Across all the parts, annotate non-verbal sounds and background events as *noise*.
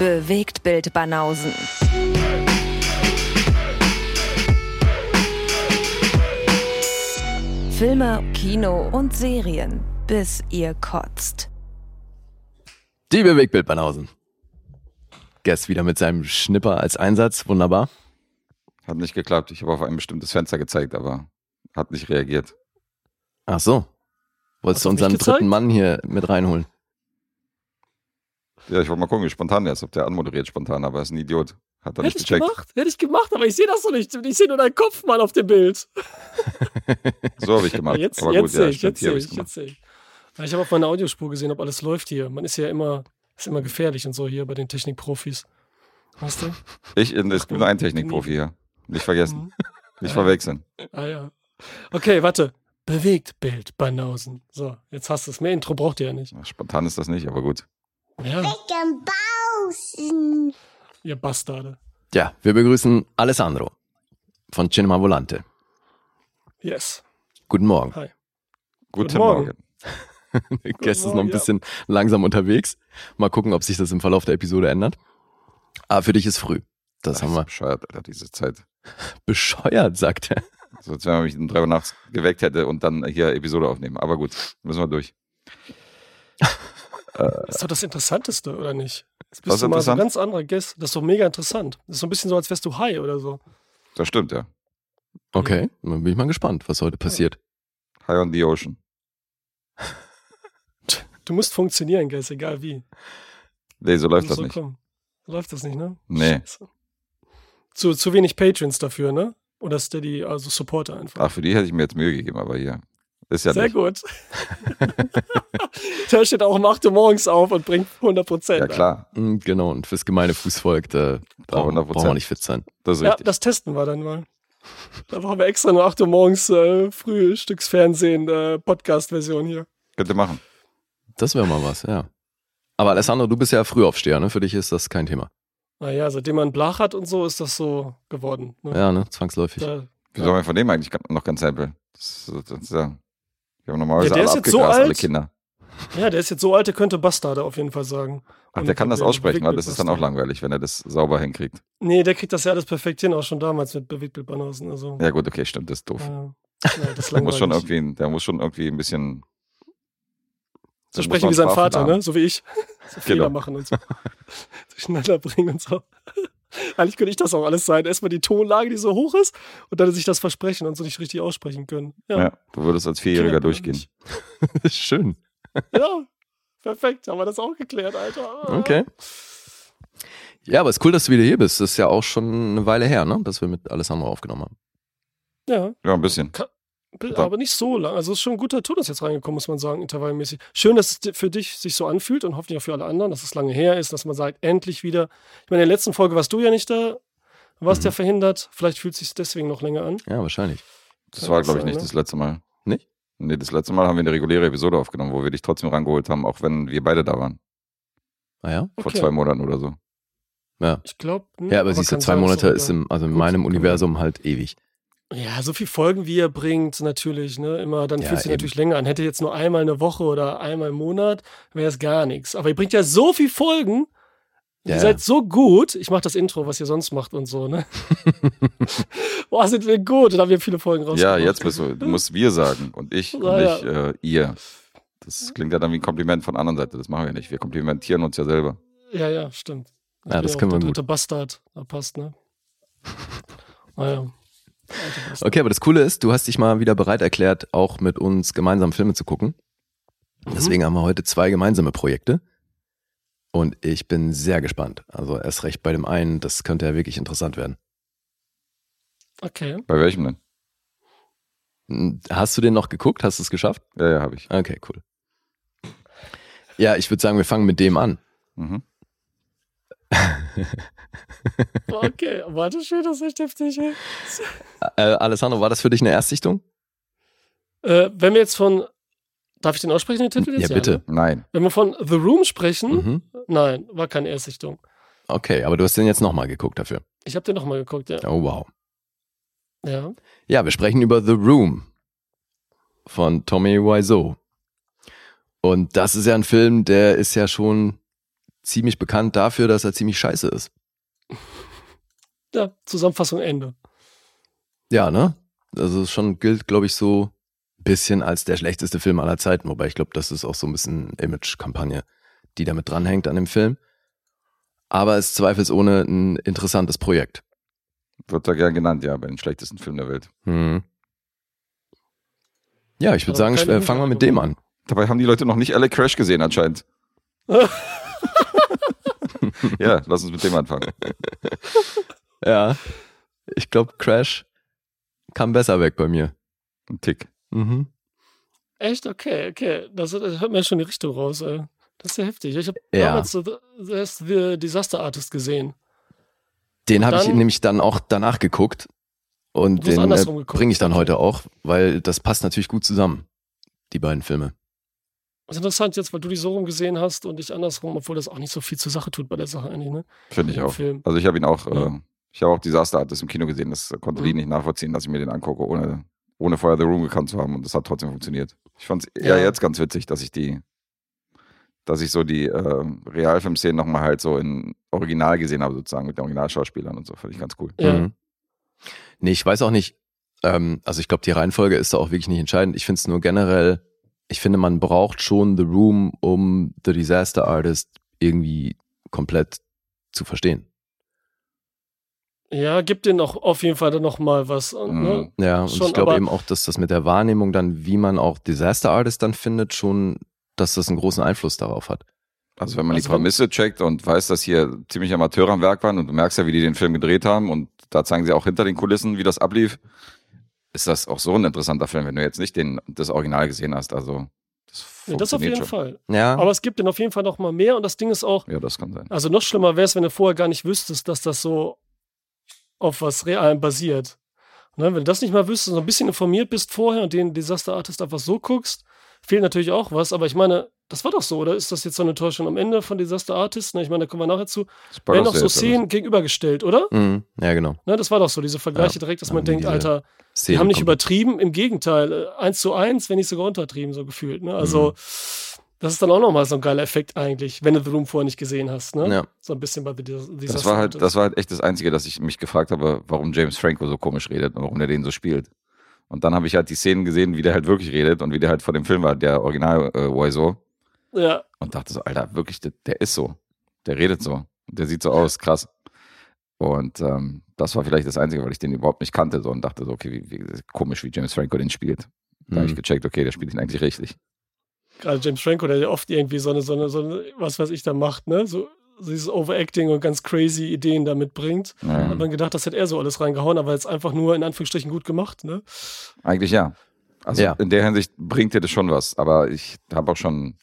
Bewegt Bild Banausen. Filme, Kino und Serien, bis ihr kotzt. Die Bewegtbild Banausen. Guest wieder mit seinem Schnipper als Einsatz, wunderbar. Hat nicht geklappt. Ich habe auf ein bestimmtes Fenster gezeigt, aber hat nicht reagiert. Ach so. Wolltest Hast du unseren dritten Mann hier mit reinholen? Ja, ich wollte mal gucken, wie spontan der ist, ob der anmoderiert spontan, aber er ist ein Idiot. Hat er Hätte nicht ich gecheckt. gemacht, hätte ich gemacht, aber ich sehe das so nicht. Ich sehe nur deinen Kopf mal auf dem Bild. *laughs* So habe ich gemacht. Jetzt, aber jetzt gut, sehe ja, ich, stimmt, jetzt sehe ich, jetzt sehe ich. Ich habe auf meiner Audiospur gesehen, ob alles läuft hier. Man ist ja immer, ist immer gefährlich und so hier bei den Technikprofis. Weißt du? Ich, ich bin nur ein Technikprofi hier. Nicht vergessen. Mhm. *laughs* Nicht verwechseln. Ah ja. Okay, warte. Bewegt Bild, Banausen. So, jetzt hast du es. Mehr Intro braucht ihr ja nicht. Spontan ist das nicht, aber gut. Ja, Chicken Bausen. ihr Bastarde. Ja, wir begrüßen Alessandro von Cinema Volante. Yes. Guten Morgen. Hi. Guten Morgen. Morgen. *laughs* Der Guest ist noch ein Morgen, ja. bisschen langsam unterwegs. Mal gucken, ob sich das im Verlauf der Episode ändert. Aber für dich ist früh. Das Das haben ist wir bescheuert, Alter, diese Zeit. *laughs* bescheuert, sagt er. So, als wenn man mich um drei Uhr nachts geweckt hätte und dann hier Episode aufnehmen. Aber gut, müssen wir durch. *laughs* Das ist doch das Interessanteste, oder nicht? Jetzt bist ist du mal so ganz anderer Guest. Das ist doch mega interessant. Das ist so ein bisschen so, als wärst du high oder so. Das stimmt, ja. Okay, dann bin ich mal gespannt, was heute passiert. High on the Ocean. *laughs* Du musst funktionieren, Guest, egal wie. Nee, so läuft das so nicht. kommen. So läuft das nicht, ne? Nee. Scheiße. Zu, zu wenig Patrons dafür, ne? Oder Steady, also Supporter einfach. Ach, für die hätte ich mir jetzt Mühe gegeben, aber hier. Ist ja Sehr nicht. gut. *laughs* Der steht auch um 8 Uhr morgens auf und bringt 100 Prozent. Ja, klar. Mm, Genau, und fürs gemeine Fußvolk, da brauchen, 100%. brauchen wir nicht fit sein. Das ist Ja, richtig. das testen wir dann mal. Da brauchen wir extra nur 8 Uhr morgens äh, Frühstücksfernsehen, äh, Podcast-Version hier. Könnt ihr machen. Das wäre mal was, ja. Aber Alessandro, du bist ja Frühaufsteher, ne? Für dich ist das kein Thema. Naja, seitdem man Blach hat und so, ist das so geworden. Ne? Ja, ne? Zwangsläufig. Da, Wieso haben wir von dem eigentlich noch ganz simpel? Das, das ist ja. Wir haben normalerweise Ja, der alle ist jetzt so abgegrast, alle alt. Kinder. ja, der ist jetzt so alt, der könnte Bastarde auf jeden Fall sagen. Ach, Und der kann das aussprechen, aber das ist dann auch langweilig, wenn er das sauber hinkriegt. Nee, der kriegt das ja alles perfekt hin, auch schon damals mit Bewegtbildbanausen. Also, Ja, gut, okay, stimmt, das ist doof. ja, ja, *laughs* das Der muss, schon irgendwie, der muss schon irgendwie ein bisschen. So sprechen wie sein Vater, haben. ne? So wie ich. *laughs* So Fehler Genau. machen und so. *laughs* Durcheinander bringen und so. Eigentlich könnte ich das auch alles sein. Erstmal die Tonlage, die so hoch ist, und dann sich das versprechen und so nicht richtig aussprechen können. Ja, Ja, du würdest als Vierjähriger durchgehen. *laughs* Schön. Ja, perfekt. Haben wir das auch geklärt, Alter. Okay. Ja, aber es ist cool, dass du wieder hier bist. Das ist ja auch schon eine Weile her, ne? Dass wir mit Alessandro aufgenommen haben. Ja, Ja, ein bisschen. Aber nicht so lang. Also es ist schon ein guter Todus jetzt reingekommen, muss man sagen, intervallmäßig. Schön, dass es für dich sich so anfühlt und hoffentlich auch für alle anderen, dass es lange her ist, dass man sagt, endlich wieder. Ich meine, in der letzten Folge warst du ja nicht da, warst Mhm. ja verhindert. Vielleicht fühlt es sich deswegen noch länger an. Ja, wahrscheinlich. Das Kann war, glaube ich, nicht ne? das letzte Mal. Nicht? Nee, das letzte Mal haben wir eine reguläre Episode aufgenommen, wo wir dich trotzdem rangeholt haben, auch wenn wir beide da waren. Ah ja? Vor Okay. zwei Monaten oder so. Ja. Ich glaube. Ja, aber siehst du, zwei Monate ist im, also in Gut, meinem Universum halt ewig. Ja, so viel Folgen, wie er bringt, natürlich, ne? Immer, dann Ja, fühlt sich natürlich länger an. Hätte jetzt nur einmal eine Woche oder einmal im Monat, wäre es gar nichts. Aber ihr bringt ja so viel Folgen. Ja. Ihr seid so gut. Ich mache das Intro, was ihr sonst macht und so, ne? *laughs* Boah, sind wir gut. Da haben wir viele Folgen Ja, rausgebracht. jetzt bist du, du musst wir sagen und ich und Ja, ja. nicht äh, ihr. Das klingt ja dann wie ein Kompliment von der anderen Seite. Das machen wir nicht. Wir komplimentieren uns ja selber. Ja, ja, stimmt. Ich Ja, das können wir der gut. dritte Bastard. Da passt, ne? *laughs* Naja. Okay, aber das Coole ist, du hast dich mal wieder bereit erklärt, auch mit uns gemeinsam Filme zu gucken. Mhm. Deswegen haben wir heute zwei gemeinsame Projekte. Und ich bin sehr gespannt. Also erst recht bei dem einen, das könnte ja wirklich interessant werden. Okay. Bei welchem denn? Hast du den noch geguckt? Hast du es geschafft? Ja, ja, habe ich. Okay, cool. Ja, ich würde sagen, wir fangen mit dem an. Mhm. *laughs* Okay, warte schön, das ist echt heftig, ey. Äh, Alessandro, war das für dich eine Erstsichtung? Äh, wenn wir jetzt von. Darf ich den aussprechen, den Titel jetzt? Ja, bitte. Ne? Nein. Wenn wir von The Room sprechen, Mhm. nein, war keine Erstsichtung. Okay, aber du hast den jetzt nochmal geguckt dafür. Ich habe den nochmal geguckt, ja. Oh, wow. ja. Ja, wir sprechen über The Room von Tommy Wiseau. Und das ist ja ein Film, der ist ja schon ziemlich bekannt dafür, dass er ziemlich scheiße ist. Ja, Zusammenfassung Ende. Ja, ne? Also es schon gilt, glaube ich, so ein bisschen als der schlechteste Film aller Zeiten, wobei ich glaube, das ist auch so ein bisschen Image-Kampagne, die damit dranhängt an dem Film. Aber es ist zweifelsohne ein interessantes Projekt. Wird da gern genannt, ja, bei den schlechtesten Filmen der Welt. Hm. Ja, ich würde sagen, äh, fangen wir mit dem an. Dabei haben die Leute noch nicht alle Crash gesehen anscheinend. *laughs* ja, lass uns mit dem anfangen. *laughs* Ja, ich glaube, Crash kam besser weg bei mir. Ein Tick. Mhm. Echt? Okay, okay. Das, das hört mir schon die Richtung raus, ey. Das ist ja heftig. Ich habe Ja. damals so The- erst The Disaster Artist gesehen. Den habe ich nämlich dann auch danach geguckt und den äh, bringe ich dann heute auch, weil das passt natürlich gut zusammen, die beiden Filme. Das ist interessant jetzt, weil du die so rum gesehen hast und ich andersrum, obwohl das auch nicht so viel zur Sache tut bei der Sache eigentlich, ne? Finde ich auch. Film. Also ich habe ihn auch, Ja. äh, ich habe auch Disaster Artist im Kino gesehen. Das konnte Mhm. Lee nicht nachvollziehen, dass ich mir den angucke, ohne, ohne vorher The Room gekannt zu haben. Und das hat trotzdem funktioniert. Ich fand es eher Ja. jetzt ganz witzig, dass ich die, dass ich so die äh, Realfilm-Szenen nochmal halt so in Original gesehen habe, sozusagen mit den Originalschauspielern und so. Fand ich ganz cool. Ja. Mhm. Nee, ich weiß auch nicht, ähm, also ich glaube, die Reihenfolge ist da auch wirklich nicht entscheidend. Ich finde es nur generell, ich finde, man braucht schon The Room, um The Disaster Artist irgendwie komplett zu verstehen. Ja, gibt denen auch auf jeden Fall dann nochmal was. Mhm. Ne? Ja, und Schon, ich glaube eben auch, dass das mit der Wahrnehmung dann, wie man auch Disaster Artist dann findet, schon, dass das einen großen Einfluss darauf hat. Also wenn man Also die Prämisse checkt und weiß, dass hier ziemlich Amateure am Werk waren und du merkst ja, wie die den Film gedreht haben und da zeigen sie auch hinter den Kulissen, wie das ablief, ist das auch so ein interessanter Film, wenn du jetzt nicht den, das Original gesehen hast. Also das Ja, das auf jeden schon. Fall. Ja, Aber es gibt denen auf jeden Fall nochmal mehr und das Ding ist auch, Ja, das kann sein. also noch schlimmer wäre es, wenn du vorher gar nicht wüsstest, dass das so auf was Realem basiert. Ne, wenn du das nicht mal wüsstest, so ein bisschen informiert bist vorher und den Disaster Artist einfach so guckst, fehlt natürlich auch was, aber ich meine, das war doch so, oder ist das jetzt so eine Enttäuschung am Ende von Disaster Artist? Ne, ich meine, da kommen wir nachher zu. Spoilers Werden doch so Szenen gegenübergestellt, oder? mhm. ja genau. Ne, das war doch so, diese Vergleiche Ja, direkt, dass man denkt, Alter, die Szene haben nicht übertrieben, im Gegenteil, äh, eins zu eins, wenn nicht sogar untertrieben, so gefühlt. Ne? Also, Mhm. Das ist dann auch nochmal so ein geiler Effekt eigentlich, wenn du The Room vorher nicht gesehen hast. Ne? Ja. So ein bisschen bei The Dis- Das Disaster war halt, das war halt echt das Einzige, dass ich mich gefragt habe, warum James Franco so komisch redet und warum er den so spielt. Und dann habe ich halt die Szenen gesehen, wie der halt wirklich redet und wie der halt vor dem Film war, der Original äh, Wiseau. Ja, Und dachte so, Alter, wirklich, der, der ist so. Der redet so. Der sieht so aus, krass. Und ähm, das war vielleicht das Einzige, weil ich den überhaupt nicht kannte so und dachte so, okay, wie, wie komisch, wie James Franco den spielt. Da habe ich Mhm. gecheckt, okay, der spielt ihn eigentlich richtig. Gerade James Franco, der ja oft irgendwie so eine, so eine, so eine, was weiß ich, da macht, ne? So, so dieses Overacting und ganz crazy Ideen da mitbringt. Ja. Hat man gedacht, das hätte er so alles reingehauen, aber jetzt einfach nur in Anführungsstrichen gut gemacht, ne? Eigentlich ja. Also Ja. in der Hinsicht bringt dir das schon was. Aber ich habe auch schon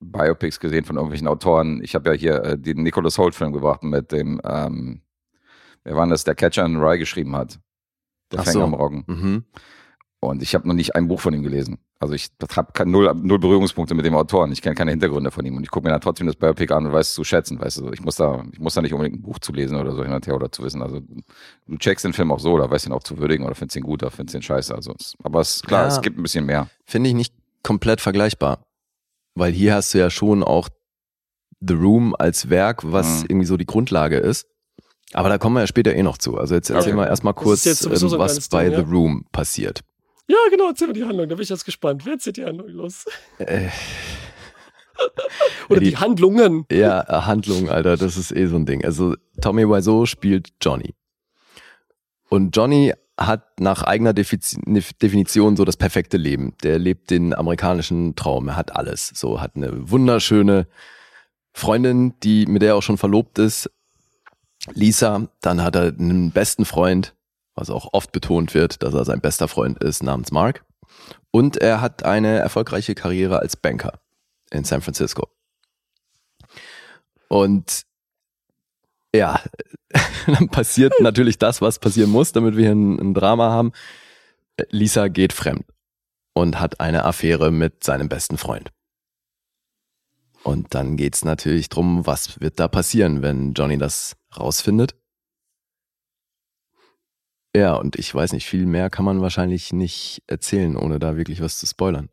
Biopics gesehen von irgendwelchen Autoren. Ich habe ja hier äh, den Nicholas Holt-Film gebracht mit dem, ähm, wer war denn das, der Catcher in Rye geschrieben hat. Der Ach Fänger so. am Roggen. Mhm. Und ich habe noch nicht ein Buch von ihm gelesen. Also ich habe null, null Berührungspunkte mit dem Autoren. Ich kenne keine Hintergründe von ihm. Und ich gucke mir dann trotzdem das Biopic an und weiß es zu schätzen. Weißt du, ich muss da, ich muss da nicht unbedingt ein Buch zu lesen oder so hin und her oder zu wissen. Also du checkst den Film auch so oder weißt ihn auch zu würdigen oder findest ihn gut oder findest ihn scheiße. Also, es, aber es, klar, Ja. es gibt ein bisschen mehr. Finde ich nicht komplett vergleichbar. Weil hier hast du ja schon auch The Room als Werk, was Mhm. irgendwie so die Grundlage ist. Aber da kommen wir ja später eh noch zu. Also jetzt erzähl Okay. mal erstmal kurz, ähm, so was bei Ding, The ja. Room passiert. Ja, genau, erzähl mir die Handlung, da bin ich jetzt gespannt. Wer erzählt die Handlung los? Äh, Oder die- die Handlungen. ja, äh, Handlung, Alter, das ist eh so ein Ding. Also Tommy Wiseau spielt Johnny. Und Johnny hat nach eigener Defiz- Definition so das perfekte Leben. Der lebt den amerikanischen Traum. Er hat alles. So hat eine wunderschöne Freundin, die mit der er auch schon verlobt ist, Lisa. Dann hat er einen besten Freund, was auch oft betont wird, dass er sein bester Freund ist, namens Mark. Und er hat eine erfolgreiche Karriere als Banker in San Francisco. Und ja, *laughs* dann passiert natürlich das, was passieren muss, damit wir hier ein, ein Drama haben. Lisa geht fremd und hat eine Affäre mit seinem besten Freund. Und dann geht's natürlich drum, was wird da passieren, wenn Johnny das rausfindet. Ja, und ich weiß nicht, viel mehr kann man wahrscheinlich nicht erzählen, ohne da wirklich was zu spoilern.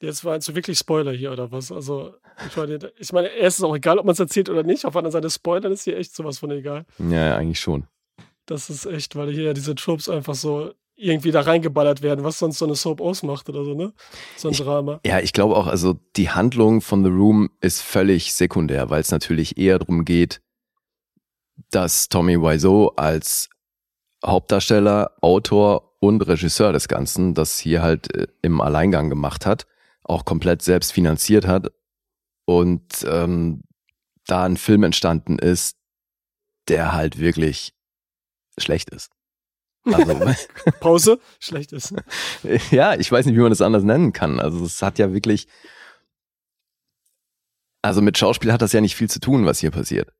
Jetzt war also wirklich Spoiler hier oder was? Also, ich meine, ich meine erst ist auch egal, ob man es erzählt oder nicht. Auf der anderen Seite Spoiler ist hier echt sowas von egal. Ja, ja, eigentlich schon. Das ist echt, weil hier ja diese Tropes einfach so irgendwie da reingeballert werden, was sonst so eine Soap ausmacht oder so, ne? So ein Drama. Ja, ich glaube auch, also die Handlung von The Room ist völlig sekundär, weil es natürlich eher darum geht, dass Tommy Wiseau als Hauptdarsteller, Autor und Regisseur des Ganzen das hier halt äh, im Alleingang gemacht hat, auch komplett selbst finanziert hat und ähm, da ein Film entstanden ist, der halt wirklich schlecht ist. Also, *laughs* Pause, *laughs* schlecht ist. *laughs* ja, ich weiß nicht, wie man das anders nennen kann. Also es hat ja wirklich, also mit Schauspiel hat das ja nicht viel zu tun, was hier passiert.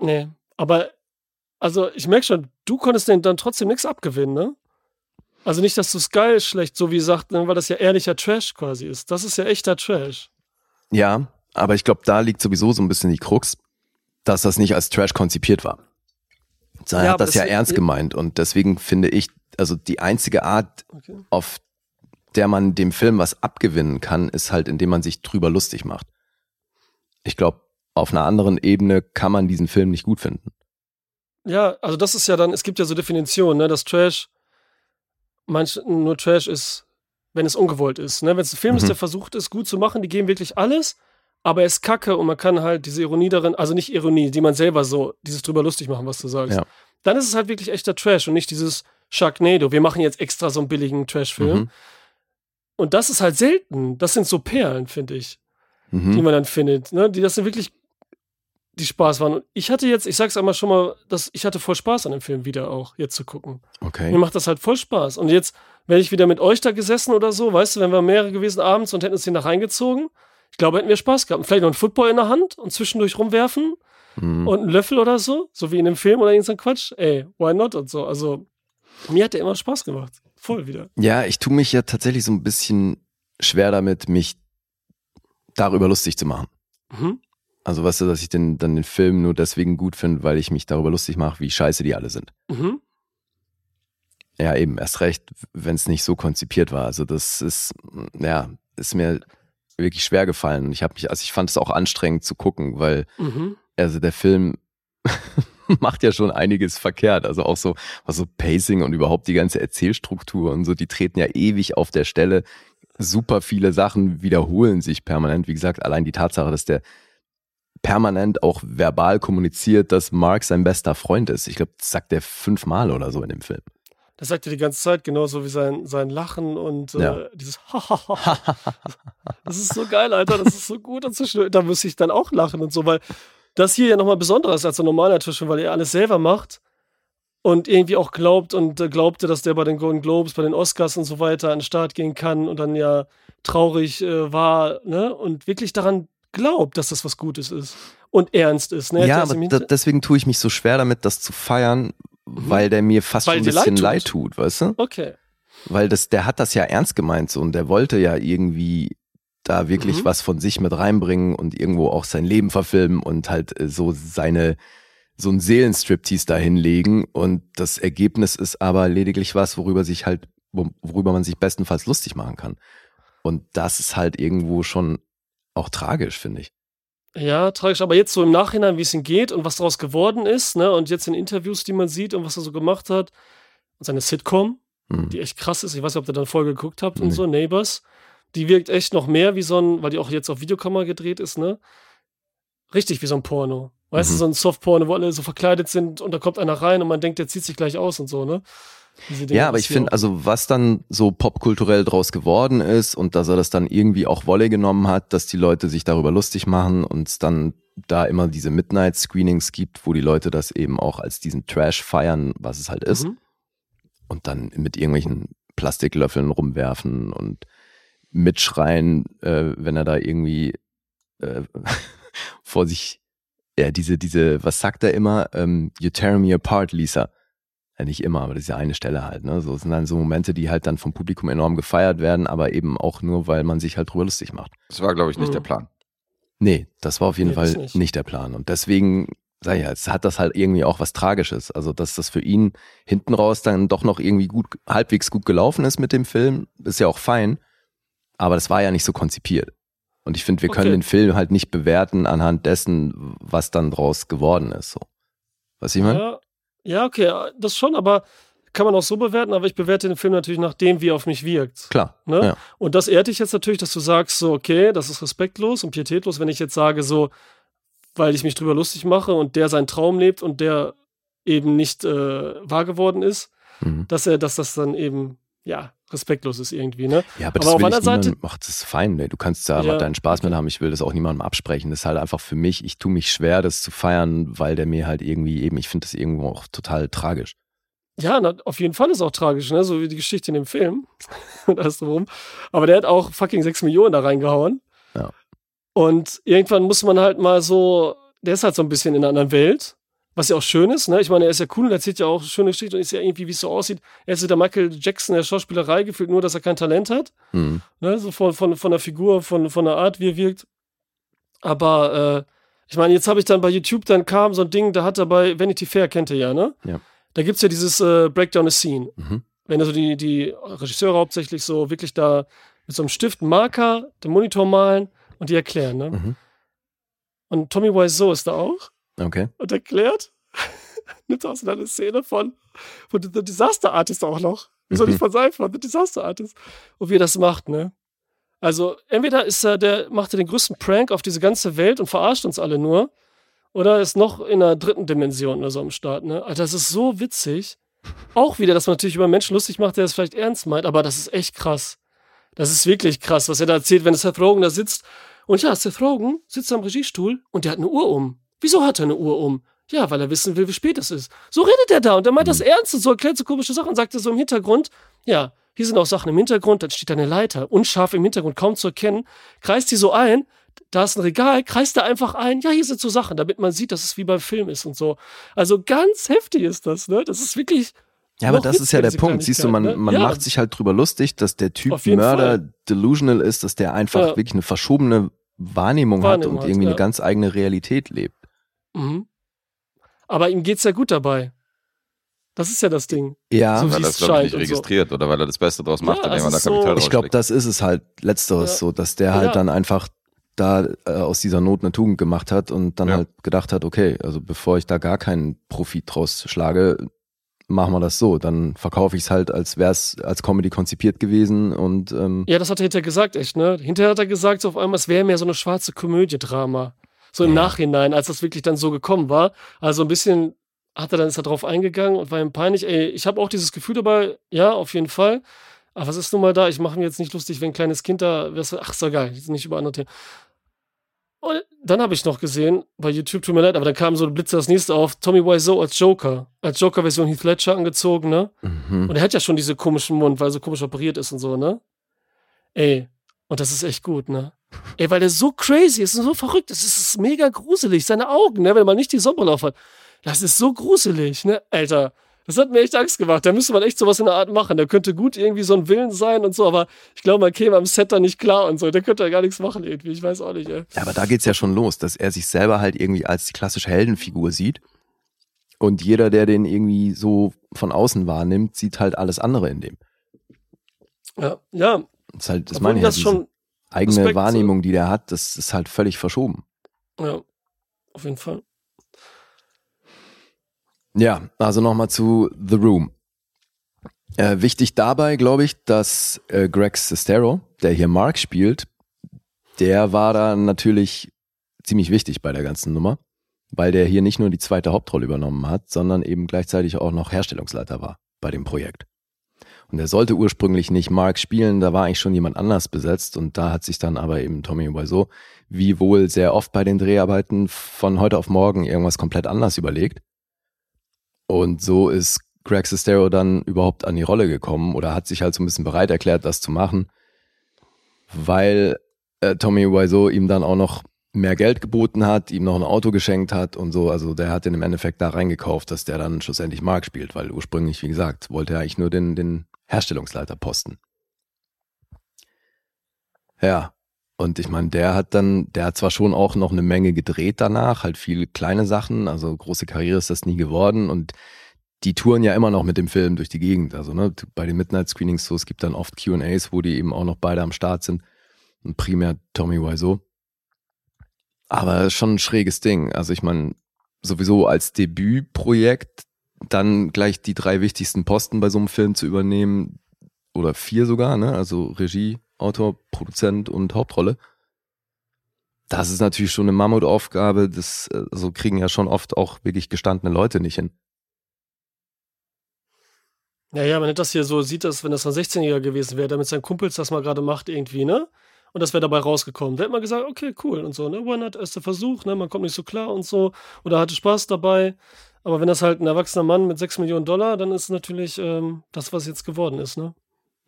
Nee, aber also ich merke schon, du konntest denen dann trotzdem nichts abgewinnen, ne? Also nicht, dass du es geil schlecht, so wie sagt, ne, weil das ja ehrlicher Trash quasi ist. Das ist ja echter Trash. Ja, aber ich glaube, da liegt sowieso so ein bisschen die Krux, dass das nicht als Trash konzipiert war. Sondern Ja, hat das ja ernst gemeint und deswegen finde ich, also die einzige Art, Okay. auf der man dem Film was abgewinnen kann, ist halt, indem man sich drüber lustig macht. Ich glaube, auf einer anderen Ebene kann man diesen Film nicht gut finden. Ja, also das ist ja dann, es gibt ja so Definitionen, ne, dass Trash manch, nur Trash ist, wenn es ungewollt ist. Ne? Wenn es ein Film ist, Mhm. der versucht ist, gut zu machen, die geben wirklich alles, aber er ist kacke und man kann halt diese Ironie darin, also nicht Ironie, die man selber so, dieses drüber lustig machen, was du sagst. Ja. Dann ist es halt wirklich echter Trash und nicht dieses Sharknado. Wir machen jetzt extra so einen billigen Trash-Film. Mhm. Und das ist halt selten. Das sind so Perlen, finde ich die Mhm. man dann findet, ne? Die das sind wirklich die Spaß waren. Und ich hatte jetzt, ich sag's einmal schon mal, dass ich hatte voll Spaß an dem Film wieder auch, jetzt zu gucken. Mir Okay. macht das halt voll Spaß. Und jetzt, wenn ich wieder mit euch da gesessen oder so, weißt du, wenn wir mehrere gewesen abends und hätten uns den da reingezogen, ich glaube, hätten wir Spaß gehabt. Und vielleicht noch einen Football in der Hand und zwischendurch rumwerfen Mhm. und einen Löffel oder so, so wie in dem Film oder irgendein Quatsch. Ey, why not und so. Also, mir hat der immer Spaß gemacht. Voll wieder. Ja, ich tue mich ja tatsächlich so ein bisschen schwer damit, mich darüber lustig zu machen. Mhm. Also weißt du, dass ich den, dann den Film nur deswegen gut finde, weil ich mich darüber lustig mache, wie scheiße die alle sind. Mhm. Ja, eben, erst recht, wenn es nicht so konzipiert war. Also das ist, ja, ist mir wirklich schwer gefallen. Und ich habe mich, also ich fand es auch anstrengend zu gucken, weil Mhm. also der Film *laughs* macht ja schon einiges verkehrt. Also auch so, was so Pacing und überhaupt die ganze Erzählstruktur und so, die treten ja ewig auf der Stelle. Super viele Sachen wiederholen sich permanent. Wie gesagt, allein die Tatsache, dass der permanent auch verbal kommuniziert, dass Mark sein bester Freund ist. Ich glaube, das sagt er fünfmal oder so in dem Film. Das sagt er die ganze Zeit, genauso wie sein, sein Lachen und Ja. äh, dieses Das ist so geil, Alter, das ist so gut. Und so da muss ich dann auch lachen und so, weil das hier ja nochmal besonderer ist als ein normaler Tisch, weil er alles selber macht und irgendwie auch glaubt und äh, glaubte, dass der bei den Golden Globes, bei den Oscars und so weiter an den Start gehen kann und dann ja traurig äh, war, ne? Und wirklich daran glaubt, dass das was Gutes ist und ernst ist, ne? ja, aber da, Hinter- deswegen tue ich mich so schwer damit, das zu feiern, weil der mir fast Mhm. Weil schon ein dir leid bisschen tut. leid tut, weißt du? okay. Weil das, der hat das ja ernst gemeint so und der wollte ja irgendwie da wirklich Mhm. was von sich mit reinbringen und irgendwo auch sein Leben verfilmen und halt äh, so seine, so ein Seelenstriptease da hinlegen und das Ergebnis ist aber lediglich was, worüber sich halt, wo- worüber man sich bestenfalls lustig machen kann. Und das ist halt irgendwo schon auch tragisch, finde ich. Ja, tragisch, aber jetzt so im Nachhinein, wie es ihm geht und was daraus geworden ist, ne, und jetzt in Interviews, die man sieht und was er so gemacht hat, und seine Sitcom, Hm. die echt krass ist, ich weiß nicht, ob ihr dann Folge geguckt habt und Nee. so, Neighbors, die wirkt echt noch mehr wie so ein, weil die auch jetzt auf Videokamera gedreht ist, ne, richtig wie so ein Porno. Weißt du, Mhm. so ein Softporno, wo alle so verkleidet sind und da kommt einer rein und man denkt, der zieht sich gleich aus und so, ne? Ja, aber ich finde, also was dann so popkulturell draus geworden ist und dass er das dann irgendwie auch Wolle genommen hat, dass die Leute sich darüber lustig machen und es dann da immer diese Midnight-Screenings gibt, wo die Leute das eben auch als diesen Trash feiern, was es halt ist, Mhm. und dann mit irgendwelchen Plastiklöffeln rumwerfen und mitschreien, äh, wenn er da irgendwie äh, *laughs* vor sich, ja, diese, diese, was sagt er immer? Ähm, you tear me apart, Lisa. Ja, nicht immer, aber das ist ja eine Stelle halt. Ne? So es sind dann so Momente, die halt dann vom Publikum enorm gefeiert werden, aber eben auch nur, weil man sich halt drüber lustig macht. Das war, glaube ich, nicht Mhm. der Plan. Nee, das war auf jeden Nee, Fall nicht. nicht. der Plan. Und deswegen, sag ich ja, es hat das halt irgendwie auch was Tragisches. Also, dass das für ihn hinten raus dann doch noch irgendwie gut, halbwegs gut gelaufen ist mit dem Film, ist ja auch fein. aber das war ja nicht so konzipiert. Und ich finde, wir können Okay. den Film halt nicht bewerten anhand dessen, was dann draus geworden ist. So. Was ich meine? Ja, ja, okay, das schon, aber kann man auch so bewerten, aber ich bewerte den Film natürlich nach dem, wie er auf mich wirkt. Klar. Ne? Ja. Und das ehrt dich jetzt natürlich, dass du sagst, so, okay, das ist respektlos und pietätlos, wenn ich jetzt sage, so, weil ich mich drüber lustig mache und der seinen Traum lebt und der eben nicht äh, wahr geworden ist, Mhm. dass er, dass das dann eben, ja, respektlos ist irgendwie, ne? Ja, aber Aber das auf will ich anderen niemandem, macht das fein, ne? Du kannst da Ja, deinen Spaß mit haben, ich will das auch niemandem absprechen. Das ist halt einfach für mich, ich tue mich schwer, das zu feiern, weil der mir halt irgendwie eben, ich finde das irgendwo auch total tragisch. Ja, na, auf jeden Fall ist auch tragisch, ne? So wie die Geschichte in dem Film *laughs* und alles drum. Aber der hat auch fucking 6 Millionen da reingehauen. Ja. Und irgendwann muss man halt mal so, der ist halt so ein bisschen in einer anderen Welt, was ja auch schön ist, ne? Ich meine, er ist ja cool und erzählt ja auch schöne Geschichten und ist ja irgendwie, wie es so aussieht. Er ist ja der Michael Jackson der Schauspielerei gefühlt, nur dass er kein Talent hat. Mhm. Ne? So von, von, von der Figur, von, von der Art, wie er wirkt. Aber äh, ich meine, jetzt habe ich dann bei YouTube, dann kam so ein Ding, da hat er bei Vanity Fair, kennt ihr ja, ne? Ja. Da gibt es ja dieses äh, Breakdown a Scene. Mhm. Wenn also die, die Regisseure hauptsächlich so wirklich da mit so einem Stift, einen Marker, den Monitor malen und die erklären, ne? Mhm. Und Tommy Wiseau ist da auch Okay. und erklärt, *laughs* nimmt aus eine Szene von, von The Disaster Artist auch noch. Wieso nicht von seinem, von The Disaster Artist. Und wie er das macht, ne? Also, entweder ist er, der macht er den größten Prank auf diese ganze Welt und verarscht uns alle nur, oder ist noch in einer dritten Dimension oder so am Start, ne? Alter, das ist so witzig. Auch wieder, dass man natürlich über Menschen lustig macht, der es vielleicht ernst meint, aber das ist echt krass. Das ist wirklich krass, was er da erzählt, wenn Seth Rogen da sitzt. Und ja, Seth Rogen sitzt am Regiestuhl und der hat eine Uhr um. Wieso hat er eine Uhr um? Ja, weil er wissen will, wie spät es ist. So redet er da und er meint das ernst und so erklärt so komische Sachen, sagt er so im Hintergrund. Ja, hier sind auch Sachen im Hintergrund, dann steht da eine Leiter, unscharf im Hintergrund, kaum zu erkennen, kreist die so ein, da ist ein Regal, kreist er einfach ein, ja, hier sind so Sachen, damit man sieht, dass es wie beim Film ist und so. Also ganz heftig ist das, ne? Das ist wirklich. Ja, aber das ist ja der Punkt. Siehst du, man, Kleinigkeiten, man ne? Ja. macht sich halt drüber lustig, dass der Typ Mörder Fall. delusional ist, dass der einfach Ja. wirklich eine verschobene Wahrnehmung, Wahrnehmung hat und hat, irgendwie ja. eine ganz eigene Realität lebt. Mhm. Aber ihm geht's ja gut dabei. Das ist ja das Ding. Ja, So weil er es es, glaube ich, nicht und so. registriert oder weil er das Beste draus macht, Ja, indem er da ist so- Kapital ich glaube, das ist es halt letzteres Ja. so, dass der halt Ja. dann einfach da äh, aus dieser Not eine Tugend gemacht hat und dann Ja. halt gedacht hat, okay, also bevor ich da gar keinen Profit draus schlage, machen wir das so. Dann verkaufe ich es halt, als wäre es als Comedy konzipiert gewesen und ähm, Ja, das hat er hinterher gesagt, echt, ne? Hinterher hat er gesagt, so auf einmal, es wäre mehr so eine schwarze Komödie-Drama. So im Ja. Nachhinein, als das wirklich dann so gekommen war. Also ein bisschen hat er dann ist er drauf eingegangen und war ihm peinlich. Ey, ich habe auch dieses Gefühl dabei, ja, auf jeden Fall. Aber was ist nun mal da? Ich mache mir jetzt nicht lustig, wenn ein kleines Kind da. Ach, ist doch geil, jetzt nicht über andere Themen. Und dann habe ich noch gesehen, bei YouTube, tut mir leid, aber da kam so ein Blitzer das nächste auf, Tommy Wiseau als Joker. Als Joker-Version Heath Ledger angezogen, ne? mhm. Und er hat ja schon diese komischen Mund, weil er so komisch operiert ist und so, ne? Ey, und das ist echt gut, ne? Ey, weil der so crazy ist und so verrückt ist. Es ist mega gruselig. Seine Augen, ne? Wenn man nicht die Sonnenbrille hat. Das ist so gruselig, ne? Alter, das hat mir echt Angst gemacht. Da müsste man echt sowas in der Art machen. Der könnte gut irgendwie so ein Willen sein und so, aber ich glaube, man käme am Set da nicht klar und so. Der könnte ja gar nichts machen irgendwie. Ich weiß auch nicht, ey. Ja, aber da geht's ja schon los, dass er sich selber halt irgendwie als die klassische Heldenfigur sieht. Und jeder, der den irgendwie so von außen wahrnimmt, sieht halt alles andere in dem. Ja, ja. Das, ist halt, das obwohl meine ich ja, das schon, eigene Respekt. Wahrnehmung, die der hat, das ist halt völlig verschoben. ja, auf jeden Fall. Ja, also nochmal zu The Room. Äh, wichtig dabei, glaube ich, dass äh, Greg Sestero, der hier Mark spielt, der war da natürlich ziemlich wichtig bei der ganzen Nummer, weil der hier nicht nur die zweite Hauptrolle übernommen hat, sondern eben gleichzeitig auch noch Herstellungsleiter war bei dem Projekt. Und er sollte ursprünglich nicht Mark spielen, da war eigentlich schon jemand anders besetzt und da hat sich dann aber eben Tommy Wiseau, wie wohl sehr oft bei den Dreharbeiten von heute auf morgen irgendwas komplett anders überlegt. Und so ist Greg Sestero dann überhaupt an die Rolle gekommen oder hat sich halt so ein bisschen bereit erklärt, das zu machen, weil äh, Tommy Wiseau ihm dann auch noch mehr Geld geboten hat, ihm noch ein Auto geschenkt hat und so. Also der hat den im Endeffekt da reingekauft, dass der dann schlussendlich Mark spielt, weil ursprünglich, wie gesagt, wollte er eigentlich nur den, den Herstellungsleiter posten. Ja, und ich meine, der hat dann, der hat zwar schon auch noch eine Menge gedreht danach, halt viele kleine Sachen, also große Karriere ist das nie geworden und die touren ja immer noch mit dem Film durch die Gegend. Also ne, bei den Midnight Screenings so, es gibt dann oft Q&As, wo die eben auch noch beide am Start sind. Und primär Tommy Wiseau. Aber schon ein schräges Ding. Also ich meine, sowieso als Debütprojekt dann gleich die drei wichtigsten Posten bei so einem Film zu übernehmen, oder vier sogar, ne? Also Regie, Autor, Produzent und Hauptrolle. Das ist natürlich schon eine Mammutaufgabe. Das also kriegen ja schon oft auch wirklich gestandene Leute nicht hin. Naja, wenn das hier so sieht, dass wenn das ein 16-Jähriger gewesen wäre, der mit seinen Kumpels das mal gerade macht irgendwie, ne? Und das wäre dabei rausgekommen. Der hätte mal gesagt, okay, cool und so, ne? Why not? Erster Versuch, ne? Man kommt nicht so klar und so. Oder hatte Spaß dabei. Aber wenn das halt ein erwachsener Mann mit 6 Millionen Dollar, dann ist es natürlich ähm, das, was jetzt geworden ist, ne?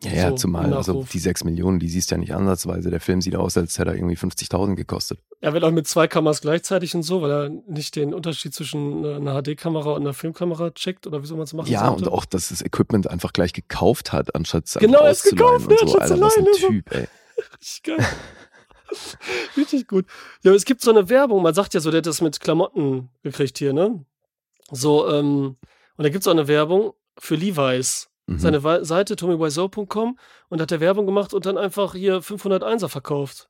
Ja, ja, So, zumal, also die sechs Millionen, die siehst du ja nicht ansatzweise. Der Film sieht aus, als hätte er irgendwie 50.000 gekostet. Er wird auch mit zwei Kameras gleichzeitig und so, weil er nicht den Unterschied zwischen einer HD-Kamera und einer Filmkamera checkt oder wie soll man es machen Ja, sollte. und auch, dass das Equipment einfach gleich gekauft hat, anstatt es Genau, hat's gekauft, ne, so. anstatt Alter, was ein so. Typ, ey. *laughs* Richtig geil. *laughs* Richtig gut. Ja, aber es gibt so eine Werbung, man sagt ja so, der hat das mit Klamotten gekriegt hier, ne? So, ähm, und da gibt es auch eine Werbung für Levi's. Mhm. Seine Seite tommywiseau.com und hat der Werbung gemacht und dann einfach hier 501er verkauft.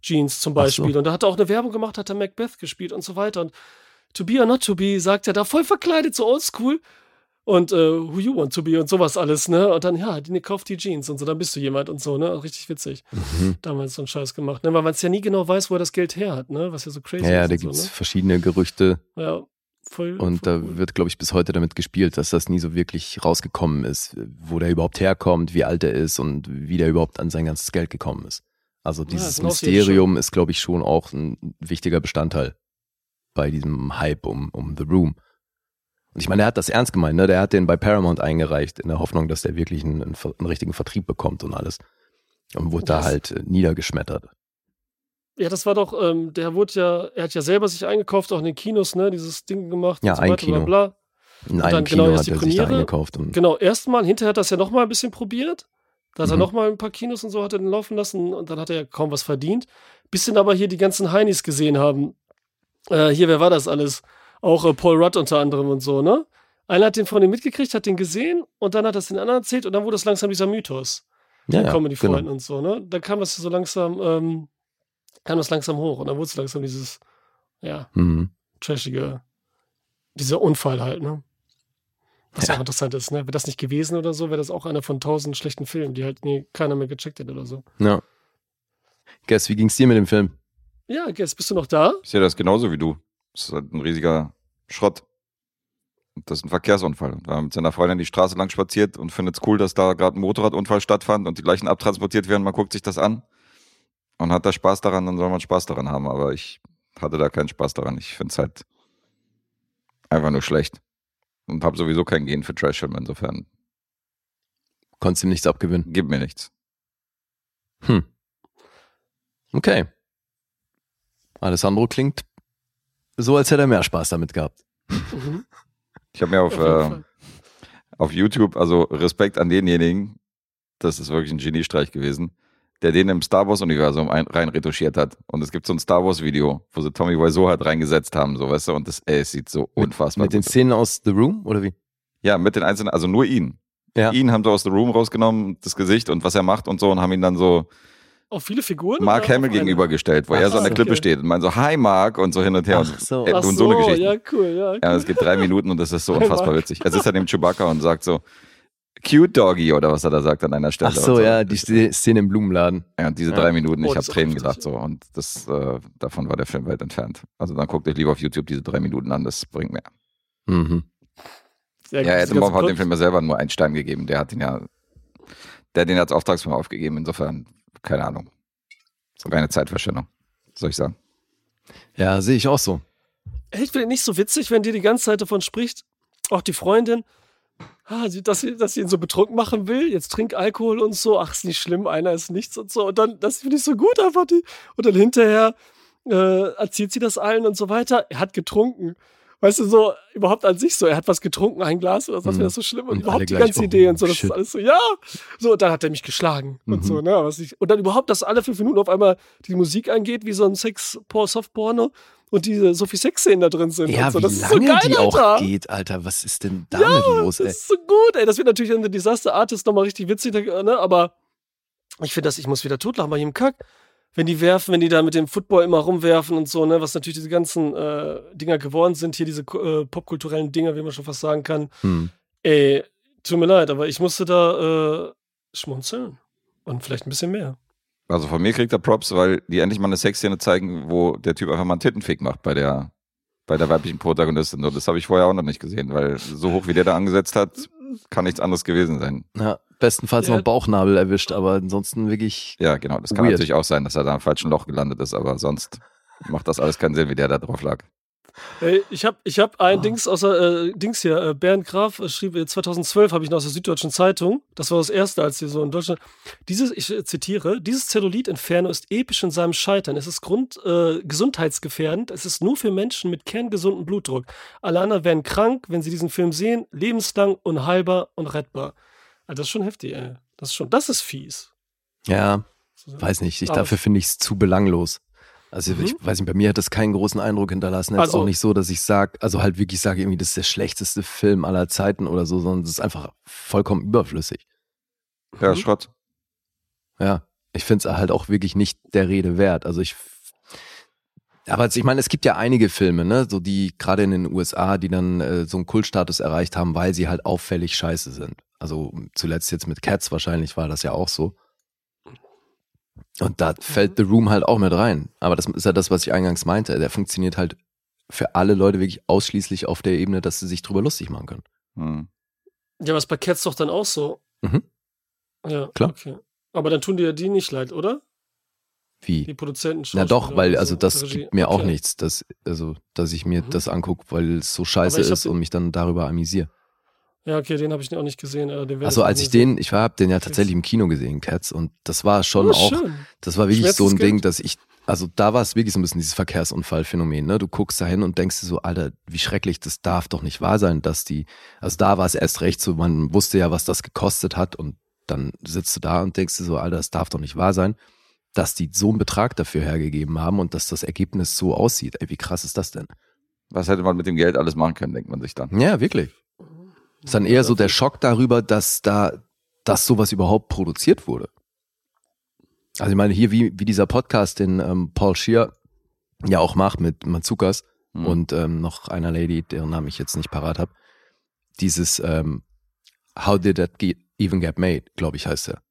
Jeans zum Ach so. Beispiel. Und da hat er auch eine Werbung gemacht, hat er Macbeth gespielt und so weiter. Und To Be or Not To Be sagt er da voll verkleidet, so oldschool. Und äh, Who You Want To Be und sowas alles, ne? Und dann, ja, die kauft die Jeans und so, dann bist du jemand und so, ne? Richtig witzig. Mhm. Damals so einen Scheiß gemacht, ne? Weil man es ja nie genau weiß, wo er das Geld her hat, ne? Was ja so crazy Ja, ja, ist. da und gibt's so, verschiedene Gerüchte ne? Ja, voll. und voll da cool. wird, glaube ich, bis heute damit gespielt, dass das nie so wirklich rausgekommen ist, wo der überhaupt herkommt, wie alt er ist und wie der überhaupt an sein ganzes Geld gekommen ist. Also Ja, dieses Außerirdische. Mysterium ist, glaube ich, schon auch ein wichtiger Bestandteil bei diesem Hype um, um The Room. Und ich meine, er hat das ernst gemeint, ne? Der hat den bei Paramount eingereicht, in der Hoffnung, dass der wirklich einen, einen, einen richtigen Vertrieb bekommt und alles. Und wurde da Das- halt äh, niedergeschmettert. Ja, das war doch, ähm, der wurde ja, er hat ja selber sich eingekauft, auch in den Kinos, ne? Dieses Ding gemacht. Ja, und so ein weiter, Kino. Bla, bla. In Und einem dann Kino genau hat er sich da Premiere. eingekauft. Und, Genau, erstmal, hinterher hat er das ja nochmal ein bisschen probiert. Da hat er Mhm. nochmal ein paar Kinos und so hat er den laufen lassen und dann hat er ja kaum was verdient. Bis dann aber hier die ganzen Heinis gesehen haben. Äh, hier, wer war das alles? Auch äh, Paul Rudd unter anderem und so, ne? Einer hat den von dem mitgekriegt, hat den gesehen und dann hat das den anderen erzählt und dann wurde es langsam dieser Mythos. ja, ja, Comedy-Freunden genau. und so, ne? Dann kam das so langsam, ähm, kam das langsam hoch und dann wurde es langsam dieses, ja, Mhm. trashige, dieser Unfall halt, ne? Was ja. Auch interessant ist, ne? Wäre das nicht gewesen oder so, wäre das auch einer von tausend schlechten Filmen, die halt nie keiner mehr gecheckt hätte oder so. Ja. Guess, wie ging's dir mit dem Film? Ja, jetzt bist du noch da? Ich sehe das genauso wie du. Das ist halt ein riesiger Schrott. Und Das ist ein Verkehrsunfall. Da mit seiner Freundin die Straße lang spaziert und findet es cool, dass da gerade ein Motorradunfall stattfand und die Leichen abtransportiert werden. Man guckt sich das an und hat da Spaß daran, dann soll man Spaß daran haben. Aber ich hatte da keinen Spaß daran. Ich finde es halt einfach nur schlecht. Und habe sowieso kein Gen für Trashfilme. Insofern Konntest ihm nichts abgewinnen. gib mir nichts. Hm. Okay. Alessandro klingt so, als hätte er mehr Spaß damit gehabt. Mhm. Ich habe mir auf, Auf äh, auf YouTube, also Respekt an denjenigen, das ist wirklich ein Geniestreich gewesen, der den im Star Wars-Universum ein- rein retuschiert hat. Und es gibt so ein Star Wars-Video, wo sie Tommy Wiseau halt reingesetzt haben, so weißt du, und das, ey, es sieht so unfassbar Mit den gut aus. Szenen aus The Room, oder wie? Ja, mit den einzelnen, also nur ihn. Ja. Ihn haben sie aus The Room rausgenommen, das Gesicht und was er macht und so und haben ihn dann so Auch viele Figuren? Mark Hamill auf gegenübergestellt, wo Ach er so an der so, Klippe okay. steht und meint so, hi Mark und so hin und her. Ach so. und, äh, Ach und so, so eine Geschichte. ja, cool, ja. Cool. Ja, es geht drei Minuten und das ist so Hi, unfassbar Mark. witzig. Es ist dann dem Chewbacca und sagt so, cute Doggy oder was er da sagt an einer Stelle. Ach so, und ja, die Sz- Szene im Blumenladen. Ja, und diese Ja. drei Minuten, Oh, ich das habe Tränen gedacht so und das äh, davon war der Film weit entfernt. Also dann guckt euch lieber auf YouTube diese drei Minuten an, das bringt mehr. Mhm. Sehr Ja, Bomb hat dem Film ja selber nur einen Stein gegeben. Der hat ihn ja, der hat den als Auftragsfilm aufgegeben. Insofern, keine Ahnung. So keine Zeitverschwendung, soll ich sagen. Ja, sehe ich auch so. Ich finde nicht so witzig, wenn dir die ganze Zeit davon spricht, auch die Freundin, ah, dass sie, dass sie ihn so betrunken machen will, jetzt trink Alkohol und so, ach, ist nicht schlimm, einer ist nichts und so. Und dann, das finde ich so gut einfach. Die, und dann hinterher äh, erzählt sie das allen und so weiter. Er hat getrunken. Weißt du, so überhaupt an sich so, er hat was getrunken, ein Glas oder was, Mhm. wäre das so schlimm und, Und überhaupt die ganze oh, Idee und so, das shit. ist alles so, ja, so, und dann hat er mich geschlagen und Mhm. so, ne, was ich, und dann überhaupt, dass alle fünf Minuten auf einmal die Musik angeht, wie so ein Sex, Soft-Porno und diese so viel Sexszenen da drin sind Ja, und so, wie das ist so lange geil, die auch Alter. geht, Alter. Was ist denn damit los, Das ey? ist so gut, ey. Das wird natürlich an The Disaster Artist nochmal richtig witzig, ne? Aber ich finde das, ich muss wieder totlachen bei jedem Kack. Wenn die werfen, wenn die da mit dem Football immer rumwerfen und so, ne, was natürlich diese ganzen äh, Dinger geworden sind, hier diese äh, popkulturellen Dinger, wie man schon fast sagen kann. Hm. Ey, tut mir leid, aber ich musste da äh, schmunzeln. Und vielleicht ein bisschen mehr. Also von mir kriegt er Props, weil die endlich mal eine Sexszene zeigen, wo der Typ einfach mal einen Tittenfick macht bei der, bei der weiblichen Protagonistin. Und das habe ich vorher auch noch nicht gesehen, weil so hoch wie der da angesetzt hat, kann nichts anderes gewesen sein. Ja, bestenfalls Ja. noch Bauchnabel erwischt, aber ansonsten wirklich. Ja, genau. Das kann Weird. natürlich auch sein, dass er da im falschen Loch gelandet ist, aber sonst macht das alles keinen Sinn, wie der da drauf lag. Ey, ich habe ich hab ein Ah. Dings außer äh, Dings hier, äh, Bernd Graf äh, schrieb äh, 2012 habe ich noch aus der Süddeutschen Zeitung. Das war das erste, als sie so in Deutschland. Dieses, ich äh, zitiere, dieses Zellulit-Inferno ist episch in seinem Scheitern. Es ist grund, äh, gesundheitsgefährdend. Es ist nur für Menschen mit kerngesunden Blutdruck. Alle anderen werden krank, wenn sie diesen Film sehen, lebenslang, unheilbar und rettbar. Also das ist schon heftig, ey. Das ist schon, das ist fies. Ja, weiß nicht. Ich, dafür finde ich es zu belanglos. Also Mhm. ich weiß nicht, bei mir hat das keinen großen Eindruck hinterlassen. Jetzt Also- auch nicht so, dass ich sage, also halt wirklich sage, irgendwie das ist der schlechteste Film aller Zeiten oder so, sondern es ist einfach vollkommen überflüssig. Ja, Mhm. Schrott. Ja, ich finde es halt auch wirklich nicht der Rede wert. Also ich, aber ich meine, es gibt ja einige Filme, ne, so die gerade in den USA, die dann äh, so einen Kultstatus erreicht haben, weil sie halt auffällig scheiße sind. Also zuletzt jetzt mit Cats wahrscheinlich war das ja auch so. Und da fällt The Room halt auch mit rein. Aber das ist ja das, was ich eingangs meinte. Der funktioniert halt für alle Leute wirklich ausschließlich auf der Ebene, dass sie sich drüber lustig machen können. Hm. Ja, was bei Cats doch dann auch so. Mhm. Ja, Klar. Okay. Aber dann tun dir die nicht leid, oder? Wie? Die Produzenten. Na doch, weil also so, das Regie. gibt mir auch Okay. nichts, dass, also, dass ich mir Mhm. das angucke, weil es so scheiße hab ist und mich dann darüber amüsiere. Ja, okay, den habe ich auch nicht gesehen. äh, Also als ich den, ich habe den ja tatsächlich im Kino gesehen, Cats, und das war schon Oh, auch, schön. das war wirklich so ein. Ding, dass ich, also da war es wirklich so ein bisschen dieses Verkehrsunfallphänomen, ne? Du guckst da hin und denkst dir so, Alter, wie schrecklich, das darf doch nicht wahr sein, dass die, also da war es erst recht so, man wusste ja, was das gekostet hat und dann sitzt du da und denkst dir so, Alter, das darf doch nicht wahr sein, dass die so einen Betrag dafür hergegeben haben und dass das Ergebnis so aussieht. Ey, wie krass ist das denn? Was hätte man mit dem Geld alles machen können, denkt man sich dann. Ja, wirklich. Ist dann eher so der Schock darüber, dass da, dass sowas überhaupt produziert wurde. Also ich meine, hier wie, wie dieser Podcast, den ähm, Paul Scheer ja auch macht mit Mazukas Hm. und ähm, noch einer Lady, deren Namen ich jetzt nicht parat habe. Dieses ähm, How Did That Get, Even Get Made, glaube ich, heißt er.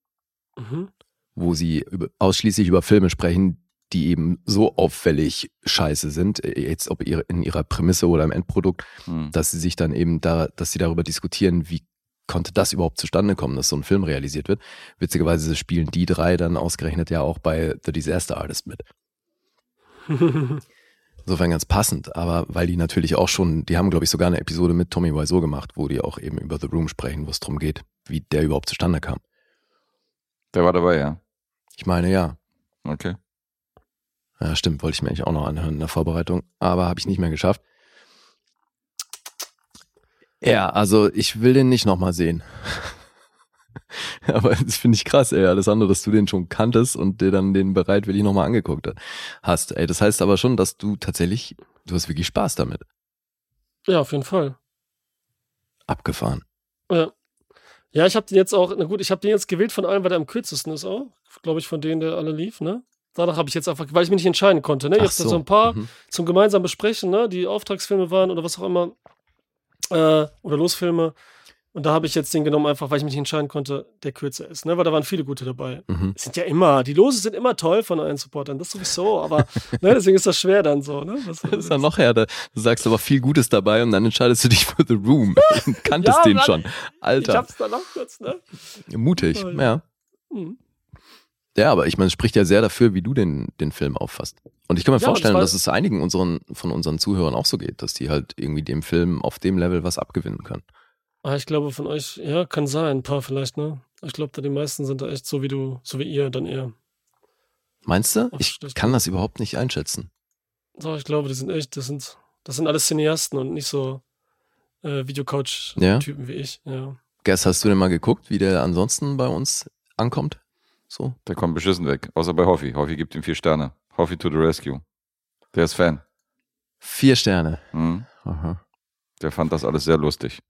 Mhm. Wo sie über, ausschließlich über Filme sprechen, die eben so auffällig scheiße sind, äh, jetzt ob ihre, in ihrer Prämisse oder im Endprodukt, Hm. dass sie sich dann eben da, dass sie darüber diskutieren, wie konnte das überhaupt zustande kommen, dass so ein Film realisiert wird. Witzigerweise spielen die drei dann ausgerechnet ja auch bei The Disaster Artist mit. *laughs* Insofern ganz passend, aber weil die natürlich auch schon, die haben glaube ich sogar eine Episode mit Tommy Wiseau gemacht, wo die auch eben über The Room sprechen, wo es darum geht, wie der überhaupt zustande kam. Der war dabei, ja. Ich meine, ja. Okay. Ja, stimmt, wollte ich mir eigentlich auch noch anhören in der Vorbereitung, aber habe ich nicht mehr geschafft. Ja, also ich will den nicht nochmal sehen. *laughs* aber das finde ich krass, ey, alles andere, dass du den schon kanntest und dir dann den bereitwillig nochmal angeguckt hast. Ey, das heißt aber schon, dass du tatsächlich, du hast wirklich Spaß damit. ja, auf jeden Fall. Abgefahren. Ja. Ja, ich habe den jetzt auch, na gut, ich habe den jetzt gewählt von allen, weil der am kürzesten ist auch. Glaube ich, von denen, der alle lief, ne? Danach habe ich jetzt einfach, weil ich mich nicht entscheiden konnte, ne? Ach Jetzt so. ein paar Mhm. zum gemeinsamen Besprechen, ne? Die Auftragsfilme waren oder was auch immer. Äh, oder Losfilme. Und da habe ich jetzt den genommen, einfach weil ich mich nicht entscheiden konnte, der kürzer ist, ne? Weil da waren viele gute dabei. Mhm. Es sind ja immer, die Lose sind immer toll von allen Supportern, das sowieso, aber ne, deswegen ist das schwer dann so, ne? Was, Das ist ja noch härter. Du sagst aber viel Gutes dabei und dann entscheidest du dich für The Room. Du *laughs* kanntest Ja, den Mann. schon. Ich Alter, hab's dann noch kurz, ne? mutig. Ja. Ja. Mhm. Ja, aber ich meine, es spricht ja sehr dafür, wie du den, den Film auffasst. Und ich kann mir Ja, vorstellen, das dass es einigen unseren, von unseren Zuhörern auch so geht, dass die halt irgendwie dem Film auf dem Level was abgewinnen können. Ah, ich glaube von euch, ja, kann sein, ein paar vielleicht, ne? Ich glaube, da die meisten sind da echt so wie du, so wie ihr, dann eher. Meinst du? Ich kann das überhaupt nicht einschätzen. So, ich glaube, die sind echt, das sind, Das sind alles Cineasten und nicht so äh, Videocouch-Typen Ja? wie ich. Ja. Guess, hast du denn mal geguckt, wie der ansonsten bei uns ankommt? So? Der kommt beschissen weg. Außer bei Hoffi. Hoffi gibt ihm vier Sterne. Hoffi to the rescue. Der ist Fan. Vier Sterne. Mhm. Aha. Der fand das alles sehr lustig.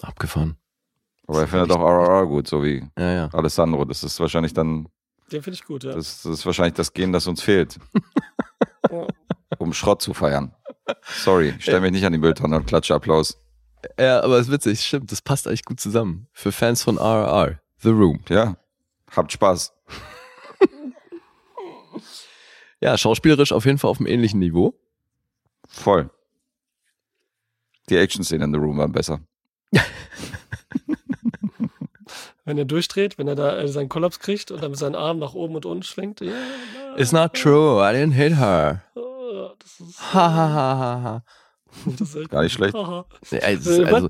Abgefahren. Aber er findet auch RRR gut, so wie Ja, ja. Alessandro. Das ist wahrscheinlich dann, Den finde ich gut, ja. das, das ist wahrscheinlich das Gen, das uns fehlt, *laughs* um Schrott zu feiern. Sorry, ich stell mich nicht an die Mülltonne und klatsche Applaus. Ja, aber es ist witzig, stimmt, das passt eigentlich gut zusammen. Für Fans von RRR, The Room. Ja, habt Spaß. Ja, schauspielerisch auf jeden Fall auf einem ähnlichen Niveau. Voll. Die Action-Szene in The Room waren besser. *laughs* Wenn er durchdreht, wenn er da äh, seinen Kollaps kriegt und dann mit seinen Armen nach oben und unten schwenkt. Ja, It's not true, I didn't hit her. ja, das ist, Ha, ha, ha, ha, ha. *laughs* echt Gar nicht schlecht. Es ist, also,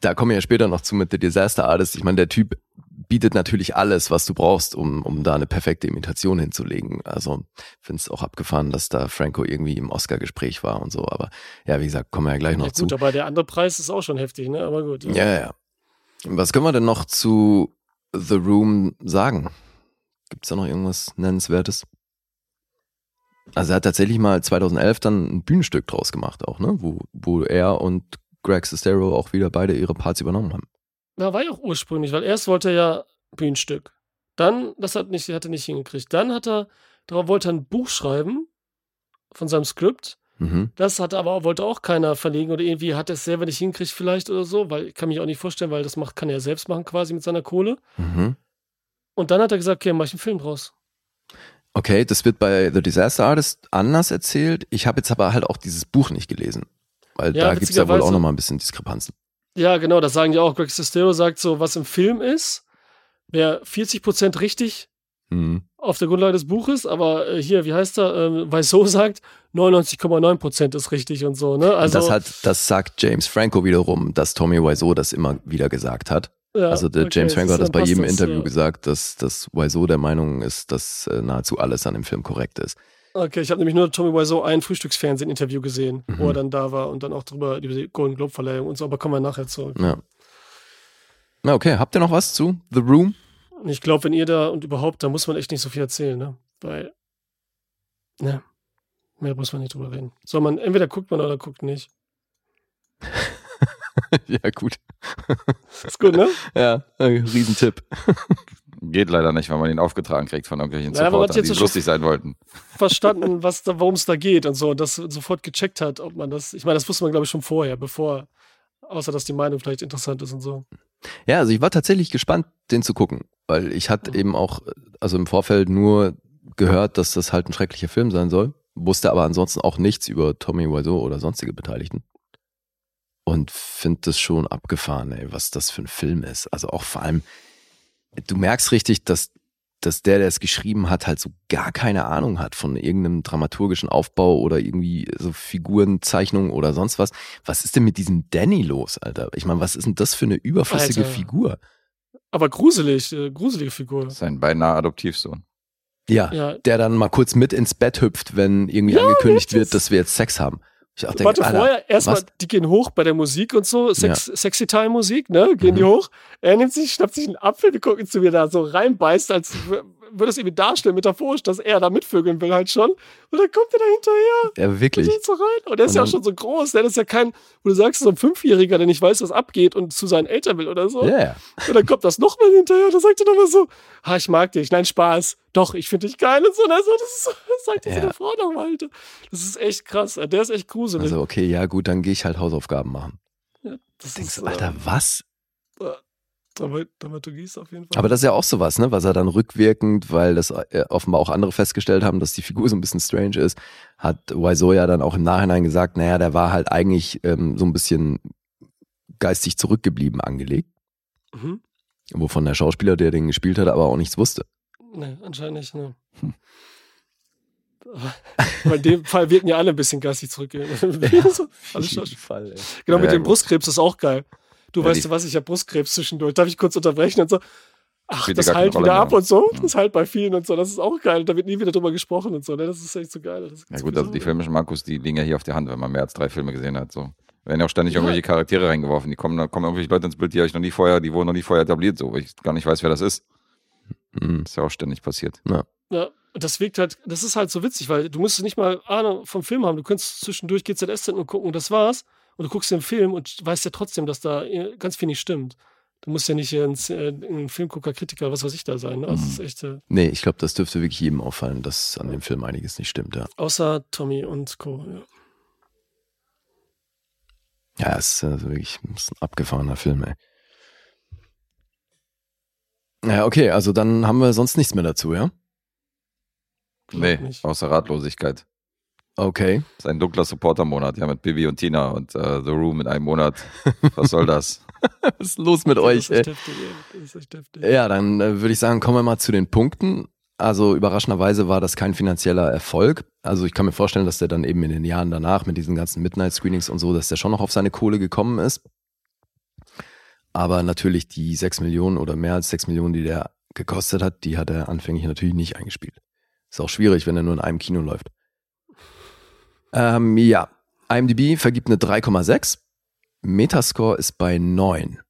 da kommen wir ja später noch zu mit The Disaster Artist. Ich meine, der Typ bietet natürlich alles, was du brauchst, um, um da eine perfekte Imitation hinzulegen. Also finde es auch abgefahren, dass da Franco irgendwie im Oscar-Gespräch war und so. Aber ja, wie gesagt, kommen wir ja gleich noch Ja, zu. gut, aber der andere Preis ist auch schon heftig, ne? Aber gut. Ja, ja, ja. Was können wir denn noch zu The Room sagen? Gibt es da noch irgendwas Nennenswertes? Also er hat tatsächlich mal 2011 dann ein Bühnenstück draus gemacht auch, ne? Wo, wo er und Greg Sestero auch wieder beide ihre Parts übernommen haben. Na, war ja auch ursprünglich, weil erst wollte er ja Bühnenstück. Dann, das hat nicht, hat er nicht hingekriegt. Dann hat er, darauf wollte er ein Buch schreiben von seinem Skript. Mhm. Das hat aber wollte auch keiner verlegen oder irgendwie hat er es selber nicht hingekriegt vielleicht oder so, weil ich kann mich auch nicht vorstellen, weil das macht, kann er ja selbst machen quasi mit seiner Kohle. Mhm. Und dann hat er gesagt, okay, mach ich einen Film draus. Okay, das wird bei The Disaster Artist anders erzählt. Ich habe jetzt aber halt auch dieses Buch nicht gelesen. Weil Ja, da gibt's ja wohl auch nochmal ein bisschen Diskrepanzen. Ja, genau, das sagen die auch. Greg Sestero sagt so, was im Film ist, wäre 40% richtig Mhm. auf der Grundlage des Buches, aber äh, hier, wie heißt er, ähm, weil so sagt, 99,9% ist richtig und so, ne? Also, das, hat, das sagt James Franco wiederum, dass Tommy Wiseau das immer wieder gesagt hat. Ja, Also der okay, James Franco hat das bei jedem das, Interview ja. gesagt, dass, dass Wiseau der Meinung ist, dass äh, nahezu alles an dem Film korrekt ist. Okay, ich habe nämlich nur Tommy Wiseau ein Frühstücksfernsehen-Interview gesehen, wo Mhm. er dann da war und dann auch drüber über die Golden Globe-Verleihung und so, aber kommen wir nachher zu. Ja. Na okay, habt ihr noch was zu The Room? Ich glaube, wenn ihr da und überhaupt, da muss man echt nicht so viel erzählen, ne? Weil, ne, mehr muss man nicht drüber reden. Soll man, entweder guckt man oder guckt nicht. *laughs* ja, gut. Ist gut, ne? *laughs* Ja, äh, Riesentipp. *laughs* Geht leider nicht, weil man ihn aufgetragen kriegt von irgendwelchen Ja, aber man hat Supportern, jetzt die schon- lustig sein wollten. Verstanden, was da, worum es da geht und so, und das sofort gecheckt hat, ob man das, ich meine, das wusste man, glaube ich, schon vorher, bevor, außer dass die Meinung vielleicht interessant ist und so. Ja, also ich war tatsächlich gespannt, den zu gucken, weil ich hatte eben auch, also im Vorfeld nur gehört, dass das halt ein schrecklicher Film sein soll, wusste aber ansonsten auch nichts über Tommy Wiseau oder sonstige Beteiligten. Und finde das schon abgefahren, ey, was das für ein Film ist. Also auch vor allem, du merkst richtig, dass, dass der, der es geschrieben hat, halt so gar keine Ahnung hat von irgendeinem dramaturgischen Aufbau oder irgendwie so Figurenzeichnungen oder sonst was. Was ist denn mit diesem Danny los, Alter? Ich meine, was ist denn das für eine überflüssige Alter. Figur? Aber gruselig, äh, gruselige Figur. Sein beinahe Adoptivsohn. Ja, Ja, der dann mal kurz mit ins Bett hüpft, wenn irgendwie Ja, angekündigt wird, dass wir jetzt Sex haben. Ich auch denke, Warte, Alter, vorher erstmal, die gehen hoch bei der Musik und so, Sex, Sexy Time Musik, ne? Gehen die Mhm. hoch. Er nimmt sich, schnappt sich einen Apfel, wir gucken zu, er da so reinbeißt, als würde es irgendwie darstellen, metaphorisch, dass er da mitvögeln will halt schon. Und dann kommt er da hinterher ja, und wirklich. geht so rein. Und er ist Und ja auch schon so groß, der ist ja kein, wo du sagst, so ein Fünfjähriger, der nicht weiß, was abgeht und zu seinen Eltern will oder so. Ja, ja. Und dann kommt das nochmal hinterher. Da sagt er nochmal so: Ha, ich mag dich. Nein, Spaß. Doch, ich finde dich geil und so. Und also, das, ist, das sagt er Ja. seiner Frau nochmal, Alter. Das ist echt krass. Der ist echt gruselig. Also, okay, ja, gut, dann gehe ich halt Hausaufgaben machen. das Denkst ist, du, Alter, was? Dram- Dramaturgie ist auf jeden Fall. Aber das ist ja auch sowas, ne? Was er dann rückwirkend, weil das äh, offenbar auch andere festgestellt haben, dass die Figur so ein bisschen strange ist, hat Wiseau ja dann auch im Nachhinein gesagt, naja, der war halt eigentlich ähm, so ein bisschen geistig zurückgeblieben angelegt, mhm. wovon der Schauspieler, der den gespielt hat, aber auch nichts wusste. Nee, anscheinend nicht. Ne. Hm. *laughs* Aber in dem Fall wirken ja alle ein bisschen geistig zurückgehen. *laughs* So, *laughs* alle Schauspieler. Fall, ey. Genau, mit Ja, dem. Brustkrebs ist auch geil. Du Ja, weißt du was, ich habe Brustkrebs zwischendurch. Darf ich kurz unterbrechen und so? Ach, Spielt das ja halt Rolle wieder mehr. ab und so. Ja. Das halt bei vielen und so. Das ist auch geil. Da wird nie wieder drüber gesprochen und so. Ne? Das ist echt so geil. Das Ja gut, also die filmischen Markus, die liegen ja hier auf der Hand, wenn man mehr als drei Filme gesehen hat. So. werden ja auch ständig Ja. irgendwelche Charaktere reingeworfen. Die kommen, da kommen irgendwelche Leute ins Bild, die habe ich noch nie vorher, die wurden noch nie vorher etabliert, so, weil ich gar nicht weiß, wer das ist. Mhm. Das ist ja auch ständig passiert. Ja, und das wirkt halt, das ist halt so witzig, weil du musst nicht mal Ahnung vom Film haben. Du könntest zwischendurch GZS-Sendung gucken und das war's. Und du guckst den Film und weißt ja trotzdem, dass da äh, ganz viel nicht stimmt. Du musst ja nicht ein, äh, ein Filmgucker, Kritiker, was weiß ich da sein. Ne? Das ist echt, äh, Nee, ich glaube, das dürfte wirklich jedem auffallen, dass an dem Film einiges nicht stimmt, ja. außer Tommy und Co. Ja. Ja, es ist also wirklich es ist ein abgefahrener Film, ey. Ja, okay, also dann haben wir sonst nichts mehr dazu, ja? Glaub Nee, nicht. außer Ratlosigkeit. Okay. Das ist ein dunkler Supporter-Monat, ja, mit Bibi und Tina und äh, The Room in einem Monat. Was soll das? *laughs* Was ist los mit euch, das ist ey? echt heftig, ey. Das ist echt heftig. Ja, dann äh, würde ich sagen, kommen wir mal zu den Punkten. Also überraschenderweise war das kein finanzieller Erfolg. Also ich kann mir vorstellen, dass der dann eben in den Jahren danach mit diesen ganzen Midnight-Screenings und so, dass der schon noch auf seine Kohle gekommen ist. Aber natürlich die sechs Millionen oder mehr als sechs Millionen, die der gekostet hat, die hat er anfänglich natürlich nicht eingespielt. Ist auch schwierig, wenn er nur in einem Kino läuft. Ähm, ja, IMDb vergibt eine 3,6. Metascore ist bei 9.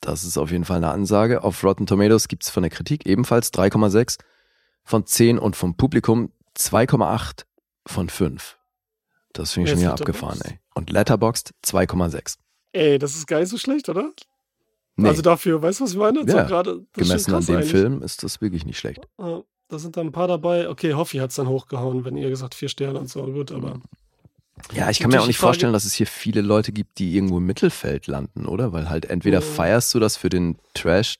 Das ist auf jeden Fall eine Ansage. Auf Rotten Tomatoes gibt es von der Kritik ebenfalls 3,6 von 10 und vom Publikum 2,8 von 5. Das finde ich schon ist abgefahren, ey. Und Letterboxd 2,6. Ey, das ist gar nicht so schlecht, oder? Nee, Also dafür, weißt du, was ich meine? Ja, das ist gemessen an dem eigentlich. Film ist das wirklich nicht schlecht. Ja, da sind da ein paar dabei. Okay, Hoffi hat es dann hochgehauen, wenn ihr gesagt vier Sterne und so. Gut, aber Ja, ich kann mir auch nicht Frage- vorstellen, dass es hier viele Leute gibt, die irgendwo im Mittelfeld landen, oder? Weil halt entweder Ja. feierst du das für den Trash,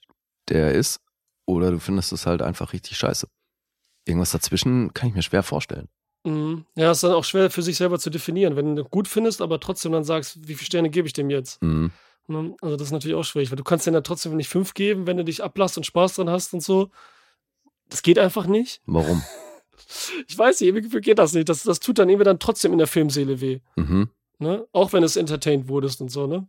der er ist, oder du findest es halt einfach richtig scheiße. Irgendwas dazwischen kann ich mir schwer vorstellen. mhm. ja, ist dann auch schwer für sich selber zu definieren. Wenn du gut findest, aber trotzdem dann sagst, wie viele Sterne gebe ich dem jetzt? Mhm. Ne? Also das ist natürlich auch schwierig, weil du kannst dir dann trotzdem nicht fünf geben, wenn du dich ablasst und Spaß dran hast und so. Das geht einfach nicht. Warum? *laughs* Ich weiß nicht, irgendwie geht das nicht. Das, das tut dann irgendwie dann trotzdem in der Filmseele weh. Mhm. Ne? Auch wenn es entertained wurdest und so, ne?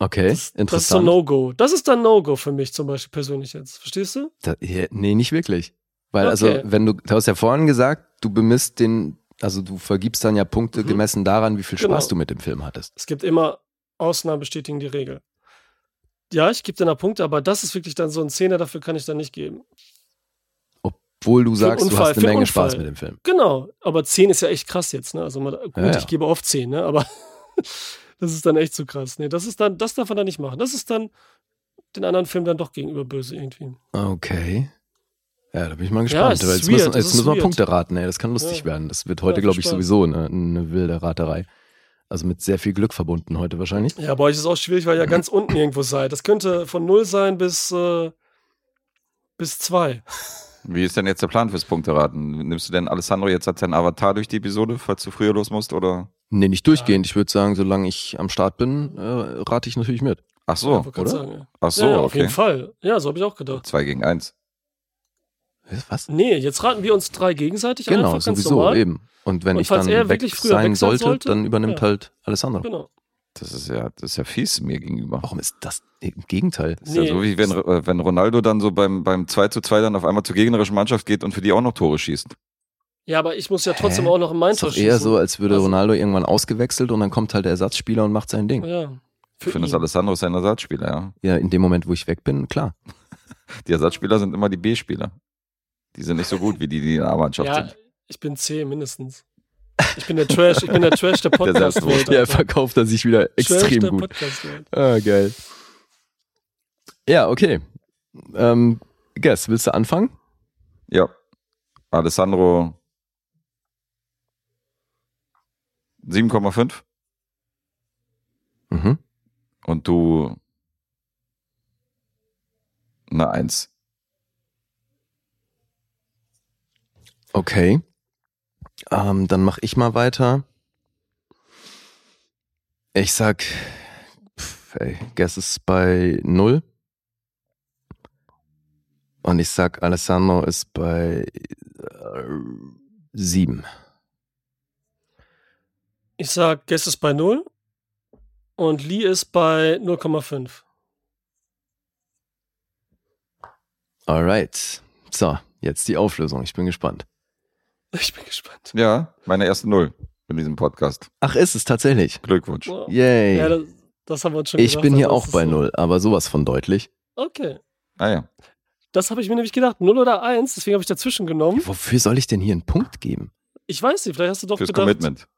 Okay, Das, das ist so interessant. No-Go. Das ist dann No-Go für mich zum Beispiel persönlich jetzt. Verstehst du? Da, ja, nee, nicht wirklich. Weil Okay. also, wenn du, du hast ja vorhin gesagt, du bemisst den, also du vergibst dann ja Punkte Mhm. gemessen daran, wie viel Spaß Genau. du mit dem Film hattest. Es gibt immer Ausnahmen bestätigen die Regel. Ja, ich gebe dir da Punkte, aber das ist wirklich dann so ein Zehner, dafür kann ich dann nicht geben. Obwohl du sagst, du Unfall, hast für eine Menge Spaß Unfall. mit dem Film. Genau, aber 10 ist ja echt krass jetzt, ne? Also mal, gut, Ja, ja. ich gebe oft 10, ne? Aber *laughs* das ist dann echt zu krass. Nee, das ist dann, das darf man dann nicht machen. Das ist dann den anderen Film dann doch gegenüber böse irgendwie. Okay. Ja, da bin ich mal Ja, gespannt. ist jetzt weird, müssen, jetzt müssen wir weird. Punkte raten, ey. Das kann lustig Ja. werden. Das wird heute, Ja, glaube ich, Spaß. sowieso eine, eine wilde Raterei. Also mit sehr viel Glück verbunden heute wahrscheinlich. Ja, bei euch ist es auch schwierig, weil ihr ja *laughs* ganz unten irgendwo seid. Das könnte von 0 sein bis, äh, bis 2. Wie ist denn jetzt der Plan fürs Punkteraten? Nimmst du denn Alessandro jetzt als dein Avatar durch die Episode, falls du früher los musst, oder? Nee, nicht durchgehend. Ich würde sagen, solange ich am Start bin, äh, rate ich natürlich mit. Ach so, Ja, oder? Sagen, ja. ach so, ja, ja, auf okay. jeden Fall. Ja, so habe ich auch gedacht. Zwei gegen eins. Was? Nee, jetzt raten wir uns drei gegenseitig Genau, einfach ganz sowieso, normal. eben. Und wenn Und ich dann er weg wirklich früher sein weg sein sollte, sollte, dann übernimmt ja. halt Alessandro. Genau. Das ist ja, das ist ja fies mir gegenüber. Warum ist das? Im Gegenteil. Das ist ja Nee. so wie wenn, äh, wenn Ronaldo dann so beim, beim 2 zu 2 dann auf einmal zur gegnerischen Mannschaft geht und für die auch noch Tore schießt. Ja, aber ich muss ja trotzdem Hä? auch noch in mein Ist Tor doch eher schießen. so, als würde Also- Ronaldo irgendwann ausgewechselt und dann kommt halt der Ersatzspieler und macht sein Ding. Ja. Ich Für finde, das ihn. Alessandro ist ein Ersatzspieler, ja. Ja, in dem Moment, wo ich weg bin, klar. *laughs* Die Ersatzspieler sind immer die B-Spieler. Die sind nicht so gut wie die, die in der A-Mannschaft Ja, sind. ich bin C mindestens. Ich bin der Trash, ich bin der Trash der *laughs* Podcast-Welt. Selbstbewusste. Ja, verkauft er sich wieder Trash extrem der gut. Ah, geil. Ja, okay. Ähm, Guess, willst du anfangen? Ja. Alessandro 7,5 Mhm. und du eine 1. Okay. Ähm, dann mache ich mal weiter. Ich sag, pff, ey, Guess ist bei null. Und ich sag, Alessandro ist bei äh, sieben. Ich sag, Guess ist bei 0 und Lee ist bei 0,5. Alright. So, jetzt die Auflösung. Ich bin gespannt. *laughs* Ich bin gespannt. Ja, meine erste Null in diesem Podcast. Ach, ist es tatsächlich. Glückwunsch. Wow. Yay. Ja, das, das haben wir uns schon ich gedacht, bin hier aber auch bei so- null, aber sowas von deutlich. Okay. Ah ja. Das habe ich mir nämlich gedacht. 0 oder 1, deswegen habe ich dazwischen genommen. Wofür soll ich denn hier einen Punkt geben? Ich weiß nicht, vielleicht hast du doch Fürs gedacht, Commitment.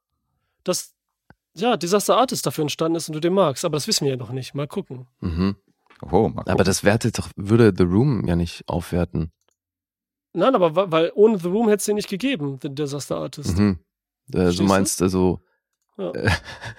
dass ja, Disaster Artist dafür entstanden ist und du den magst. Aber das wissen wir ja noch nicht. Mal gucken. Mhm. Oh, mal Aber gucken. das wertet doch, würde The Room ja nicht aufwerten. Nein, aber weil ohne The Room hätte es den nicht gegeben, den Disaster Artist. Mhm. Äh, du meinst also Ja. äh,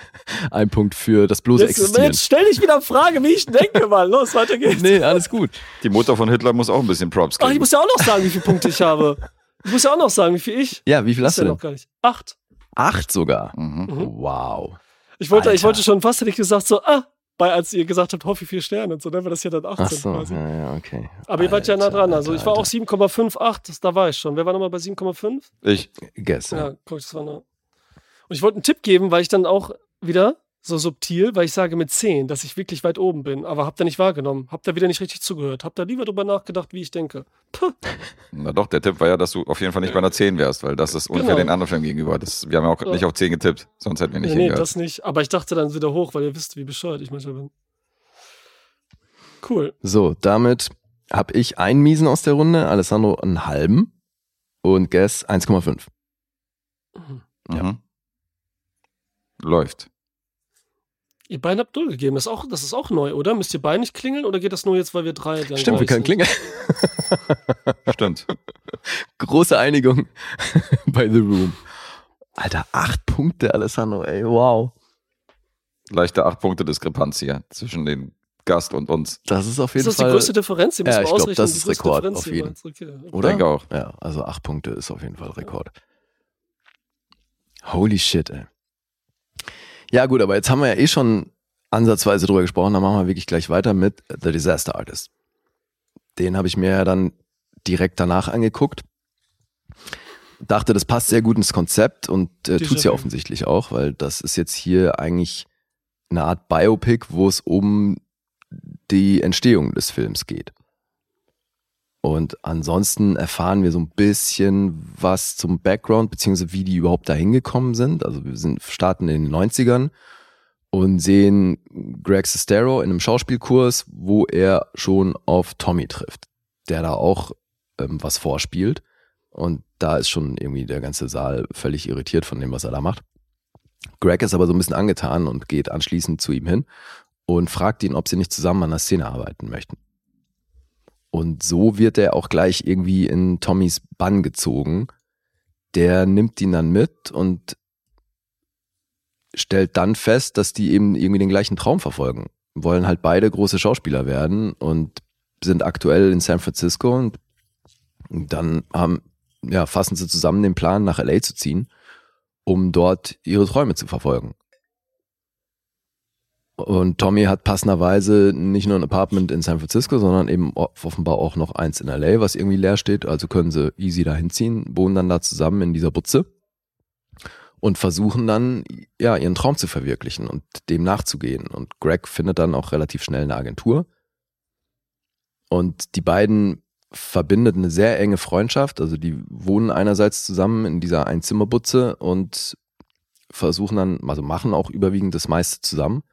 *laughs* ein Punkt für das bloße Jetzt, Existieren. jetzt stell dich wieder Frage, wie ich denke, *laughs* mal. Los, weiter geht's. Nee, alles gut. Die Mutter von Hitler muss auch ein bisschen Props Ach, kriegen. ich muss ja auch noch sagen, wie viele Punkte ich habe. Ich muss ja auch noch sagen, wie viel ich. Ja, wie viel hast du noch denn? gar nicht. Acht. Acht sogar. mhm. Mhm. Wow. Ich wollte, ich wollte schon fast, hätte ich gesagt, so, ah, bei, als ihr gesagt habt, hoffe, vier Sterne und so, dann war das ja dann 18 Ach so, quasi. ja, ja, okay. Aber ihr wart ja nah dran. Also ich war auch Alter. 7,58, das- da war ich schon. Wer war nochmal bei 7,5? Ich. Guess, ja. Guck, das war eine. Und ich wollte einen Tipp geben, weil ich dann auch wieder so subtil, weil ich sage mit 10, dass ich wirklich weit oben bin. Aber habt ihr nicht wahrgenommen. Habt ihr wieder nicht richtig zugehört. Habt ihr lieber drüber nachgedacht, wie ich denke. Puh. *laughs* Na doch, der Tipp war ja, dass du auf jeden Fall nicht bei einer 10 wärst, weil das ist unfair Genau. den anderen Filmen gegenüber. Das, wir haben ja auch Ja. nicht auf 10 getippt, sonst hätten wir nicht nee, nee, hingehört. das nicht. Aber ich dachte dann wieder hoch, weil ihr wisst, wie bescheuert ich manchmal bin. Cool. So, damit habe ich einen Miesen aus der Runde, Alessandro einen halben und Guess 1,5. Mhm. Läuft. Ihr beiden habt null gegeben. Das ist, auch, das ist auch neu, oder? Müsst ihr beide nicht klingeln oder geht das nur jetzt, weil wir drei dann Stimmt, wir können sind? klingeln. *laughs* Stimmt. *laughs* Große Einigung *laughs* bei The Room. Alter, acht Punkte, Alessandro, ey, wow. Leichte 8 Punkte Diskrepanz hier zwischen dem Gast und uns. Das ist auf Ist jeden das die Fall. größte Differenz? Die müssen Ja, wir ich glaub, ausrechnen, das die ist Rekord, Differenz auf jeden. Okay. Oder? Denke auch. Ja, also acht Punkte ist auf jeden Fall Rekord. Holy shit, ey. Ja, gut, aber jetzt haben wir ja eh schon ansatzweise drüber gesprochen, dann machen wir wirklich gleich weiter mit The Disaster Artist. Den habe ich mir ja dann direkt danach angeguckt. Dachte, das passt sehr gut ins Konzept und äh, Déjà tut's ja offensichtlich auch, weil das ist jetzt hier eigentlich eine Art Biopic, wo es um die Entstehung des Films geht. Und ansonsten erfahren wir so ein bisschen was zum Background, beziehungsweise wie die überhaupt da hingekommen sind. Also wir sind starten in den 90ern und sehen Greg Sestero in einem Schauspielkurs, wo er schon auf Tommy trifft, der da auch ähm, was vorspielt. Und da ist schon irgendwie der ganze Saal völlig irritiert von dem, was er da macht. Greg ist aber so ein bisschen angetan und geht anschließend zu ihm hin und fragt ihn, ob sie nicht zusammen an der Szene arbeiten möchten. Und so wird er auch gleich irgendwie in Tommys Bann gezogen. Der nimmt ihn dann mit und stellt dann fest, dass die eben irgendwie den gleichen Traum verfolgen. Wollen halt beide große Schauspieler werden und sind aktuell in San Francisco und dann haben, ja, fassen sie zusammen den Plan, nach LA zu ziehen, um dort ihre Träume zu verfolgen. Und Tommy hat passenderweise nicht nur ein Apartment in San Francisco, sondern eben offenbar auch noch eins in LA, was irgendwie leer steht. Also können sie easy dahin ziehen, wohnen dann da zusammen in dieser Butze und versuchen dann, ja, ihren Traum zu verwirklichen und dem nachzugehen. Und Greg findet dann auch relativ schnell eine Agentur. Und die beiden verbindet eine sehr enge Freundschaft. Also die wohnen einerseits zusammen in dieser Einzimmerbutze und versuchen dann, also machen auch überwiegend das meiste zusammen.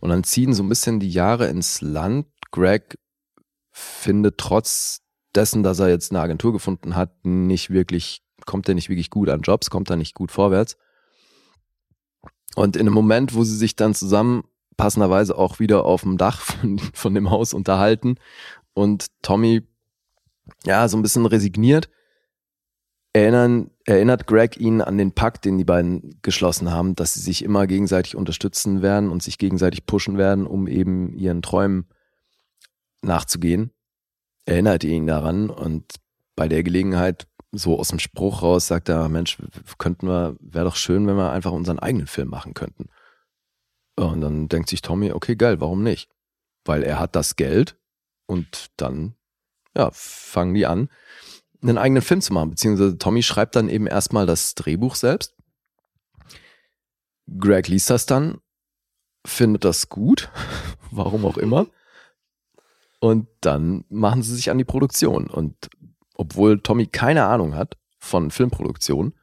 Und dann ziehen so ein bisschen die Jahre ins Land. Greg findet trotz dessen, dass er jetzt eine Agentur gefunden hat, nicht wirklich, kommt er nicht wirklich gut an Jobs, kommt er nicht gut vorwärts. Und in einem Moment, wo sie sich dann zusammen passenderweise auch wieder auf dem Dach *laughs* von, von dem Haus unterhalten und Tommy ja so ein bisschen resigniert, erinnern, erinnert Greg ihn an den Pakt, den die beiden geschlossen haben, dass sie sich immer gegenseitig unterstützen werden und sich gegenseitig pushen werden, um eben ihren Träumen nachzugehen. Erinnert ihn daran und bei der Gelegenheit so aus dem Spruch raus sagt er, Mensch, könnten wir, wäre doch schön, wenn wir einfach unseren eigenen Film machen könnten. Und dann denkt sich Tommy, okay, geil, warum nicht? Weil er hat das Geld und dann, ja, fangen die an, einen eigenen Film zu machen, beziehungsweise Tommy schreibt dann eben erstmal das Drehbuch selbst. Greg liest das dann, findet das gut, *laughs* warum auch immer. Und dann machen sie sich an die Produktion. Und obwohl Tommy keine Ahnung hat von Filmproduktion,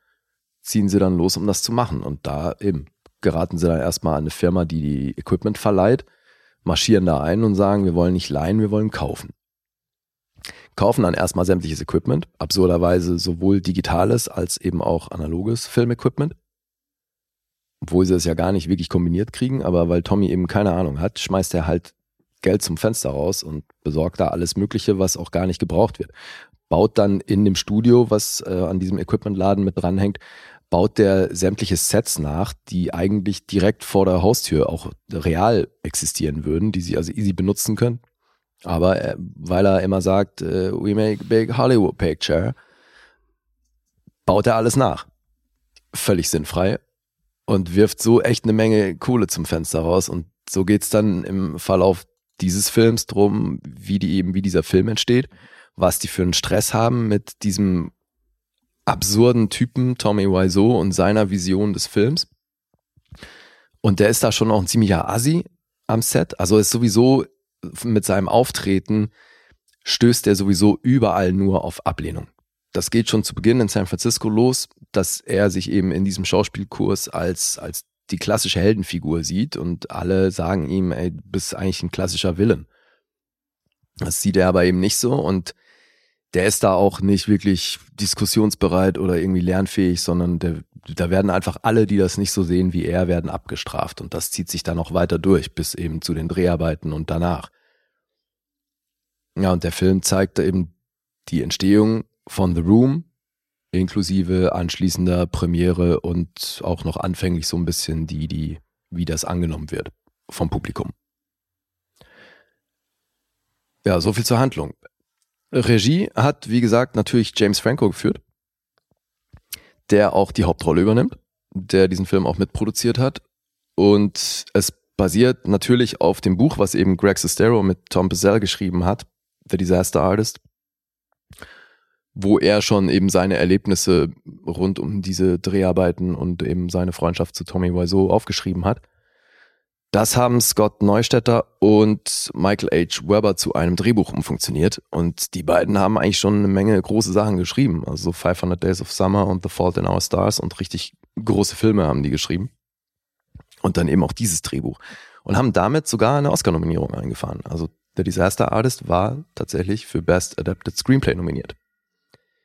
ziehen sie dann los, um das zu machen. Und da eben geraten sie dann erstmal an eine Firma, die die Equipment verleiht, marschieren da ein und sagen, wir wollen nicht leihen, wir wollen kaufen. Kaufen dann erstmal sämtliches Equipment, absurderweise sowohl digitales als eben auch analoges Filmequipment. Obwohl sie es ja gar nicht wirklich kombiniert kriegen, aber weil Tommy eben keine Ahnung hat, schmeißt er halt Geld zum Fenster raus und besorgt da alles Mögliche, was auch gar nicht gebraucht wird. Baut dann in dem Studio, was äh, an diesem Equipmentladen mit dranhängt, baut der sämtliche Sets nach, die eigentlich direkt vor der Haustür auch real existieren würden, die sie also easy benutzen können. Aber äh, weil er immer sagt, äh, we make big Hollywood picture, baut er alles nach. Völlig sinnfrei und wirft so echt eine Menge Kohle zum Fenster raus. Und so geht's dann im Verlauf dieses Films drum, wie die eben, wie dieser Film entsteht, was die für einen Stress haben mit diesem absurden Typen Tommy Wiseau und seiner Vision des Films. Und der ist da schon auch ein ziemlicher Assi am Set. Also ist sowieso mit seinem Auftreten stößt er sowieso überall nur auf Ablehnung. Das geht schon zu Beginn in San Francisco los, dass er sich eben in diesem Schauspielkurs als, als die klassische Heldenfigur sieht und alle sagen ihm, ey, du bist eigentlich ein klassischer Villain. Das sieht er aber eben nicht so und der ist da auch nicht wirklich diskussionsbereit oder irgendwie lernfähig, sondern der, da werden einfach alle, die das nicht so sehen wie er, werden abgestraft. Und das zieht sich dann auch weiter durch, bis eben zu den Dreharbeiten und danach. Ja, und der Film zeigt eben die Entstehung von The Room, inklusive anschließender Premiere und auch noch anfänglich so ein bisschen die, die, wie das angenommen wird vom Publikum. Ja, so viel zur Handlung. Regie hat, wie gesagt, natürlich James Franco geführt, der auch die Hauptrolle übernimmt, der diesen Film auch mitproduziert hat. Und es basiert natürlich auf dem Buch, was eben Greg Sestero mit Tom Pizzell geschrieben hat, The Disaster Artist, wo er schon eben seine Erlebnisse rund um diese Dreharbeiten und eben seine Freundschaft zu Tommy Wiseau aufgeschrieben hat. Das haben Scott Neustetter und Michael H. Weber zu einem Drehbuch umfunktioniert. Und die beiden haben eigentlich schon eine Menge große Sachen geschrieben. Also 500 Days of Summer und The Fault in Our Stars und richtig große Filme haben die geschrieben. Und dann eben auch dieses Drehbuch. Und haben damit sogar eine Oscar-Nominierung eingefahren. Also The Disaster Artist war tatsächlich für Best Adapted Screenplay nominiert.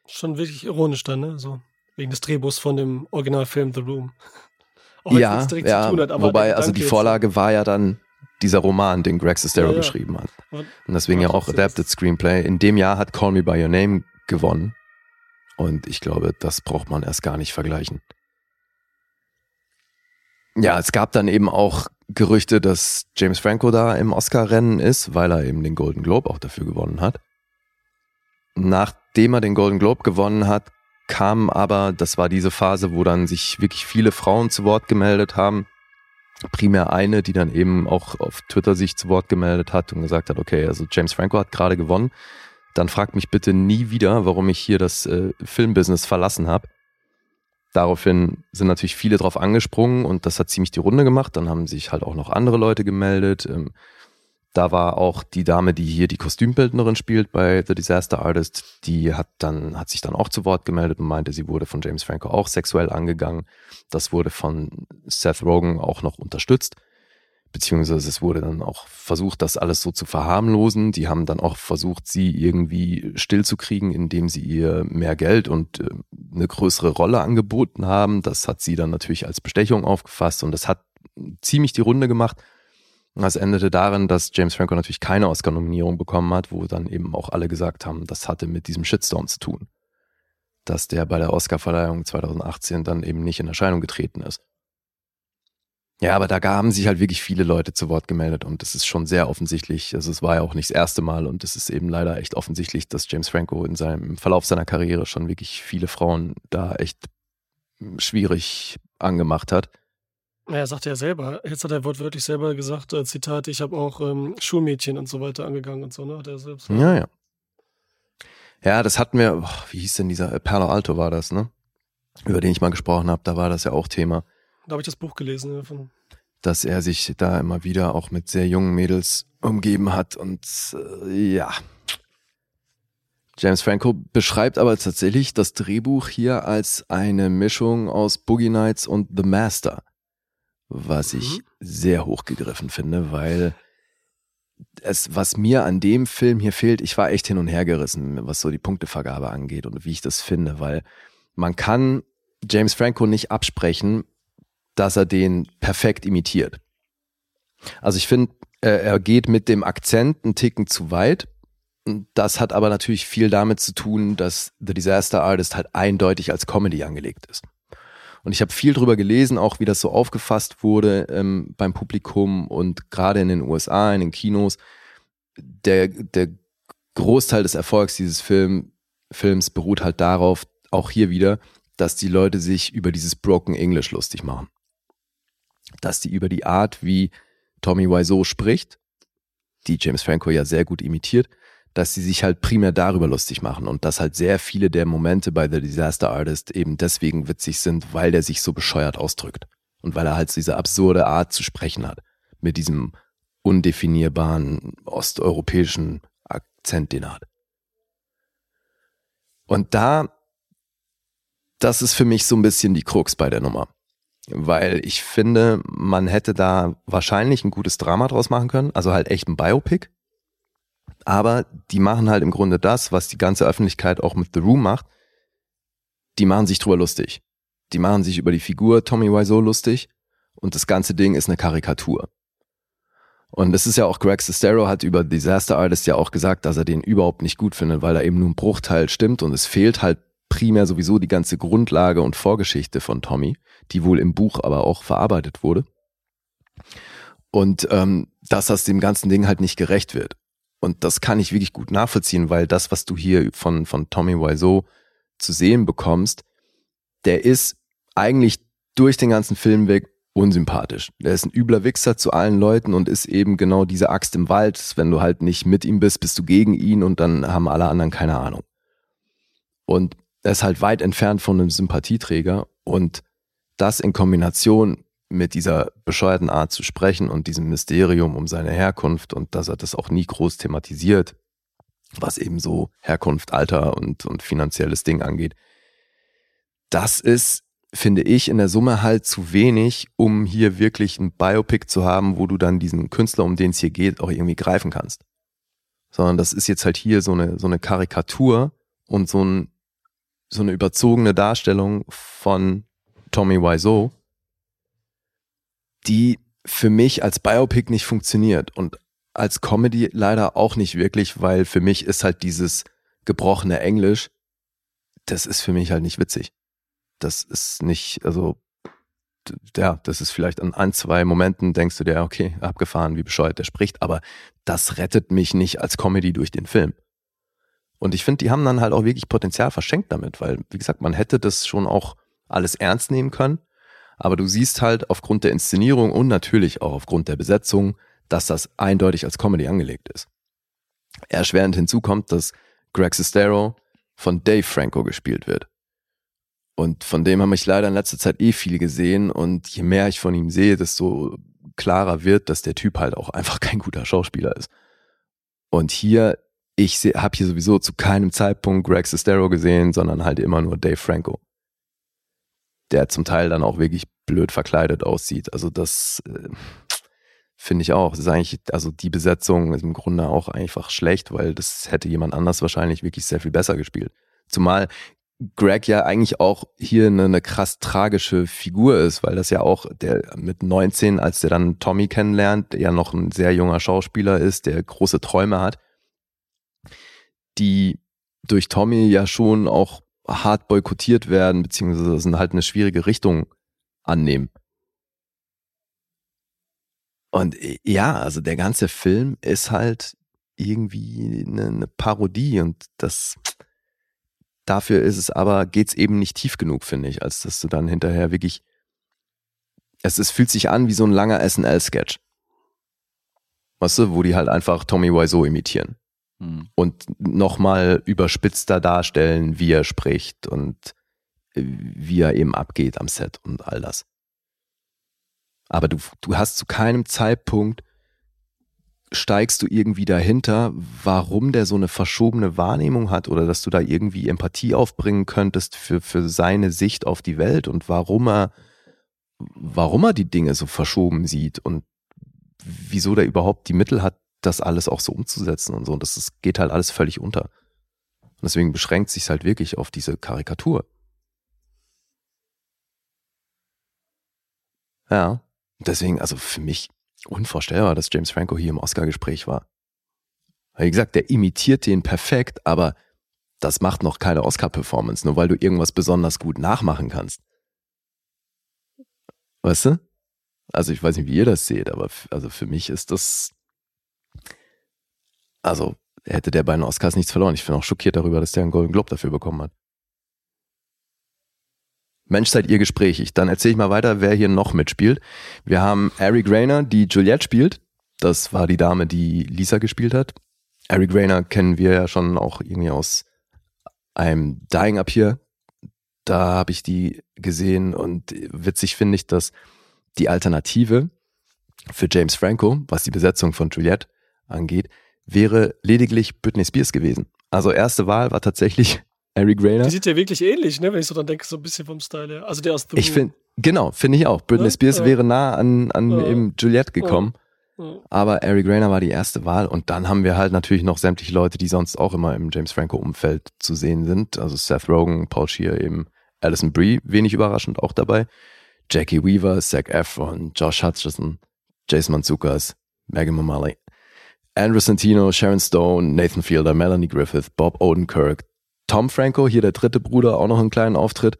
Schon wirklich ironisch dann, ne? So, wegen des Drehbuchs von dem Originalfilm The Room. Auch ja, ja hat, wobei, also die Vorlage war ja dann dieser Roman, den Greg Sestero ja, ja. geschrieben hat. Und deswegen ja auch Adapted Screenplay. In dem Jahr hat Call Me By Your Name gewonnen. Und ich glaube, das braucht man erst gar nicht vergleichen. Ja, es gab dann eben auch Gerüchte, dass James Franco da im Oscar-Rennen ist, weil er eben den Golden Globe auch dafür gewonnen hat. Nachdem er den Golden Globe gewonnen hat, kam aber, das war diese Phase, wo dann sich wirklich viele Frauen zu Wort gemeldet haben. Primär eine, die dann eben auch auf Twitter sich zu Wort gemeldet hat und gesagt hat, okay, also James Franco hat gerade gewonnen. Dann fragt mich bitte nie wieder, warum ich hier das äh, Filmbusiness verlassen habe. Daraufhin sind natürlich viele drauf angesprungen und das hat ziemlich die Runde gemacht. Dann haben sich halt auch noch andere Leute gemeldet. Ähm, da war auch die Dame, die hier die Kostümbildnerin spielt bei The Disaster Artist, die hat dann, hat sich dann auch zu Wort gemeldet und meinte, sie wurde von James Franco auch sexuell angegangen. Das wurde von Seth Rogen auch noch unterstützt. Beziehungsweise es wurde dann auch versucht, das alles so zu verharmlosen. Die haben dann auch versucht, sie irgendwie stillzukriegen, indem sie ihr mehr Geld und äh, eine größere Rolle angeboten haben. Das hat sie dann natürlich als Bestechung aufgefasst und das hat ziemlich die Runde gemacht. Das endete darin, dass James Franco natürlich keine Oscar-Nominierung bekommen hat, wo dann eben auch alle gesagt haben, das hatte mit diesem Shitstorm zu tun. Dass der bei der Oscar-Verleihung 2018 dann eben nicht in Erscheinung getreten ist. Ja, aber da haben sich halt wirklich viele Leute zu Wort gemeldet und es ist schon sehr offensichtlich, also es war ja auch nicht das erste Mal und es ist eben leider echt offensichtlich, dass James Franco in seinem Verlauf seiner Karriere schon wirklich viele Frauen da echt schwierig angemacht hat. Er sagt ja selber, jetzt hat er wortwörtlich selber gesagt, äh, Zitat, ich habe auch ähm, Schulmädchen und so weiter angegangen und so, ne? Hat er selbst. Ja, ja. Ja, das hatten wir, boah, wie hieß denn dieser, äh, Perlo Alto war das, ne? Über den ich mal gesprochen habe, da war das ja auch Thema. Da habe ich das Buch gelesen. Ja, von dass er sich da immer wieder auch mit sehr jungen Mädels umgeben hat und äh, ja. James Franco beschreibt aber tatsächlich das Drehbuch hier als eine Mischung aus Boogie Nights und The Master, was ich Mhm. sehr hochgegriffen finde, weil es, was mir an dem Film hier fehlt, ich war echt hin und her gerissen, was so die Punktevergabe angeht und wie ich das finde, weil man kann James Franco nicht absprechen, dass er den perfekt imitiert. Also ich finde, er, er geht mit dem Akzent einen Ticken zu weit. Das hat aber natürlich viel damit zu tun, dass The Disaster Artist halt eindeutig als Comedy angelegt ist. Und ich habe viel drüber gelesen, auch wie das so aufgefasst wurde ähm, beim Publikum und gerade in den USA, in den Kinos. Der, der Großteil des Erfolgs dieses Film, Films beruht halt darauf, auch hier wieder, dass die Leute sich über dieses Broken English lustig machen. Dass die über die Art, wie Tommy Wiseau spricht, die James Franco ja sehr gut imitiert, dass sie sich halt primär darüber lustig machen und dass halt sehr viele der Momente bei The Disaster Artist eben deswegen witzig sind, weil der sich so bescheuert ausdrückt und weil er halt diese absurde Art zu sprechen hat mit diesem undefinierbaren osteuropäischen Akzent, den er hat. Und da, das ist für mich so ein bisschen die Krux bei der Nummer. Weil ich finde, man hätte da wahrscheinlich ein gutes Drama draus machen können, also halt echt ein Biopic. Aber die machen halt im Grunde das, was die ganze Öffentlichkeit auch mit The Room macht. Die machen sich drüber lustig. Die machen sich über die Figur Tommy Wiseau lustig und das ganze Ding ist eine Karikatur. Und es ist ja auch Greg Sestero hat über Disaster Artist ja auch gesagt, dass er den überhaupt nicht gut findet, weil er eben nur ein Bruchteil stimmt und es fehlt halt primär sowieso die ganze Grundlage und Vorgeschichte von Tommy, die wohl im Buch aber auch verarbeitet wurde. Und ähm, dass das dem ganzen Ding halt nicht gerecht wird. Und das kann ich wirklich gut nachvollziehen, weil das, was du hier von, von Tommy Wiseau zu sehen bekommst, der ist eigentlich durch den ganzen Film weg unsympathisch. Der ist ein übler Wichser zu allen Leuten und ist eben genau diese Axt im Wald. Wenn du halt nicht mit ihm bist, bist du gegen ihn und dann haben alle anderen keine Ahnung. Und er ist halt weit entfernt von einem Sympathieträger und das in Kombination mit dieser bescheuerten Art zu sprechen und diesem Mysterium um seine Herkunft und dass er das auch nie groß thematisiert, was eben so Herkunft, Alter und, und finanzielles Ding angeht. Das ist, finde ich, in der Summe halt zu wenig, um hier wirklich ein Biopic zu haben, wo du dann diesen Künstler, um den es hier geht, auch irgendwie greifen kannst. Sondern das ist jetzt halt hier so eine, so eine Karikatur und so, ein, so eine überzogene Darstellung von Tommy Wiseau, die für mich als Biopic nicht funktioniert und als Comedy leider auch nicht wirklich, weil für mich ist halt dieses gebrochene Englisch, das ist für mich halt nicht witzig. Das ist nicht, also, ja, das ist vielleicht an ein, zwei Momenten denkst du dir, okay, abgefahren, wie bescheuert der spricht, aber das rettet mich nicht als Comedy durch den Film. Und ich finde, die haben dann halt auch wirklich Potenzial verschenkt damit, weil, wie gesagt, man hätte das schon auch alles ernst nehmen können. Aber du siehst halt aufgrund der Inszenierung und natürlich auch aufgrund der Besetzung, dass das eindeutig als Comedy angelegt ist. Erschwerend hinzu kommt, dass Greg Sestero von Dave Franco gespielt wird. Und von dem habe ich leider in letzter Zeit eh viel gesehen und je mehr ich von ihm sehe, desto klarer wird, dass der Typ halt auch einfach *laughs* kein guter Schauspieler ist. Und hier, ich habe hier sowieso zu keinem Zeitpunkt Greg Sestero gesehen, sondern halt immer nur Dave Franco der zum Teil dann auch wirklich blöd verkleidet aussieht. Also das äh, finde ich auch. Das ist eigentlich, also die Besetzung ist im Grunde auch einfach schlecht, weil das hätte jemand anders wahrscheinlich wirklich sehr viel besser gespielt. Zumal Greg ja eigentlich auch hier eine, eine krass tragische Figur ist, weil das ja auch der mit 19, als der dann Tommy kennenlernt, der ja noch ein sehr junger Schauspieler ist, der große Träume hat, die durch Tommy ja schon auch hart boykottiert werden, beziehungsweise halt eine schwierige Richtung annehmen. Und äh, ja, also der ganze Film ist halt irgendwie eine, eine Parodie und das dafür ist es aber, geht's eben nicht tief genug, finde ich, als dass du dann hinterher wirklich es, es fühlt sich an wie so ein langer SNL-Sketch. Weißt du, wo die halt einfach Tommy Wiseau imitieren Hm. und nochmal überspitzter darstellen, wie er spricht und äh, wie er eben abgeht am Set und all das. Aber du, du hast zu keinem Zeitpunkt steigst du irgendwie dahinter, warum der so eine verschobene Wahrnehmung hat oder dass du da irgendwie Empathie aufbringen könntest für, für seine Sicht auf die Welt und warum er, warum er die Dinge so verschoben sieht und wieso der überhaupt die Mittel hat, das alles auch so umzusetzen und so. Und das, das geht halt alles völlig unter. Und deswegen beschränkt sich halt wirklich auf diese Karikatur. Ja. Deswegen, also für mich unvorstellbar, dass James Franco hier im Oscar-Gespräch war. Wie gesagt, der imitiert den perfekt, aber das macht noch keine Oscar-Performance, nur weil du irgendwas besonders gut nachmachen kannst. Weißt du? Also ich weiß nicht, wie ihr das seht, aber also für mich ist das, also hätte der bei den Oscars nichts verloren. Ich bin auch schockiert darüber, dass der einen Golden Globe dafür bekommen hat. Mensch, seid ihr gesprächig. Dann erzähle ich mal weiter, wer hier noch mitspielt. Wir haben Eric Rayner, die Juliette spielt. Das war die Dame, die Lisa gespielt hat. Eric Rayner kennen wir ja schon auch irgendwie aus einem Dying Up Here. Da habe ich die gesehen und witzig finde ich, dass die Alternative für James Franco, was die Besetzung von Juliette angeht, wäre lediglich Britney Spears gewesen. Also erste Wahl war tatsächlich *laughs* Eric Rayner. Die sieht ja wirklich ähnlich, ne, wenn ich so dran denke, so ein bisschen vom Style her. Also der aus The Ich finde, genau, finde ich auch. Britney ne? Spears ja. wäre nah an, an ja. eben Juliette gekommen. Ja. Aber Eric Rayner war die erste Wahl und dann haben wir halt natürlich noch sämtliche Leute, die sonst auch immer im James Franco-Umfeld zu sehen sind. Also Seth Rogen, Paul Shear, eben Alison Brie, wenig überraschend auch dabei. Jackie Weaver, Zac Efron, Josh Hutcherson, Jason Manzukas, Megan Mullally, Andrew Santino, Sharon Stone, Nathan Fielder, Melanie Griffith, Bob Odenkirk, Tom Franco, hier der dritte Bruder, auch noch einen kleinen Auftritt.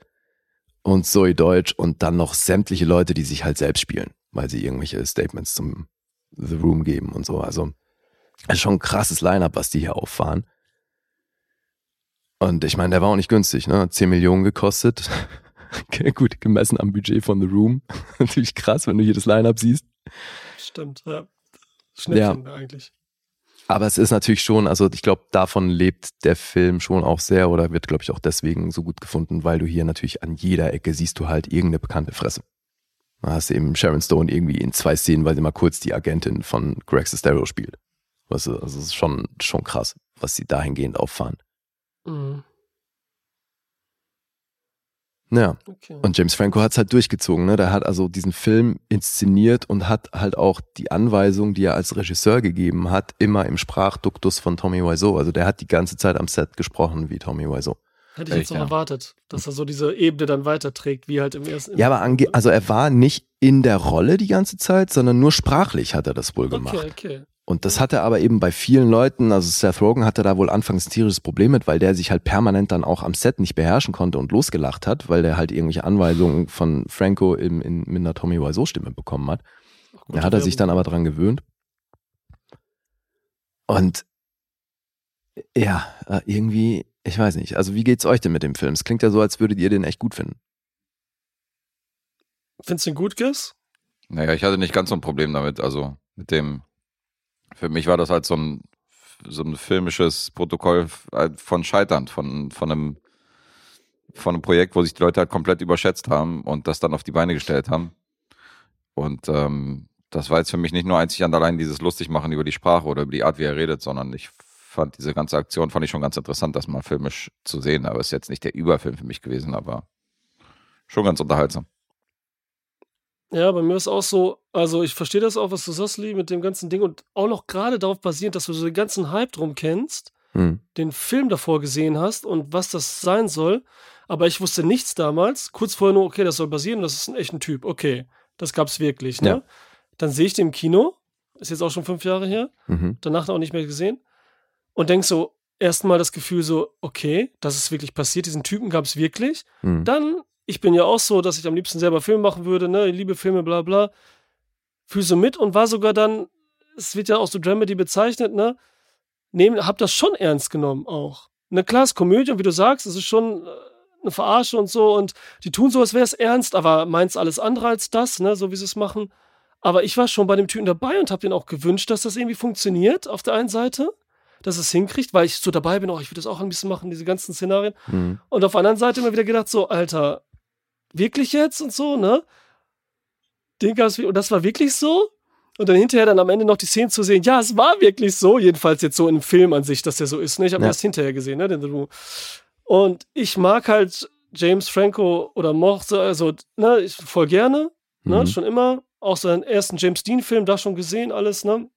Und Zoe Deutsch und dann noch sämtliche Leute, die sich halt selbst spielen, weil sie irgendwelche Statements zum The Room geben und so. Also ist schon ein krasses Line-up, was die hier auffahren. Und ich meine, der war auch nicht günstig, ne? 10 Millionen gekostet. *laughs* gut, gemessen am Budget von The Room. *laughs* Natürlich krass, wenn du hier das Line-up siehst. Stimmt, ja. Schnäppchen ja. eigentlich. Aber es ist natürlich schon, also ich glaube, davon lebt der Film schon auch sehr oder wird, glaube ich, auch deswegen so gut gefunden, weil du hier natürlich an jeder Ecke siehst du halt irgendeine bekannte Fresse. Da hast du eben Sharon Stone irgendwie in zwei Szenen, weil sie mal kurz die Agentin von Greg Sestero spielt. Weißt du, also es ist schon, schon krass, was sie dahingehend auffahren. Mhm. Ja. Okay. Und James Franco hat es halt durchgezogen. Ne? Der hat also diesen Film inszeniert und hat halt auch die Anweisung, die er als Regisseur gegeben hat, immer im Sprachduktus von Tommy Wiseau. Also der hat die ganze Zeit am Set gesprochen wie Tommy Wiseau. Hätte ich jetzt noch ja. erwartet, dass er so diese Ebene dann weiterträgt, wie halt im ersten. Ja, aber ange also er war nicht in der Rolle die ganze Zeit, sondern nur sprachlich hat er das wohl gemacht. Okay, okay. Und das hatte aber eben bei vielen Leuten, also Seth Rogen hatte da wohl anfangs ein tierisches Problem mit, weil der sich halt permanent dann auch am Set nicht beherrschen konnte und losgelacht hat, weil der halt irgendwelche Anweisungen von Franco in, in, mit einer Tommy Wiseau Stimme bekommen hat. Da hat er sich dann aber dran gewöhnt. Und ja, äh, irgendwie, ich weiß nicht. Also wie geht's euch denn mit dem Film? Es klingt ja so, als würdet ihr den echt gut finden. Findest du ihn gut, Guess? Naja, ich hatte nicht ganz so ein Problem damit, also mit dem für mich war das halt so ein, so ein filmisches Protokoll von Scheitern, von, von einem von einem Projekt, wo sich die Leute halt komplett überschätzt haben und das dann auf die Beine gestellt haben. Und ähm, das war jetzt für mich nicht nur einzig und allein dieses Lustigmachen über die Sprache oder über die Art, wie er redet, sondern ich fand diese ganze Aktion fand ich schon ganz interessant, das mal filmisch zu sehen. Aber es ist jetzt nicht der Überfilm für mich gewesen, aber schon ganz unterhaltsam. Ja, bei mir ist auch so, also ich verstehe das auch, was du sagst, Lee, mit dem ganzen Ding und auch noch gerade darauf basierend, dass du so den ganzen Hype drum kennst, hm. den Film davor gesehen hast und was das sein soll. Aber ich wusste nichts damals. Kurz vorher nur, okay, das soll basieren, das ist ein echter Typ. Okay, das gab's wirklich, ne? Ja. Dann sehe ich den im Kino, ist jetzt auch schon fünf Jahre her, mhm. danach auch nicht mehr gesehen und denk so, erstmal das Gefühl so, okay, das ist wirklich passiert, diesen Typen gab's wirklich. Mhm. Dann ich bin ja auch so, dass ich am liebsten selber Filme machen würde, ne, ich liebe Filme, bla bla. Fühl so mit und war sogar dann, es wird ja auch so Dramedy bezeichnet, ne, nehm, hab das schon ernst genommen auch. Ne, klar, es ist Komödie und wie du sagst, es ist schon äh, eine Verarsche und so und die tun so, als wäre es ernst, aber meins alles andere als das, ne, so wie sie es machen. Aber ich war schon bei dem Typen dabei und hab den auch gewünscht, dass das irgendwie funktioniert auf der einen Seite dass es hinkriegt, weil ich so dabei bin, oh, ich würde das auch ein bisschen machen, diese ganzen Szenarien. Mhm. Und auf der anderen Seite immer wieder gedacht, so, Alter, wirklich jetzt und so, ne? Den gab's, und das war wirklich so? Und dann hinterher dann am Ende noch die Szene zu sehen, ja, es war wirklich so, jedenfalls jetzt so einem Film an sich, dass der so ist. Ne? Ich habe Ja. erst hinterher gesehen, ne, den The Room. Und ich mag halt James Franco oder mochte, also, ne, ich voll gerne, ne, Mhm. schon immer. Auch seinen ersten James Dean-Film, da schon gesehen, alles, ne?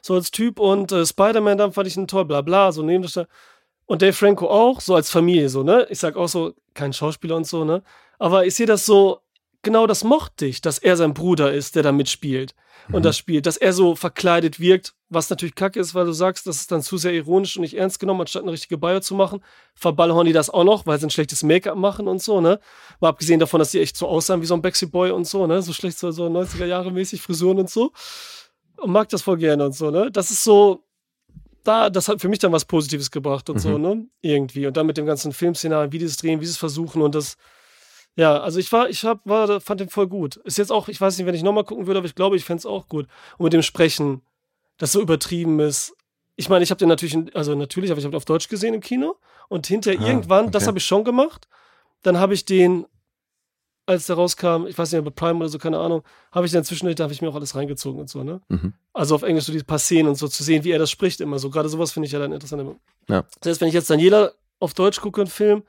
So als Typ und äh, Spider-Man, dann fand ich ihn toll, bla bla, so Nebendarsteller. Und Dave Franco auch, so als Familie, so, ne? Ich sag auch so, kein Schauspieler und so, ne? Aber ich sehe das so, genau das mochte ich, dass er sein Bruder ist, der da mitspielt und das spielt, dass er so verkleidet wirkt, was natürlich kacke ist, weil du sagst, das ist dann zu sehr ironisch und nicht ernst genommen, anstatt eine richtige Bio zu machen. Verballhorn die das auch noch, weil sie ein schlechtes Make-up machen und so, ne? Mal abgesehen davon, dass die echt so aussahen wie so ein Backstreet Boy und so, ne? So schlecht, so, so 90er Jahre mäßig Frisuren und so. Und mag das voll gerne und so, ne? Das ist so, da, das hat für mich dann was Positives gebracht und so, ne? Irgendwie. Und dann mit dem ganzen Filmszenario, wie die es drehen, wie sie es versuchen und das, ja, also ich war, ich hab, war, fand den voll gut. Ist jetzt auch, ich weiß nicht, wenn ich nochmal gucken würde, aber ich glaube, ich fände es auch gut. Und mit dem Sprechen, das so übertrieben ist. Ich meine, ich habe den natürlich, also natürlich, aber ich habe auf Deutsch gesehen im Kino und hinterher Ah, irgendwann, das okay. habe ich schon gemacht. Dann habe ich den, als der rauskam, ich weiß nicht, bei Prime oder so, keine Ahnung, habe ich dann zwischendurch, da habe ich mir auch alles reingezogen und so, ne? Mhm. Also auf Englisch so die paar Szenen und so zu sehen, wie er das spricht immer so. Gerade sowas finde ich ja dann interessant. Ja. Das heißt, wenn ich jetzt Daniela auf Deutsch gucke, einen Film,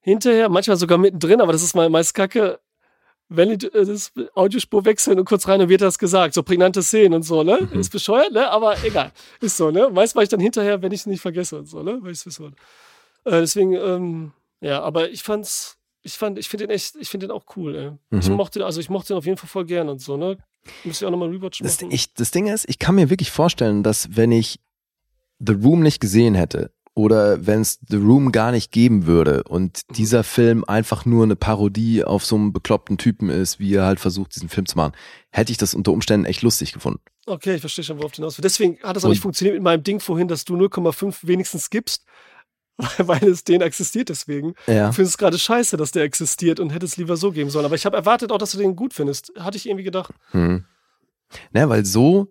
hinterher, manchmal sogar mittendrin, aber das ist mal meist kacke, wenn die äh, das Audiospur wechseln und kurz rein und wird das gesagt. So prägnante Szenen und so, ne? Mhm. Ist bescheuert, ne? Aber egal. Ist so, ne? Meist mache ich dann hinterher, wenn ich es nicht vergesse und so, ne? Weil ich es wissen wollte. Äh, deswegen, ähm, ja, aber ich fand's, ich fand, ich finde den echt, ich finde den auch cool, ey. Ich Mhm. mochte, also ich mochte den auf jeden Fall voll gern und so, ne? Müsste ich auch nochmal Rewatch Das, machen. ich, das Ding ist, ich kann mir wirklich vorstellen, dass wenn ich The Room nicht gesehen hätte oder wenn es The Room gar nicht geben würde und dieser Film einfach nur eine Parodie auf so einen bekloppten Typen ist, wie er halt versucht, diesen Film zu machen, hätte ich das unter Umständen echt lustig gefunden. Okay, ich verstehe schon, worauf du hinaus willst. Deswegen hat das auch nicht funktioniert mit meinem Ding vorhin, dass du 0,5 wenigstens gibst, *laughs* weil, es den existiert deswegen. Ja. Ich finde es gerade scheiße, dass der existiert und hätte es lieber so geben sollen. Aber ich habe erwartet auch, dass du den gut findest. Hatte ich irgendwie gedacht. Hm. Ne, weil so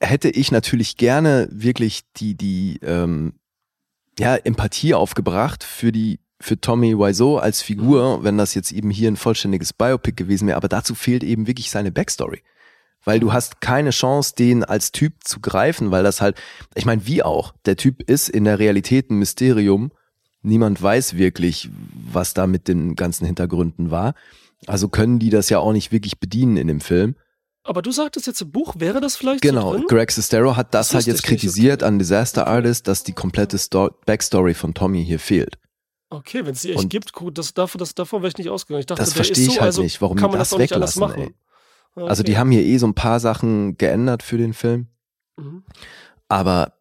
hätte ich natürlich gerne wirklich die, die ähm, ja, Empathie aufgebracht für die für Tommy Wiseau als Figur, wenn das jetzt eben hier ein vollständiges Biopic gewesen wäre, aber dazu fehlt eben wirklich seine Backstory. Weil du hast keine Chance, den als Typ zu greifen, weil das halt, ich meine, wie auch, der Typ ist in der Realität ein Mysterium. Niemand weiß wirklich, was da mit den ganzen Hintergründen war. Also können die das ja auch nicht wirklich bedienen in dem Film. Aber du sagtest jetzt im Buch, wäre das vielleicht Genau, so? Greg Sestero hat das Das halt jetzt kritisiert okay. an Disaster Artist, dass die komplette Sto Backstory von Tommy hier fehlt. Okay, wenn es die echt Und- gibt, gut, das, davon, das, davon wäre ich nicht ausgegangen. Ich dachte, Das verstehe ich so, halt also nicht, warum kann man das das auch nicht weglassen, machen. ey. Ah, Also die okay. haben hier eh so ein paar Sachen geändert für den Film, Mhm. aber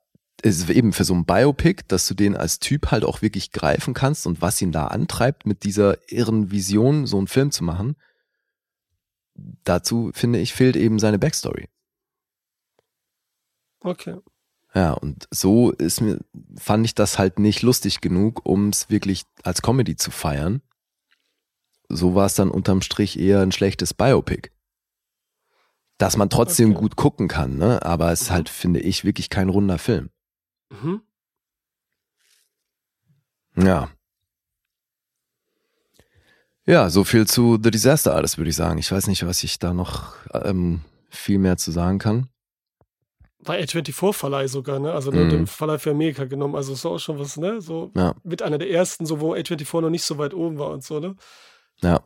es ist eben für so ein Biopic, dass du den als Typ halt auch wirklich greifen kannst und was ihn da antreibt, mit dieser irren Vision so einen Film zu machen. Dazu finde ich fehlt eben seine Backstory. Okay. Ja, und so ist mir, fand ich das halt nicht lustig genug, um es wirklich als Comedy zu feiern. So war es dann unterm Strich eher ein schlechtes Biopic. Dass man trotzdem Okay. gut gucken kann, ne? Aber es ist halt, finde ich, wirklich kein runder Film. Mhm. Ja. Ja, so viel zu The Disaster Artist, würde ich sagen. Ich weiß nicht, was ich da noch ähm, viel mehr zu sagen kann. War A24-Verleih sogar, ne? Also ne, Mhm. den Verleih für Amerika genommen. Also ist auch schon was, ne? So Ja. mit einer der ersten, so wo A24 noch nicht so weit oben war und so, ne? Ja.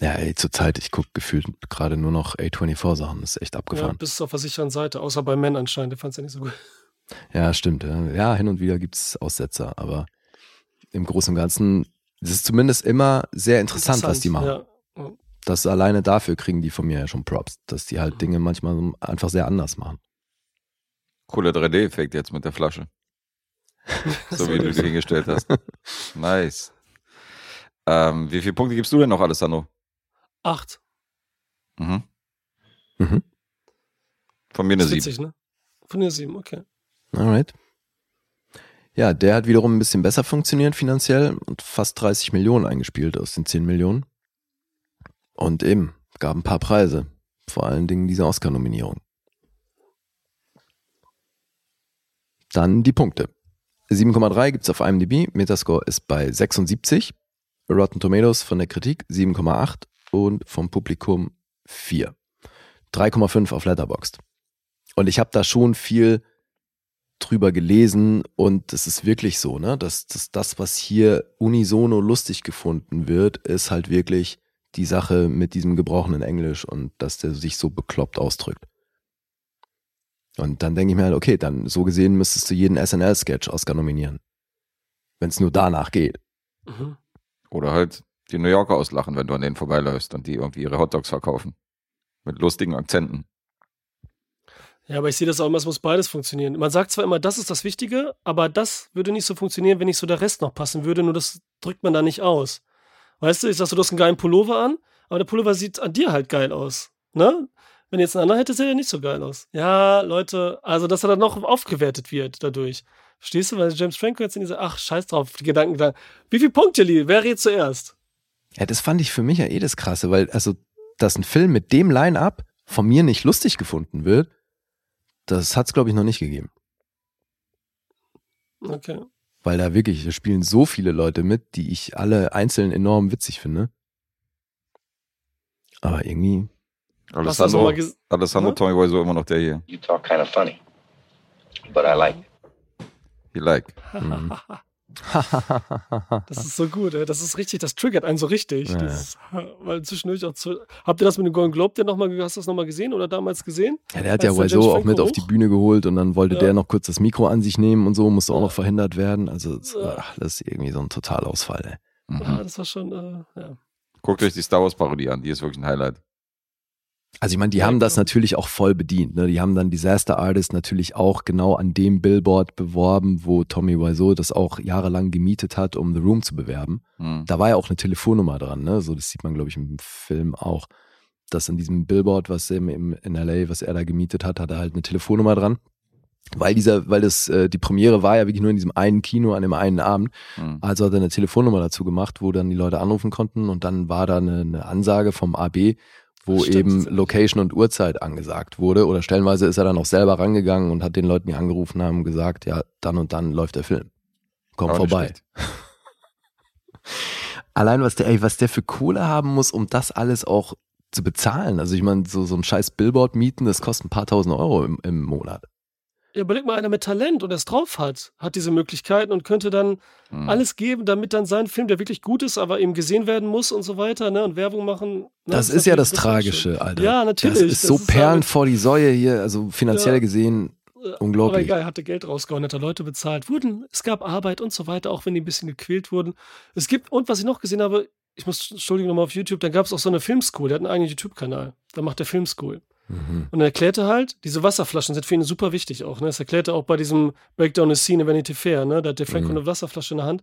Ja, ey, zurzeit, ich gucke gefühlt gerade nur noch A24-Sachen. Das ist echt Ja, abgefahren. bis auf der sicheren Seite, außer bei Men anscheinend, der fand es ja nicht so gut. Ja, stimmt. Ja, Ja, hin und wieder gibt's Aussetzer, aber im Großen und Ganzen es ist zumindest immer sehr interessant, was die machen. Ja. Ja. Das alleine dafür kriegen die von mir ja schon Props, dass die halt Dinge manchmal einfach sehr anders machen. Cooler 3D-Effekt jetzt mit der Flasche. *laughs* So wie du sie hingestellt hast. *laughs* Nice. Ähm, wie viele Punkte gibst du denn noch, Alessandro? Acht. Mhm. Mhm. Von mir eine Das ist 7. witzig, ne? Von der sieben, okay. Alright. Ja, der hat wiederum ein bisschen besser funktioniert finanziell und fast 30 Millionen eingespielt aus den 10 Millionen. Und eben, gab ein paar Preise. Vor allen Dingen diese Oscar-Nominierung. Dann die Punkte. 7,3 gibt's auf IMDb, Metascore ist bei 76. Rotten Tomatoes von der Kritik 7,8 und vom Publikum 4. 3,5 auf Letterboxd. Und ich habe da schon viel drüber gelesen und es ist wirklich so, ne, dass, dass das, was hier unisono lustig gefunden wird, ist halt wirklich die Sache mit diesem gebrochenen Englisch und dass der sich so bekloppt ausdrückt. Und dann denke ich mir halt, okay, dann so gesehen müsstest du jeden SNL-Sketch Oscar nominieren. Wenn es nur danach geht. Mhm. Oder halt die New Yorker auslachen, wenn du an denen vorbeiläufst und die irgendwie ihre Hotdogs verkaufen. Mit lustigen Akzenten. Ja, aber ich sehe das auch immer, es muss beides funktionieren. Man sagt zwar immer, das ist das Wichtige, aber das würde nicht so funktionieren, wenn nicht so der Rest noch passen würde, nur das drückt man da nicht aus. Weißt du, ich sag so, du hast einen geilen Pullover an, aber der Pullover sieht an dir halt geil aus. Ne? Wenn jetzt ein anderer hätte, sähe er nicht so geil aus. Ja, Leute, also dass er dann noch aufgewertet wird dadurch. Verstehst du? Weil James Franco jetzt in dieser, ach, scheiß drauf, die Gedanken da. Wie viel Punkte, Lee? Wer redet zuerst? Ja, das fand ich für mich ja eh das Krasse, weil, also, dass ein Film mit dem Line-Up von mir nicht lustig gefunden wird, das hat's, glaube ich, noch nicht gegeben. Okay. Weil da wirklich, da spielen so viele Leute mit, die ich alle einzeln enorm witzig finde. Aber irgendwie, Alessandro, Alessandro? Tommy Wiseau immer noch der hier. You talk kind of funny, but I like it. He like. *laughs* mhm. *laughs* Das ist so gut, ey. das ist richtig, das triggert einen so richtig. Ja, Das weil zwischendurch auch zu, habt ihr das mit dem Golden Globe denn noch mal, hast du das nochmal gesehen oder damals gesehen? Ja, der hat ja Wiseau auch mit Franco auf die hoch? Bühne geholt und dann wollte Ja. der noch kurz das Mikro an sich nehmen und so, musste auch noch verhindert werden. Also, Ja. ach, das ist irgendwie so ein Totalausfall, ey. Mhm. Ja, das war schon, äh, ja. Guckt euch die Star Wars Parodie an, die ist wirklich ein Highlight. Also ich meine, die haben das klar. natürlich auch voll bedient. Ne? Die haben dann Disaster Artist natürlich auch genau an dem Billboard beworben, wo Tommy Wiseau das auch jahrelang gemietet hat, um The Room zu bewerben. Mhm. Da war ja auch eine Telefonnummer dran. Ne? So, das sieht man, glaube ich, im Film auch. Dass in diesem Billboard, was im, im, in LA, was er da gemietet hat, hat er halt eine Telefonnummer dran. Weil dieser, weil das, äh, die Premiere war ja wirklich nur in diesem einen Kino an dem einen Abend. Mhm. Also hat er eine Telefonnummer dazu gemacht, wo dann die Leute anrufen konnten und dann war da eine, eine Ansage vom AB, wo Stimmt, eben Location und Uhrzeit angesagt wurde. Oder stellenweise ist er dann auch selber rangegangen und hat den Leuten, die angerufen haben, gesagt, ja, dann und dann läuft der Film. Komm nicht vorbei. *laughs* Allein was der, ey, was der für Kohle haben muss, um das alles auch zu bezahlen. Also ich meine, so, so ein scheiß Billboard mieten, das kostet ein paar tausend Euro im, im Monat. Ja, überleg mal, einer mit Talent und es drauf hat, hat diese Möglichkeiten und könnte dann Mhm. alles geben, damit dann sein Film, der wirklich gut ist, aber eben gesehen werden muss und so weiter, ne, und Werbung machen. Ne, Das ist ja das ist Tragische, Alter. Ja, natürlich. Das ist so Perlen halt- vor die Säue hier, also finanziell Ja. gesehen unglaublich. Aber egal, hatte Geld rausgehauen, hat Leute bezahlt, wurden, es gab Arbeit und so weiter, auch wenn die ein bisschen gequält wurden. Es gibt, und was ich noch gesehen habe, ich muss, Entschuldigung, nochmal auf YouTube, dann gab es auch so eine Filmschool, der hat einen eigenen YouTube-Kanal, da macht der Filmschool. Mhm. Und er erklärte halt, diese Wasserflaschen sind für ihn super wichtig auch. Ne? Das erklärte auch bei diesem Breakdown the Scene in Vanity Fair, ne? Da hat der Franco Mhm. eine Wasserflasche in der Hand.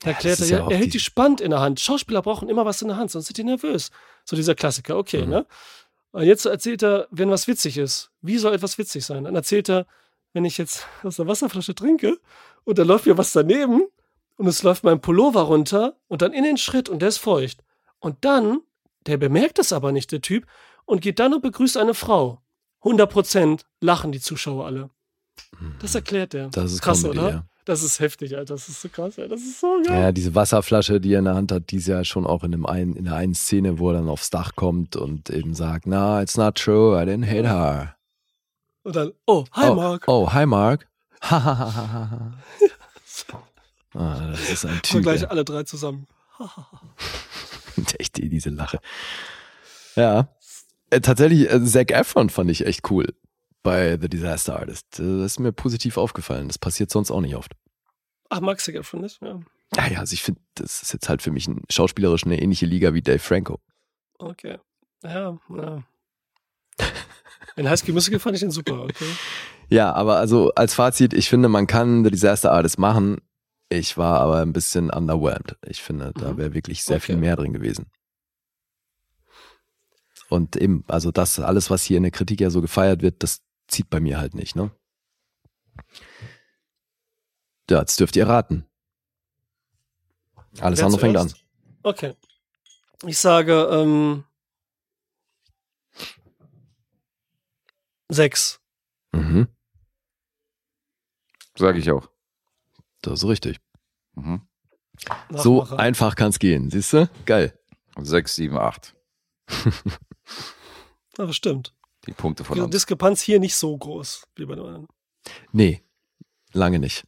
Da Ja, erklärt er, ja er hält die- die spannend in der Hand. Schauspieler brauchen immer was in der Hand, sonst sind die nervös. So dieser Klassiker, okay, Mhm. ne? Und jetzt erzählt er, wenn was witzig ist. Wie soll etwas witzig sein? Dann erzählt er, wenn ich jetzt *laughs* aus der Wasserflasche trinke und da läuft mir was daneben und es läuft mein Pullover runter und dann in den Schritt und der ist feucht. Und dann, der bemerkt es aber nicht, der Typ, und geht dann und begrüßt eine Frau. 100% lachen die Zuschauer alle. Das erklärt er. Das ist krass, Comedy, oder? ja. Das ist heftig, Alter. Das ist so krass, ey. Das ist so geil. Ja, diese Wasserflasche, die er in der Hand hat, die ist ja schon auch in, dem einen, in der einen Szene, wo er dann aufs Dach kommt und eben sagt, no, it's not true, I didn't hit her. Und dann, oh, hi oh, Mark. Oh, hi Mark. *laughs* ah, das ist ein Und Typ. gleich ey. alle drei zusammen. *laughs* *laughs* Echt, diese Lache. Ja. Äh, tatsächlich, äh, Zac Efron fand ich echt cool bei The Disaster Artist. Äh, Das ist mir positiv aufgefallen. Das passiert sonst auch nicht oft. Ach, Max Siegel von das? Ja. Ja, ja, also ich finde, das ist jetzt halt für mich ein, schauspielerisch eine ähnliche Liga wie Dave Franco. Okay. Ja, ja. In High School Musical fand ich den super, okay. Ja, aber also als Fazit, ich finde, man kann The Disaster Artist machen. Ich war aber ein bisschen underwhelmed. Ich finde, da Mhm. wäre wirklich sehr Okay. viel mehr drin gewesen. Und eben, also das alles, was hier in der Kritik ja so gefeiert wird, das zieht bei mir halt nicht, ne? Ja, jetzt dürft ihr raten. Alles Wer andere fängt an. Okay. Ich sage, ähm, sechs. Mhm, Sag ich auch. das ist richtig. Mhm. So einfach kann's gehen, siehst du? Geil. Sechs, sieben, acht. *laughs* Aber stimmt. Die Punkte von Die. Diskrepanz hier nicht so groß wie bei den anderen. Nee, lange nicht.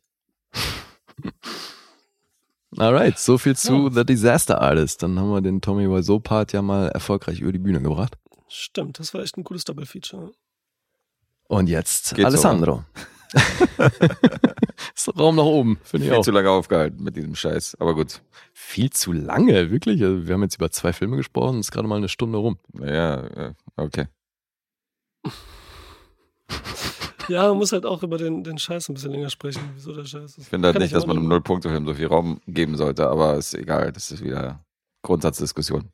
Alright, so viel zu The Disaster Artist. Dann haben wir den Tommy Wiseau Part ja mal erfolgreich über die Bühne gebracht. Stimmt, das war echt ein gutes Double-Feature. Und jetzt Geht so, Alessandro. *laughs* ist Raum nach oben, finde ich Viel auch. zu lange aufgehalten mit diesem Scheiß. Aber gut. Viel zu lange, wirklich. Also wir haben jetzt über zwei Filme gesprochen, ist gerade mal eine Stunde rum. Ja, okay. Ja, man muss halt auch über den, den Scheiß ein bisschen länger sprechen, wieso der Scheiß ist. Ich finde halt Kann nicht, dass man einem. Null-Punkte-Film so viel Raum geben sollte, aber ist egal. Das ist wieder Grundsatzdiskussion.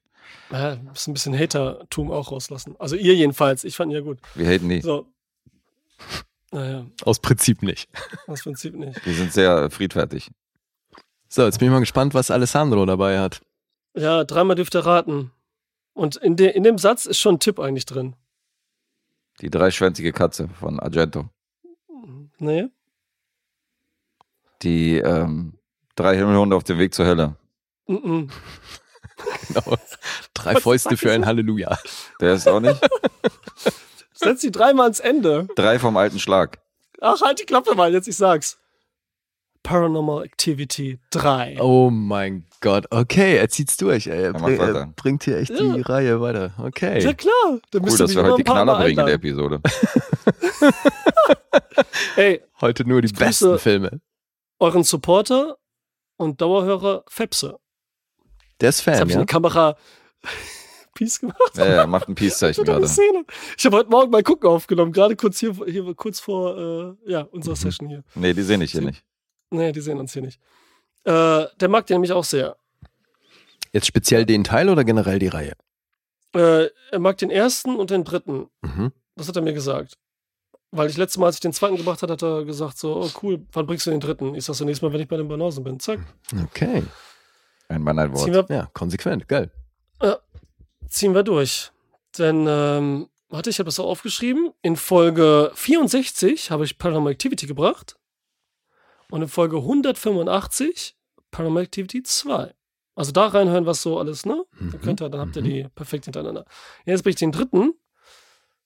Ja, muss ein bisschen Hatertum auch rauslassen. Also ihr jedenfalls, ich fand ihn ja gut. Wir haten nie. So. Naja, Aus Prinzip nicht. aus Prinzip nicht. Wir sind sehr friedfertig. So, jetzt bin ich mal gespannt, was Alessandro dabei hat. Ja, dreimal dürft ihr raten. Und in, de, in dem Satz ist schon ein Tipp eigentlich drin. Die dreischwänzige Katze von Argento. Nee? Die ähm, drei Himmelhunde auf dem Weg zur Hölle. Mm -mm. *laughs* Genau. Drei Was Fäuste für ein? Halleluja. Der ist auch nicht. *laughs* Setz die dreimal ans Ende. Drei vom alten Schlag. Ach, halt die Klappe mal, jetzt ich sag's. Paranormal Activity 3. Oh mein Gott. Okay, er zieht's durch. ey. Er, macht bring- er bringt hier echt die Ja. Reihe weiter. Okay. Ja klar, da Cool, dass wir heute ein die paar Knaller bringen in der. Episode. *laughs* *laughs* Ey, Heute nur die besten Filme. euren Supporter und Dauerhörer Fepse. Der ist Jetzt Fan, habe ich ja? eine Kamera Peace gemacht. Ja, er macht ein Peace-Zeichen *laughs* gerade. Szene. Ich habe heute Morgen mal gucken aufgenommen, gerade kurz hier, hier kurz vor äh, ja, unserer Session hier. Nee, die sehe ich hier nicht. Nee, die sehen uns hier nicht. Äh, der mag den nämlich auch sehr. Jetzt speziell den Teil oder generell die Reihe? Äh, er mag den ersten und den dritten. Mhm. Das hat er mir gesagt. Weil ich letztes Mal, als ich den zweiten gebracht hat, hat er gesagt so, oh cool, wann bringst du den dritten? Ich sag so, nächstes Mal, wenn ich bei den Banausen bin. Zack. Okay. Ein Mann, ein Ziehen Wort. wir, Ja, konsequent. Geil. Ziehen wir durch. Denn, ähm, warte, ich habe das auch aufgeschrieben. In Folge 64 habe ich Paranormal Activity gebracht. Und in Folge 185 Paranormal Activity 2. Also da reinhören, was so alles, ne? Dann, Mhm. könnt ihr, dann habt ihr Mhm. die perfekt hintereinander. Jetzt bin ich den dritten.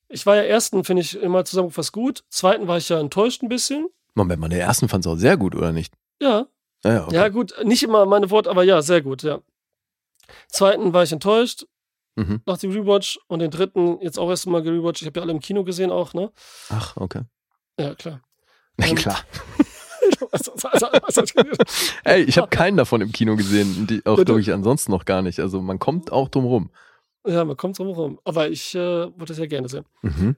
Ich war ja ersten, finde ich immer zusammengefasst gut. Zweiten war ich ja enttäuscht ein bisschen. Moment mal, den ersten fand's auch sehr gut, oder nicht? Ja, Ja, ja, okay. ja gut, nicht immer meine Worte, aber ja, sehr gut, ja. Zweiten war ich enttäuscht Mhm. nach dem Rewatch und den dritten jetzt auch erst mal gerewatcht. Ich habe ja alle im Kino gesehen auch, ne? Ach, okay. Ja, klar. *laughs* Na Ähm, klar. *laughs* Ich? *laughs* Ey, ich habe keinen davon im Kino gesehen. Die, auch Ja, du- durch ansonsten noch gar nicht. Also man kommt auch drum rum. ja, man kommt drum rum. Aber ich äh, würde das ja gerne sehen. Mhm.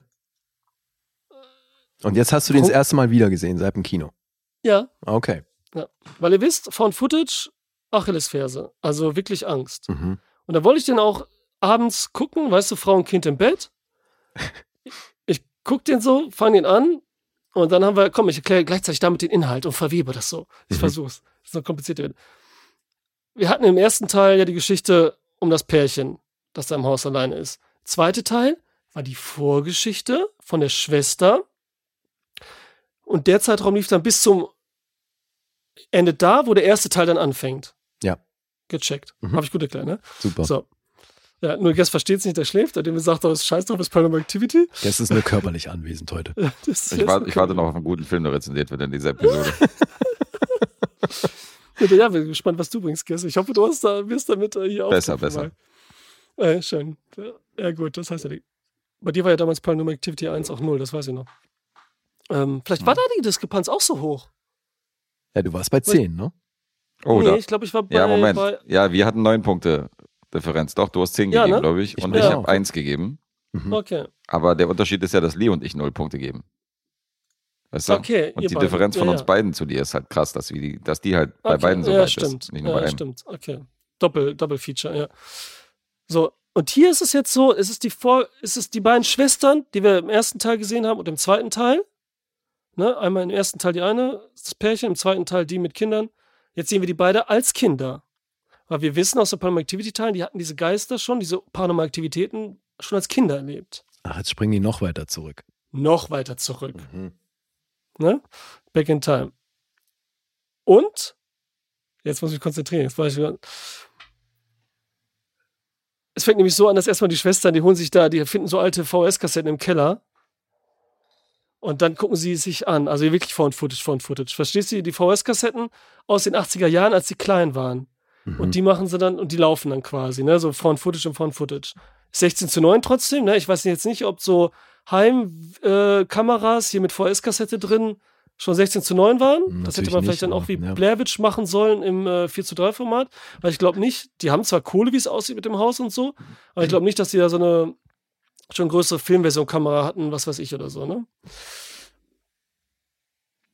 Und jetzt hast du den das erste Mal wieder gesehen, seit dem Kino. Ja, Okay. weil ihr wisst, Found Footage, Achillesferse. Also wirklich Angst. Mhm. Und da wollte ich den auch abends gucken, weißt du, Frau und Kind im Bett. Ich guck den so, fang ihn an und dann haben wir, komm, ich erkläre gleichzeitig damit den Inhalt und verwebe das so. Ich Mhm. versuch's. Das ist noch komplizierter. Wir hatten im ersten Teil ja die Geschichte um das Pärchen, das da im Haus alleine ist. Zweite Teil war die Vorgeschichte von der Schwester. Und der Zeitraum lief dann bis zum Ende da, wo der erste Teil dann anfängt. Ja. Gecheckt. Mhm. Habe ich gut erklärt, ne? Super. So. Ja, nur Guest versteht es nicht, der schläft, der sagt, oh, ist scheiß drauf, ist Paranormal Activity. Das ist nur körperlich anwesend heute. *laughs* Das ist Ich, warte, ich warte noch auf einen guten Film, der rezensiert wird in dieser Episode. *laughs* Ja, bin gespannt, was du bringst, Guest. Ich hoffe, du hast da, wirst damit äh, hier Besser, auftauchen besser. mal. Äh, schön. Ja, Ja, gut, das heißt ja. Bei dir war ja damals Paranormal Activity 1 auch 0, das weiß ich noch. Ähm, vielleicht war da die Diskrepanz auch so hoch. Ja, du warst bei 10, ne? Oh, nee, da. ich glaube, ich war bei. Ja, Moment. bei Ja, wir hatten neun Punkte Differenz. Doch, du hast zehn Ja, gegeben, ne? glaube ich. Ich Und ich habe eins gegeben. Mhm. okay, Aber der Unterschied ist ja, dass Lee und ich null Punkte geben. Weißt du? okay. Und die beiden. Differenz von ja, uns beiden zu dir ist halt krass, dass, wir die, dass die halt bei Okay, beiden so ja, weit stimmt. ist. Nicht nur ja, bei einem. stimmt. Okay. Doppel, Double Feature, ja. So, und hier ist es jetzt so, es ist die Vor es ist die beiden Schwestern, die wir im ersten Teil gesehen haben und im zweiten Teil. Ne? Einmal im ersten Teil die eine, das Pärchen, im zweiten Teil die mit Kindern. Jetzt sehen wir die beide als Kinder. Weil wir wissen aus den Paranormal Activity Teilen, die hatten diese Geister schon, diese Paranormal Aktivitäten schon als Kinder erlebt. Ach, jetzt springen die noch weiter zurück. Noch weiter zurück. Mhm. Ne? Back in time. Und, jetzt muss ich mich konzentrieren, jetzt weiß ich wieder. Es fängt nämlich so an, dass erstmal die Schwestern, die holen sich da, die finden so alte VHS-Kassetten im Keller. Und dann gucken sie sich an. Also wirklich Found Footage, Found Footage. Verstehst du? Die VHS-Kassetten aus den 80er Jahren, als sie klein waren. Und die machen sie dann, und die laufen dann quasi, ne? So Found Footage und Found Footage. 16 zu 9 trotzdem, ne? Ich weiß jetzt nicht, ob so Heimkameras äh, hier mit VHS-Kassette drin schon 16 zu 9 waren. Hm, das hätte natürlich man vielleicht nicht, dann auch wie ja. Blair Witch machen sollen im äh, 4 zu 3 Format. Weil ich glaube nicht, die haben zwar Kohle, wie es aussieht mit dem Haus und so, aber ich glaube nicht, dass die da so eine schon größere Filmversion-Kamera hatten, was weiß ich oder so, ne?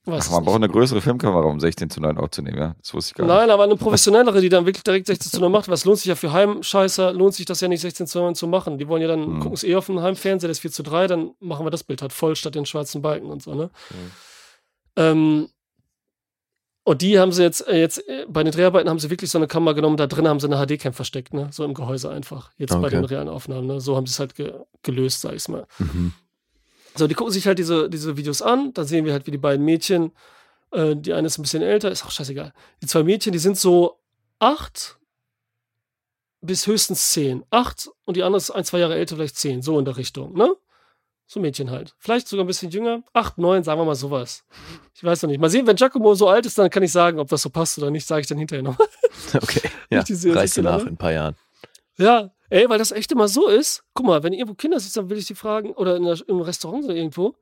Weiß Ach, man braucht eine größere Filmkamera, um 16 zu 9 aufzunehmen, ja? Das wusste ich gar nicht. Nein, aber eine professionellere, die dann wirklich direkt 16 zu 9 macht, was lohnt sich ja für Heimscheißer, lohnt sich das ja nicht 16 zu 9 zu machen. Die wollen ja dann, Mhm. gucken es eh auf dem Heimfernseher, das 4 zu 3, dann machen wir das Bild halt voll statt den schwarzen Balken und so, ne? Ähm, und die haben sie jetzt, äh, jetzt äh, bei den Dreharbeiten haben sie wirklich so eine Kamera genommen, da drin haben sie eine HD-Cam versteckt, ne? So im Gehäuse einfach. Jetzt bei Okay. den realen Aufnahmen, ne? So haben sie es halt ge gelöst, sag ich's mal. Mhm. So, die gucken sich halt diese, diese Videos an. Dann sehen wir halt, wie die beiden Mädchen, äh, die eine ist ein bisschen älter, ist auch scheißegal. Die zwei Mädchen, die sind so acht bis höchstens zehn. Acht und die andere ist ein, zwei Jahre älter, vielleicht zehn. So in der Richtung, ne? So Mädchen halt. Vielleicht sogar ein bisschen jünger. Acht, neun, sagen wir mal sowas. Ich weiß noch nicht. Mal sehen, wenn Giacomo so alt ist, dann kann ich sagen, ob das so passt oder nicht, sage ich dann hinterher noch. *laughs* Okay, ja, reißt du nach in ein paar Jahren. Ja, ey, weil das echt immer so ist. Guck mal, wenn irgendwo Kinder sitzen, dann will ich die fragen, oder der, im Restaurant oder irgendwo,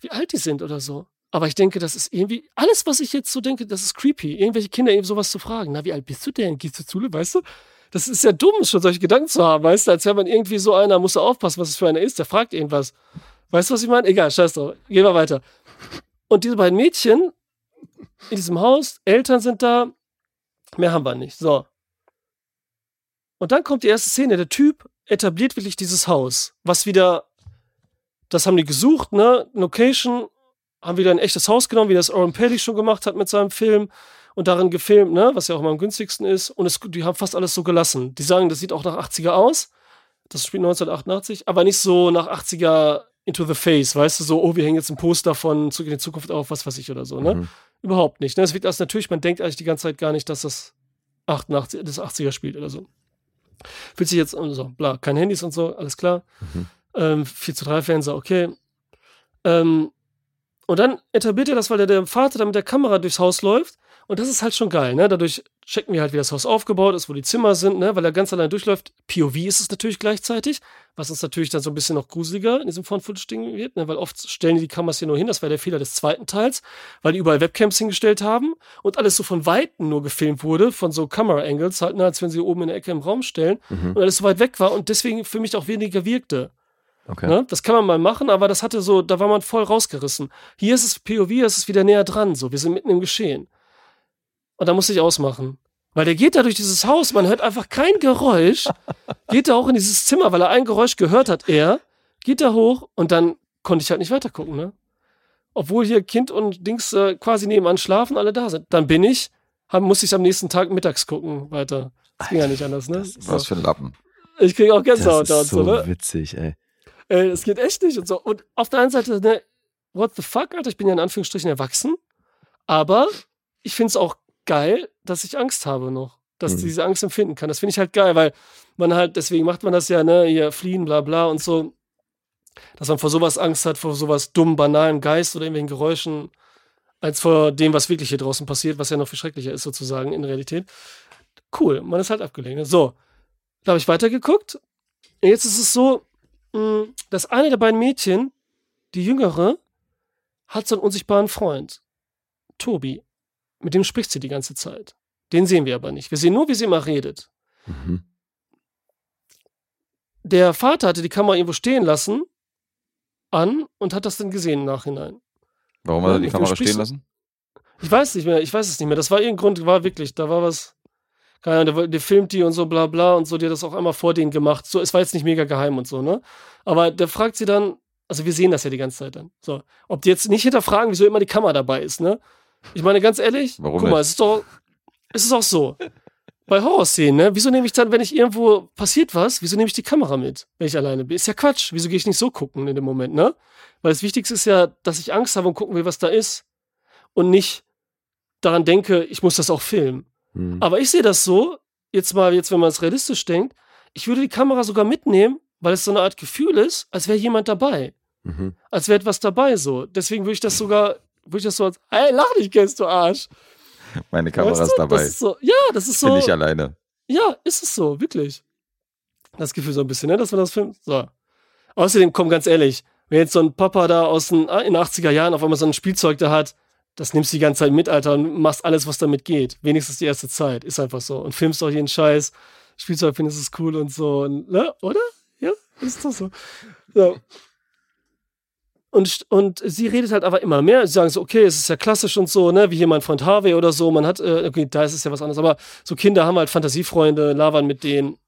wie alt die sind oder so. Aber ich denke, das ist irgendwie, alles, was ich jetzt so denke, das ist creepy. Irgendwelche Kinder eben sowas zu fragen. Na, wie alt bist du denn? Gehst du zu Schule, weißt du? Das ist ja dumm, schon solche Gedanken zu haben, weißt du? Als wäre man irgendwie so einer, muss aufpassen, was es für einer ist, der fragt irgendwas. Weißt du, was ich meine? Egal, scheiß drauf. Gehen wir weiter. Und diese beiden Mädchen in diesem Haus, Eltern sind da, mehr haben wir nicht. So. Und dann kommt die erste Szene. Der Typ etabliert wirklich dieses Haus, was wieder, das haben die gesucht, ne? Location, haben wieder ein echtes Haus genommen, wie das Oren Peli schon gemacht hat mit seinem Film und darin gefilmt, ne? Was ja auch immer am günstigsten ist. Und es, die haben fast alles so gelassen. Die sagen, das sieht auch nach 80er aus. Das spielt 1988, aber nicht so nach 80er into the face, weißt du, so, oh, wir hängen jetzt ein Poster von Zurück in die Zukunft auf, was weiß ich oder so, ne? Mhm. Überhaupt nicht. Ne? Es wird das natürlich, man denkt eigentlich die ganze Zeit gar nicht, dass das 88, das 80er spielt oder so. Fühlt sich jetzt und so, bla, kein Handys und so, alles klar. Mhm. Ähm, 4 zu 3 Fernseher, okay. Ähm, und dann etabliert er das, weil der, der Vater da mit der Kamera durchs Haus läuft. Und das ist halt schon geil, ne? Dadurch checken wir halt, wie das Haus aufgebaut ist, wo die Zimmer sind, ne? Weil er ganz allein durchläuft. POV ist es natürlich gleichzeitig, was uns natürlich dann so ein bisschen noch gruseliger in diesem Found-Footage-Ding wird, ne? Weil oft stellen die die Kameras hier nur hin, das war der Fehler des zweiten Teils, weil die überall Webcams hingestellt haben und alles so von Weitem nur gefilmt wurde, von so Camera-Angles, halt, ne? als wenn sie oben in der Ecke im Raum stellen Mhm. und alles so weit weg war und deswegen für mich auch weniger wirkte. Okay. Ne? Das kann man mal machen, aber das hatte so, da war man voll rausgerissen. Hier ist es POV, ist es wieder näher dran, so. Wir sind mitten im Geschehen. Und da musste ich ausmachen. Weil der geht da durch dieses Haus, man hört einfach kein Geräusch, geht da auch in dieses Zimmer, weil er ein Geräusch gehört hat, er, geht da hoch und dann konnte ich halt nicht weiter gucken, ne? Obwohl hier Kind und Dings äh, quasi nebenan schlafen, alle da sind. Dann bin ich, hab, musste ich am nächsten Tag mittags gucken weiter. Das ging ja nicht anders, ne? Was für ein Lappen. Ich kriege auch Das Gänsehaut da und ist so, so ne? witzig, ey. Ey, es geht echt nicht und so. Und auf der einen Seite, ne, what the fuck, Alter, ich bin ja in Anführungsstrichen erwachsen, aber ich finde es auch geil, dass ich Angst habe noch, dass Mhm. ich diese Angst empfinden kann. Das finde ich halt geil, weil man halt, deswegen macht man das ja, ne, hier fliehen, bla bla und so, dass man vor sowas Angst hat, vor sowas dummen, banalen Geist oder irgendwelchen Geräuschen, als vor dem, was wirklich hier draußen passiert, was ja noch viel schrecklicher ist, sozusagen in Realität. Cool, man ist halt abgelenkt. So, da habe ich weitergeguckt. Jetzt ist es so, mh, dass eine der beiden Mädchen, die jüngere, hat so einen unsichtbaren Freund. Tobi. Mit dem spricht sie die ganze Zeit. Den sehen wir aber nicht. Wir sehen nur, wie sie immer redet. Mhm. Der Vater hatte die Kamera irgendwo stehen lassen, an und hat das dann gesehen im Nachhinein. Warum hat er die Kamera stehen lassen? Ich weiß nicht mehr, ich weiß es nicht mehr. Das war irgendein Grund, war wirklich, da war was. Keine Ahnung, der, der filmt die und so, bla bla und so, die hat das auch einmal vor denen gemacht. So, es war jetzt nicht mega geheim und so, ne? Aber der fragt sie dann, also wir sehen das ja die ganze Zeit dann. So, ob die jetzt nicht hinterfragen, wieso immer die Kamera dabei ist, ne? Ich meine, ganz ehrlich, Warum guck mal, es ist doch, es ist auch so. Bei Horrorszenen, ne? Wieso nehme ich dann, wenn ich irgendwo passiert was, wieso nehme ich die Kamera mit, wenn ich alleine bin? Ist ja Quatsch. Wieso gehe ich nicht so gucken in dem Moment, ne? Weil das Wichtigste ist ja, dass ich Angst habe und gucken will, was da ist. Und nicht daran denke, ich muss das auch filmen. Mhm. Aber ich sehe das so, jetzt mal, jetzt, wenn man es realistisch denkt, ich würde die Kamera sogar mitnehmen, weil es so eine Art Gefühl ist, als wäre jemand dabei. Mhm. Als wäre etwas dabei so. Deswegen würde ich das sogar, würde ich das so als, hey, lach nicht, kennst du Arsch. Meine Kamera Weißt ist du? dabei. Das ist so, ja, das ist so. Bin ich alleine. Ja, ist es so, wirklich. Das Gefühl so ein bisschen, ne, dass man das filmt. So. Außerdem, komm, ganz ehrlich, wenn jetzt so ein Papa da aus den, in den 80er Jahren auf einmal so ein Spielzeug da hat, das nimmst du die ganze Zeit mit, Alter, und machst alles, was damit geht. Wenigstens die erste Zeit. Ist einfach so. Und filmst auch jeden Scheiß. Spielzeug findest es cool und so. Und, ne? Oder? Ja, ist doch so. so. Und, und sie redet halt aber immer mehr. Sie sagen so, okay, es ist ja klassisch und so, ne, wie hier mein Freund Harvey oder so. Man hat, äh, okay, da ist es ja was anderes, aber so Kinder haben halt Fantasiefreunde, labern mit denen.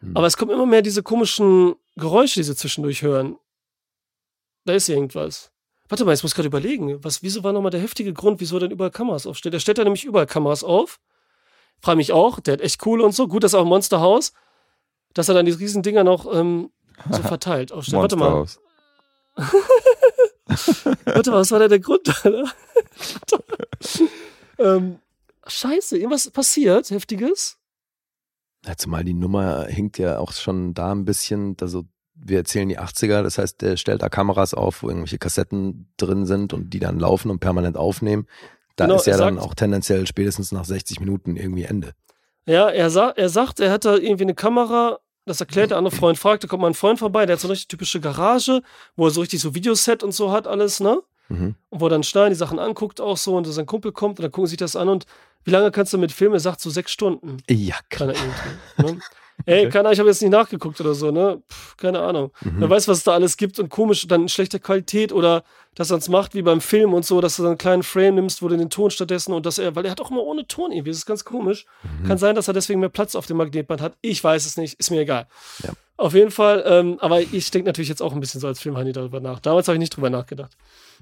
Hm. Aber es kommen immer mehr diese komischen Geräusche, die sie zwischendurch hören. Da ist irgendwas. Warte mal, jetzt muss ich gerade überlegen. Was, wieso war nochmal der heftige Grund, wieso er denn überall Kameras aufstellt? Er stellt da nämlich überall Kameras auf. Frage mich auch, der hat echt cool und so. Gut, dass er auch Monster House, dass er dann die riesen Dinger noch ähm, so *laughs* verteilt aufstellt. Warte mal. *laughs* Warte mal, was war denn der Grund? Alter? *laughs* ähm, scheiße, irgendwas passiert, heftiges. Ja, zumal die Nummer hinkt ja auch schon da ein bisschen, also wir erzählen die 80er, das heißt, der stellt da Kameras auf, wo irgendwelche Kassetten drin sind und die dann laufen und permanent aufnehmen. Da Genau, ist ja dann sagt- auch tendenziell spätestens nach 60 Minuten irgendwie Ende. Ja, er, sa er sagt, er hat da irgendwie eine Kamera, das erklärt der andere Freund, fragt, da kommt mal ein Freund vorbei, der hat so eine richtig typische Garage, wo er so richtig so Videoset und so hat, alles, ne? Mhm. Und wo er dann schnell die Sachen anguckt auch so und sein Kumpel kommt und dann gucken sie sich das an und wie lange kannst du mit filmen? Er sagt so sechs Stunden. Ja, irgendwie. Ne? *laughs* Ey, keine Ahnung, ich habe jetzt nicht nachgeguckt oder so, ne? Pff, keine Ahnung. Mhm. Wer weiß, was es da alles gibt und komisch, dann in schlechter Qualität oder dass er es macht wie beim Film und so, dass du dann einen kleinen Frame nimmst, wo du den Ton stattdessen und dass er, weil er hat auch immer ohne Ton irgendwie, das ist ganz komisch. Mhm. Kann sein, dass er deswegen mehr Platz auf dem Magnetband hat. Ich weiß es nicht, ist mir egal. Ja. Auf jeden Fall, ähm, aber ich denke natürlich jetzt auch ein bisschen so als Filmhandi darüber nach. Damals habe ich nicht drüber nachgedacht.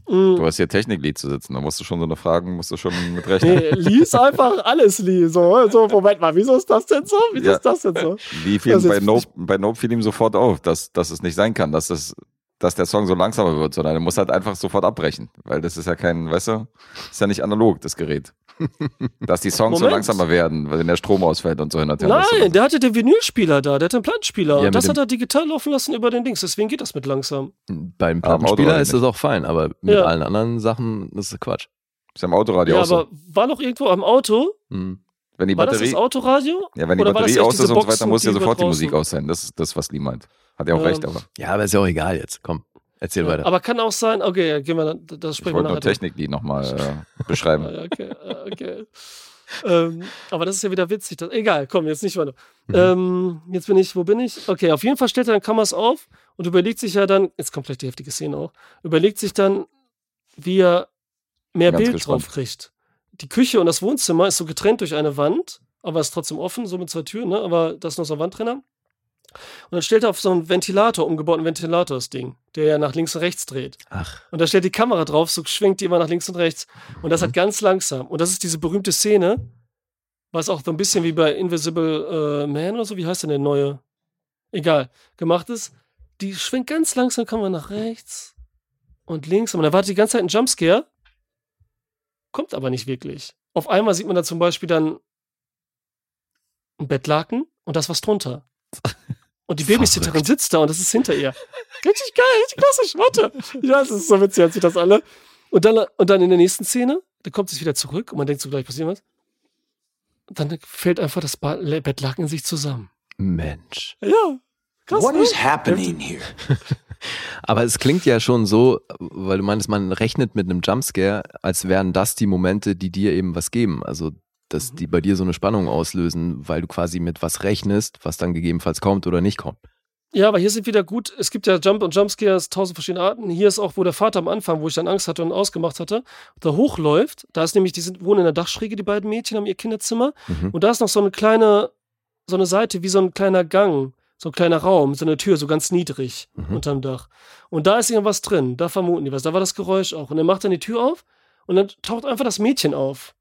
Mm, Du hast hier Techniklied zu sitzen, da musst du schon so eine Fragen, musst du schon mit rechnen. Nee, lies einfach alles, Lee. So, so, Moment mal, wieso ist das denn so? Wieso Ja. ist das denn so? Wie fiel ist bei Nope, bei Nope fiel ihm sofort auf, dass, dass es nicht sein kann, dass es, dass der Song so langsamer wird, sondern er muss halt einfach sofort abbrechen, weil das ist ja kein, weißt du, ist ja nicht analog, das Gerät. *laughs* dass die Songs so Moment. langsamer werden, weil wenn der Strom ausfällt und so hin und her. weißt du, Nein, der hatte den Vinylspieler da, der hat den Plattenspieler. Ja, und das hat er digital laufen lassen über den Dings. Deswegen geht das mit langsam. Beim Plattenspieler ist das auch fein, aber mit Ja. allen anderen Sachen ist es Quatsch. Ist ja im Autoradio Ja, auch so. aber war noch irgendwo am Auto? Mhm. Wenn die War das Batterie, das Autoradio? ja, wenn die Oder das Batterie aus ist und so weiter, muss ja sofort die Musik aus sein. Das ist das, was Lee meint. Hat er auch Ähm, recht, aber. Ja, aber ist ja auch egal jetzt. Komm, erzähl weiter. Aber kann auch sein, okay, ja, gehen wir dann, das sprechen wir wollte nur nachher. Techniklied nochmal äh, beschreiben. *laughs* Ah, ja, okay, ah, okay. ähm, aber das ist ja wieder witzig. Das, egal, komm, jetzt nicht weiter. Mhm. Ähm, jetzt bin ich, wo bin ich? Okay, auf jeden Fall stellt er dann Kameras auf und überlegt sich ja dann, jetzt kommt gleich die heftige Szene auch, überlegt sich dann, wie er mehr Ganz Bild gespannt. drauf kriegt. Die Küche und das Wohnzimmer ist so getrennt durch eine Wand, aber ist trotzdem offen, so mit zwei Türen, ne? aber da ist noch so ein Wandtrenner. Und dann stellt er auf so einen Ventilator, umgebauten Ventilator das Ding, der ja nach links und rechts dreht. Ach, Und da stellt die Kamera drauf, so schwenkt die immer nach links und rechts. Und das Mhm. hat ganz langsam. Und das ist diese berühmte Szene, was auch so ein bisschen wie bei Invisible äh, Man oder so, wie heißt denn der neue? Egal, gemacht ist. Die schwenkt ganz langsam, Kamera nach rechts und links. Und man erwartet die ganze Zeit einen Jumpscare. Kommt aber nicht wirklich. Auf einmal sieht man da zum Beispiel dann ein Bettlaken und da ist was drunter. *laughs* Und die Babysitterin sitzt da und das ist hinter ihr. Richtig geil, richtig klassisch, warte. Ja, es ist so witzig, als sie das alle. Und dann, und dann in der nächsten Szene, da kommt es wieder zurück und man denkt so gleich passiert was. Und dann fällt einfach das Ba- Bettlaken in sich zusammen. Mensch. Ja. Krass. What ne? is happening here? *laughs* Aber es klingt ja schon so, weil du meinst, man rechnet mit einem Jumpscare, als wären das die Momente, die dir eben was geben. Also, dass die bei dir so eine Spannung auslösen, weil du quasi mit was rechnest, was dann gegebenenfalls kommt oder nicht kommt. Ja, aber hier sind wieder gut, es gibt ja Jump und Jumpscares, tausend verschiedene Arten. Hier ist auch, wo der Vater am Anfang, wo ich dann Angst hatte und ausgemacht hatte, da hochläuft. Da ist nämlich, die sind, wohnen in der Dachschräge, die beiden Mädchen, haben ihr Kinderzimmer. Mhm. Und da ist noch so eine kleine, so eine Seite, wie so ein kleiner Gang, so ein kleiner Raum, so eine Tür, so ganz niedrig Mhm. unterm Dach. Und da ist irgendwas drin, da vermuten die was. Da war das Geräusch auch. Und er macht dann die Tür auf und dann taucht einfach das Mädchen auf.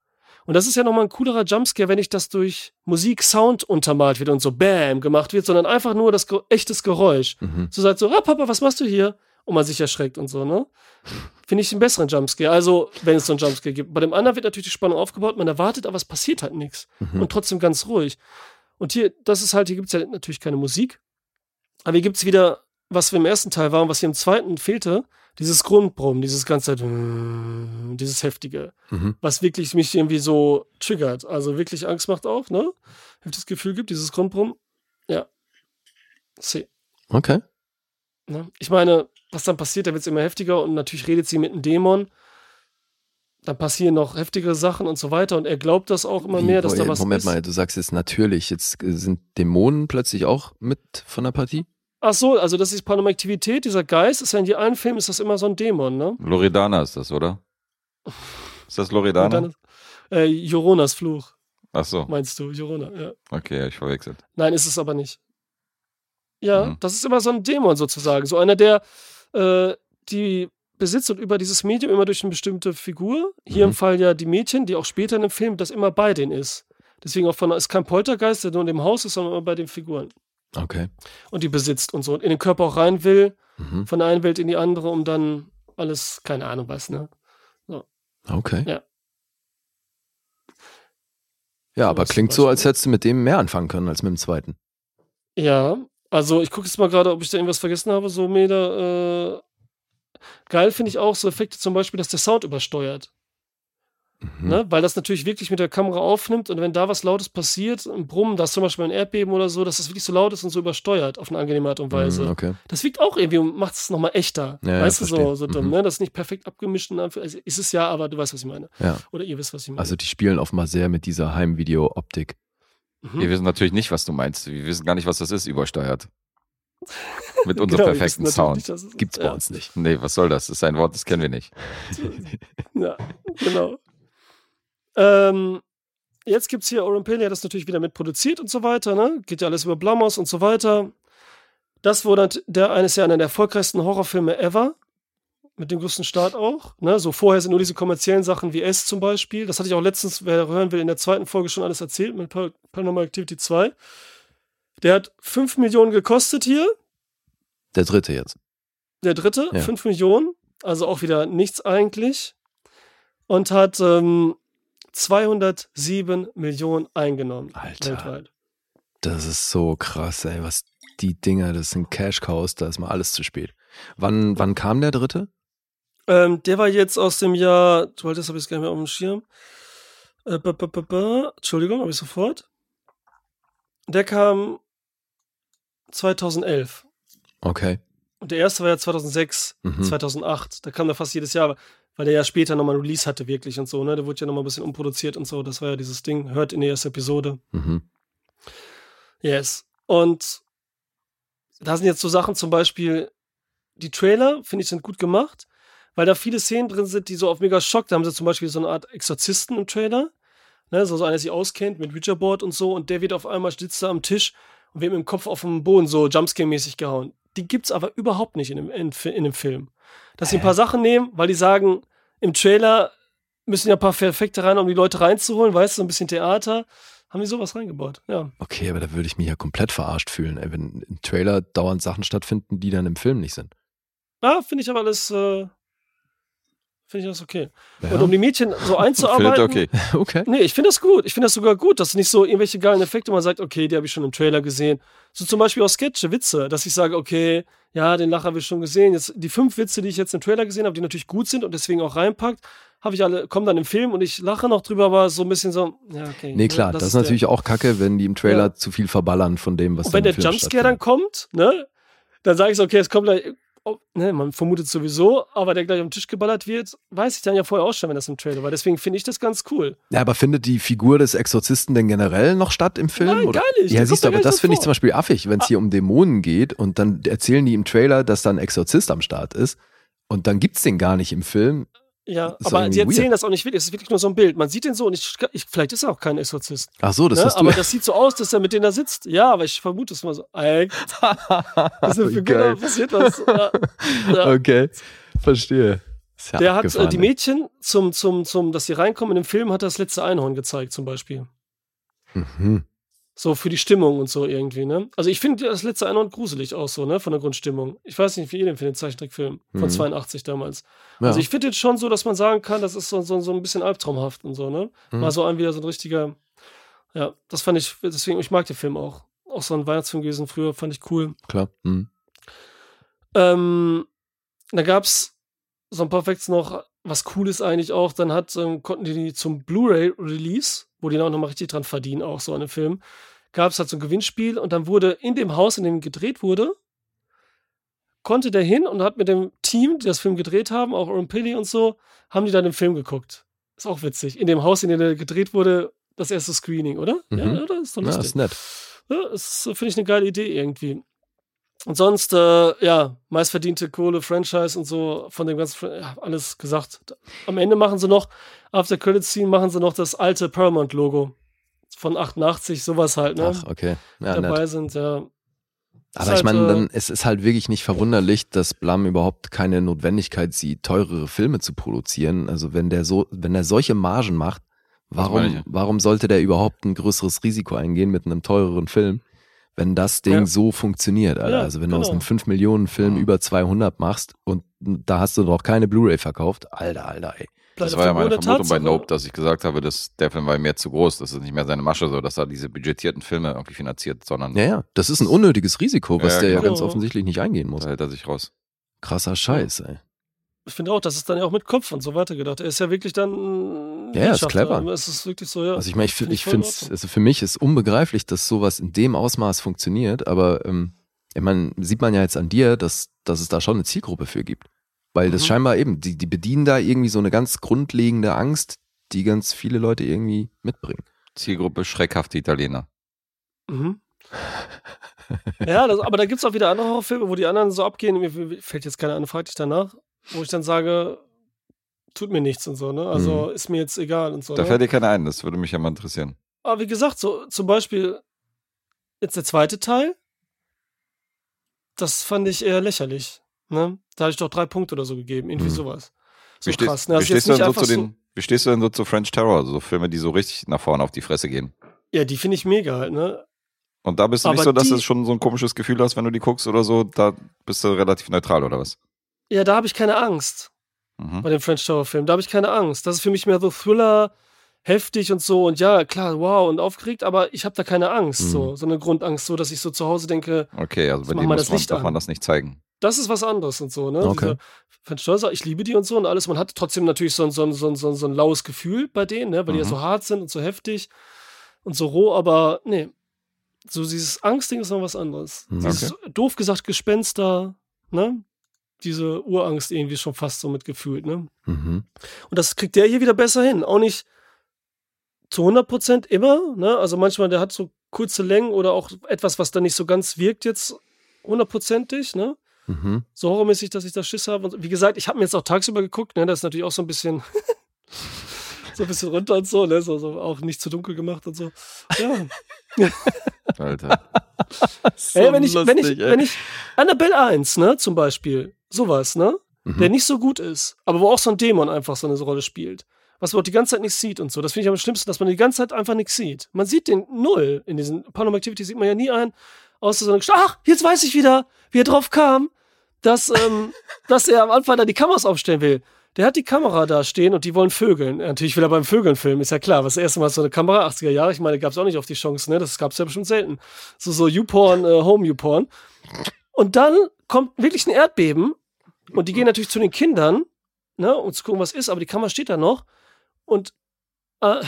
Und das ist ja nochmal ein coolerer Jumpscare, wenn nicht das durch Musik, Sound untermalt wird und so Bam gemacht wird, sondern einfach nur das echtes Geräusch. Mhm. So sagt so, ah Papa, was machst du hier? Und man sich erschreckt und so, ne? Finde ich einen besseren Jumpscare. Also, wenn es so einen Jumpscare gibt. Bei dem anderen wird natürlich die Spannung aufgebaut, man erwartet, aber es passiert halt nichts. Mhm. Und trotzdem ganz ruhig. Und hier, das ist halt, hier gibt es ja natürlich keine Musik. Aber hier gibt es wieder, was wir im ersten Teil waren, was hier im zweiten fehlte, dieses Grundbrummen, dieses ganze, dieses heftige, Mhm. was wirklich mich irgendwie so triggert. Also wirklich Angst macht auch, ne? Heftiges Gefühl gibt, dieses Grundbrummen. Ja. See. Okay. Ne? Ich meine, was dann passiert, da wird es immer heftiger und natürlich redet sie mit einem Dämon. Dann passieren noch heftigere Sachen und so weiter und er glaubt das auch immer Wie, mehr, dass wo- da was Moment ist. mal, du sagst jetzt natürlich, jetzt äh, sind Dämonen plötzlich auch mit von der Partie? Ach so, also das ist Paranormaktivität, dieser Geist, ist ja in allen Filmen ist das immer so ein Dämon, ne? Loredana ist das, oder? *laughs* Ist das Loredana? äh, Joronas Fluch, Ach so, meinst du, Jorona, ja. okay, ich verwechselt. Nein, ist es aber nicht. Ja, Mhm. das ist immer so ein Dämon sozusagen. So einer, der äh, die besitzt und über dieses Medium immer durch eine bestimmte Figur. Hier Mhm. im Fall ja die Mädchen, die auch später in dem Film das immer bei denen ist. Deswegen auch von, ist kein Poltergeist, der nur in dem Haus ist, sondern immer bei den Figuren. Okay. Und die besitzt und so. Und in den Körper auch rein will, Mhm. von der einen Welt in die andere, um dann alles, keine Ahnung was, ne? Okay. Ja. Ja, aber klingt so, als hättest du mit dem mehr anfangen können als mit dem zweiten. Ja, also ich gucke jetzt mal gerade, ob ich da irgendwas vergessen habe. So Meter, äh, geil finde ich auch so Effekte zum Beispiel, dass der Sound übersteuert. Mhm. Ne? Weil das natürlich wirklich mit der Kamera aufnimmt und wenn da was Lautes passiert, ein Brummen, da ist zum Beispiel ein Erdbeben oder so, dass das wirklich so laut ist und so übersteuert auf eine angenehme Art und Weise. Mhm, Okay. Das wirkt auch irgendwie und macht es nochmal echter. Ja, ja, weißt du, so, verstehe. so dumm, Mhm. ne? Das ist nicht perfekt abgemischt. Also ist es ja, aber du weißt, was ich meine. Ja. Oder ihr wisst, was ich meine. Also die spielen offenbar sehr mit dieser Heimvideo-Optik. Mhm. Wir wissen natürlich nicht, was du meinst. Wir wissen gar nicht, was das ist, übersteuert. Mit *laughs* unserem Genau, perfekten Sound. nicht, dass es- Gibt's bei ja. uns nicht. Nee, was soll das? Das ist ein Wort, das kennen wir nicht. *laughs* Ja, genau. Ähm, jetzt gibt es hier Oren Payne, der hat das natürlich wieder mitproduziert und so weiter, ne? Geht ja alles über Blumhouse und so weiter. Das wurde der eines ja einer der erfolgreichsten Horrorfilme ever. Mit dem größten Start auch. Ne? So vorher sind nur diese kommerziellen Sachen wie S zum Beispiel. Das hatte ich auch letztens, wer hören will, in der zweiten Folge schon alles erzählt mit Par- Paranormal Activity 2. Der hat 5 Millionen gekostet hier. Der dritte jetzt. Der dritte, Ja. 5 Millionen, also auch wieder nichts eigentlich. Und hat ähm, 207 Millionen eingenommen. Alter. Weltweit. Das ist so krass, ey. Was die Dinger, das sind Cash-Cows, da ist mal alles zu spät. Wann, wann kam der dritte? Ähm, der war jetzt aus dem Jahr, weil das habe ich jetzt gar nicht mehr auf dem Schirm. Äh, ba, ba, ba. Entschuldigung, habe ich sofort. Der kam 2011. Okay. Und der erste war ja 2006, Mhm. 2008. Da kam der fast jedes Jahr, weil der ja später nochmal ein Release hatte, wirklich und so. Ne? Der wurde ja nochmal ein bisschen umproduziert und so. Das war ja dieses Ding. Hört in der ersten Episode. Mhm. Yes. Und da sind jetzt so Sachen, zum Beispiel die Trailer, finde ich, sind gut gemacht, weil da viele Szenen drin sind, die so auf mega Schock, da haben sie zum Beispiel so eine Art Exorzisten im Trailer, ne, so, so einer, der sich auskennt mit Ouija-Board und so, und der wird auf einmal, sitzt da am Tisch und wird mit dem Kopf auf den Boden so Jumpscare-mäßig gehauen. Die gibt's aber überhaupt nicht in dem, in, in dem Film. Dass sie ein paar Sachen nehmen, weil die sagen, im Trailer müssen ja ein paar Effekte rein, um die Leute reinzuholen, weißt du, so ein bisschen Theater. Haben die sowas reingebaut, ja. Okay, aber da würde ich mich ja komplett verarscht fühlen, ey, wenn im Trailer dauernd Sachen stattfinden, die dann im Film nicht sind. Ja, finde ich aber alles, äh, finde ich das okay. Ja. Und um die Mädchen so *laughs* einzuarbeiten. Okay. *laughs* okay. Nee, ich finde das gut. Ich finde das sogar gut, dass nicht so irgendwelche geilen Effekte, man sagt, okay, die habe ich schon im Trailer gesehen. So zum Beispiel auch Sketche, Witze, dass ich sage, okay, ja, den Lacher habe ich schon gesehen. Jetzt die fünf Witze, die ich jetzt im Trailer gesehen habe, die natürlich gut sind und deswegen auch reinpackt, habe ich alle, kommen dann im Film und ich lache noch drüber, aber so ein bisschen so, ja, okay. Nee, ne, klar, das, ist der- natürlich auch kacke, wenn die im Trailer Ja. zu viel verballern von dem, was Und wenn der Jumpscare dann kommt, ne, dann sage ich so, okay, es kommt gleich, oh, ne, man vermutet sowieso, aber der gleich am Tisch geballert wird, weiß ich dann ja vorher auch schon, wenn das im Trailer war. Deswegen finde ich das ganz cool. Ja, aber findet die Figur des Exorzisten denn generell noch statt im Film? Nein, oder? gar nicht. Ja, siehst du, aber das finde ich zum Beispiel affig, wenn es hier um Dämonen geht und dann erzählen die im Trailer, dass da ein Exorzist am Start ist und dann gibt's den gar nicht im Film. Ja, aber sie erzählen weird. das auch nicht wirklich. Es ist wirklich nur so ein Bild. Man sieht den so und ich, ich vielleicht ist er auch kein Exorzist. Ach so, das ne? hast du. Aber das sieht so aus, dass er mit denen da sitzt. Ja, aber ich vermute es mal so. Alter, *laughs* das ist eine Figur, passiert was. Ja. Ja. Okay, verstehe. Ja Der hat äh, die ey. Mädchen, zum, zum, zum, dass sie reinkommen in den Film, hat er das letzte Einhorn gezeigt, zum Beispiel. Mhm. So für die Stimmung und so irgendwie, ne? Also ich finde das letzte Einhorn gruselig auch so, ne? Von der Grundstimmung. Ich weiß nicht, wie ihr den findet, Zeichentrickfilm. Von Mhm. 82 damals. Ja. Also ich finde jetzt schon so, dass man sagen kann, das ist so, so, so ein bisschen albtraumhaft und so, ne? Mhm. Mal so ein wieder so ein richtiger, Ja, das fand ich, deswegen, ich mag den Film auch. Auch so ein Weihnachtsfilm gewesen früher, fand ich cool. Klar. Mhm. Ähm, da gab's so ein paar Facts noch, was cool ist eigentlich auch, dann hat, ähm, konnten die die zum Blu-ray-Release, wo die dann auch nochmal richtig dran verdienen, auch so an dem Film, gab es halt so ein Gewinnspiel und dann wurde in dem Haus, in dem gedreht wurde, konnte der hin und hat mit dem Team, die das Film gedreht haben, auch Aaron Pilly und so, haben die dann den Film geguckt. Ist auch witzig. In dem Haus, in dem der gedreht wurde, das erste Screening, oder? Mhm. Ja, oder? Ist doch Ja, lustig. ist nett. Ja, das finde ich eine geile Idee irgendwie. Und sonst, äh, ja, meistverdiente Kohle, Franchise und so von dem ganzen, ja, alles gesagt. Am Ende machen sie noch, after Credit Scene machen sie noch das alte Paramount-Logo von 88, sowas halt, ne? Ach, okay. Ja, dabei nett. sind, ja. Aber halt, ich meine, äh, dann es ist halt wirklich nicht verwunderlich, dass Blum überhaupt keine Notwendigkeit sieht, teurere Filme zu produzieren. Also wenn der so, wenn er solche Margen macht, meine warum, warum sollte der überhaupt ein größeres Risiko eingehen mit einem teureren Film, wenn das Ding Ja. so funktioniert? Alter. Ja, also wenn du aus genau. einem 5 Millionen Film über 200 machst und da hast du noch keine Blu-ray verkauft, Alter, Alter, ey. Das war ja meine Vermutung bei Tatsache. Nope, dass ich gesagt habe, dass der Film war mir zu groß, das ist nicht mehr seine Masche so, dass er diese budgetierten Filme irgendwie finanziert, sondern Ja, ja, das ist ein unnötiges Risiko, was Ja, der ja genau. ganz offensichtlich nicht eingehen muss. da hält er sich raus. Krasser Scheiß, ey. Ich finde auch, das ist dann ja auch mit Kopf und so weiter gedacht. Er ist ja wirklich dann. ein Ja, ja, ist clever. Es ist wirklich so, ja. Also ich meine, ich, Find ich finde es, also für mich ist unbegreiflich, dass sowas in dem Ausmaß funktioniert, aber ähm, ich meine, sieht man ja jetzt an dir, dass, dass es da schon eine Zielgruppe für gibt. Weil das Mhm. scheinbar eben, die, die bedienen da irgendwie so eine ganz grundlegende Angst, die ganz viele Leute irgendwie mitbringen. Zielgruppe schreckhafte Italiener. Mhm. ja, das, aber da gibt es auch wieder andere Horrorfilme, wo die anderen so abgehen. Mir fällt jetzt keine an, frag dich danach, wo ich dann sage, tut mir nichts und so, ne? Also ist mir jetzt egal und so. Da ne? fällt dir keiner ein, das würde mich ja mal interessieren. Aber wie gesagt, so zum Beispiel jetzt der zweite Teil, das fand ich eher lächerlich. Ne? Da hatte ich doch drei Punkte oder so gegeben, irgendwie Mhm. sowas. So Wie stehst, krass. Ne? wie, Also jetzt stehst du nicht denn so zu den, wie stehst du denn so zu French Terror, so Filme, die so richtig nach vorne auf die Fresse gehen? Ja, die finde ich mega halt, ne? Und da bist du nicht Aber so, dass die- du schon so ein komisches Gefühl hast, wenn du die guckst oder so, da bist du relativ neutral oder was? Ja, da habe ich keine Angst. Mhm. bei dem French Tower Film. Da habe ich keine Angst. Das ist für mich mehr so Thriller, heftig und so. Und ja, klar, wow und aufgeregt, aber ich habe da keine Angst. Mhm. So, so eine Grundangst, so dass ich so zu Hause denke, Okay, also bei dem muss das man, darf an. man das nicht zeigen. Das ist was anderes und so. Ne? Okay. Diese French Tower, ich liebe die und so und alles. Man hat trotzdem natürlich so ein, so ein, so ein, so ein, so ein laues Gefühl bei denen, ne? weil die ja Mhm. so hart sind und so heftig und so roh, aber nee. So dieses Angstding ist noch was anderes. Mhm. Dieses, doof gesagt, Gespenster, ne? Diese Urangst irgendwie schon fast so mitgefühlt, ne? Mhm. Und das kriegt der hier wieder besser hin. Auch nicht zu 100% immer. Ne? Also manchmal, der hat so kurze Längen oder auch etwas, was dann nicht so ganz wirkt jetzt hundertprozentig. Ne? Mhm. So horrormäßig, dass ich da Schiss habe. Und wie gesagt, ich habe mir jetzt auch tagsüber geguckt. Ne? Das ist natürlich auch so ein bisschen *laughs* so ein bisschen runter und so. Ne? So, so auch nicht zu dunkel gemacht und so. Ja. *laughs* Alter. *laughs* Ey, wenn ich, wenn ich, wenn ich Annabelle 1, ne, zum Beispiel, sowas, ne? Mhm. der nicht so gut ist, aber wo auch so ein Dämon einfach so eine Rolle spielt. Was man auch die ganze Zeit nicht sieht und so. Das finde ich am schlimmsten, dass man die ganze Zeit einfach nichts sieht. Man sieht den null. In diesen Paranormal Activity sieht man ja nie ein, außer so Ach, jetzt weiß ich wieder, wie er drauf kam, dass, ähm, dass er am Anfang da die Kameras aufstellen will. Der hat die Kamera da stehen und die wollen vögeln. Natürlich will er beim Vögeln filmen, ist ja klar. Was das erste Mal so eine Kamera, 80er Jahre, ich meine, gab es auch nicht auf die Chance, ne? Das gab es ja bestimmt selten. So, so YouPorn, äh, Home-YouPorn. Und dann kommt wirklich ein Erdbeben und die gehen natürlich zu den Kindern, ne, um zu gucken, was ist, aber die Kamera steht da noch und äh,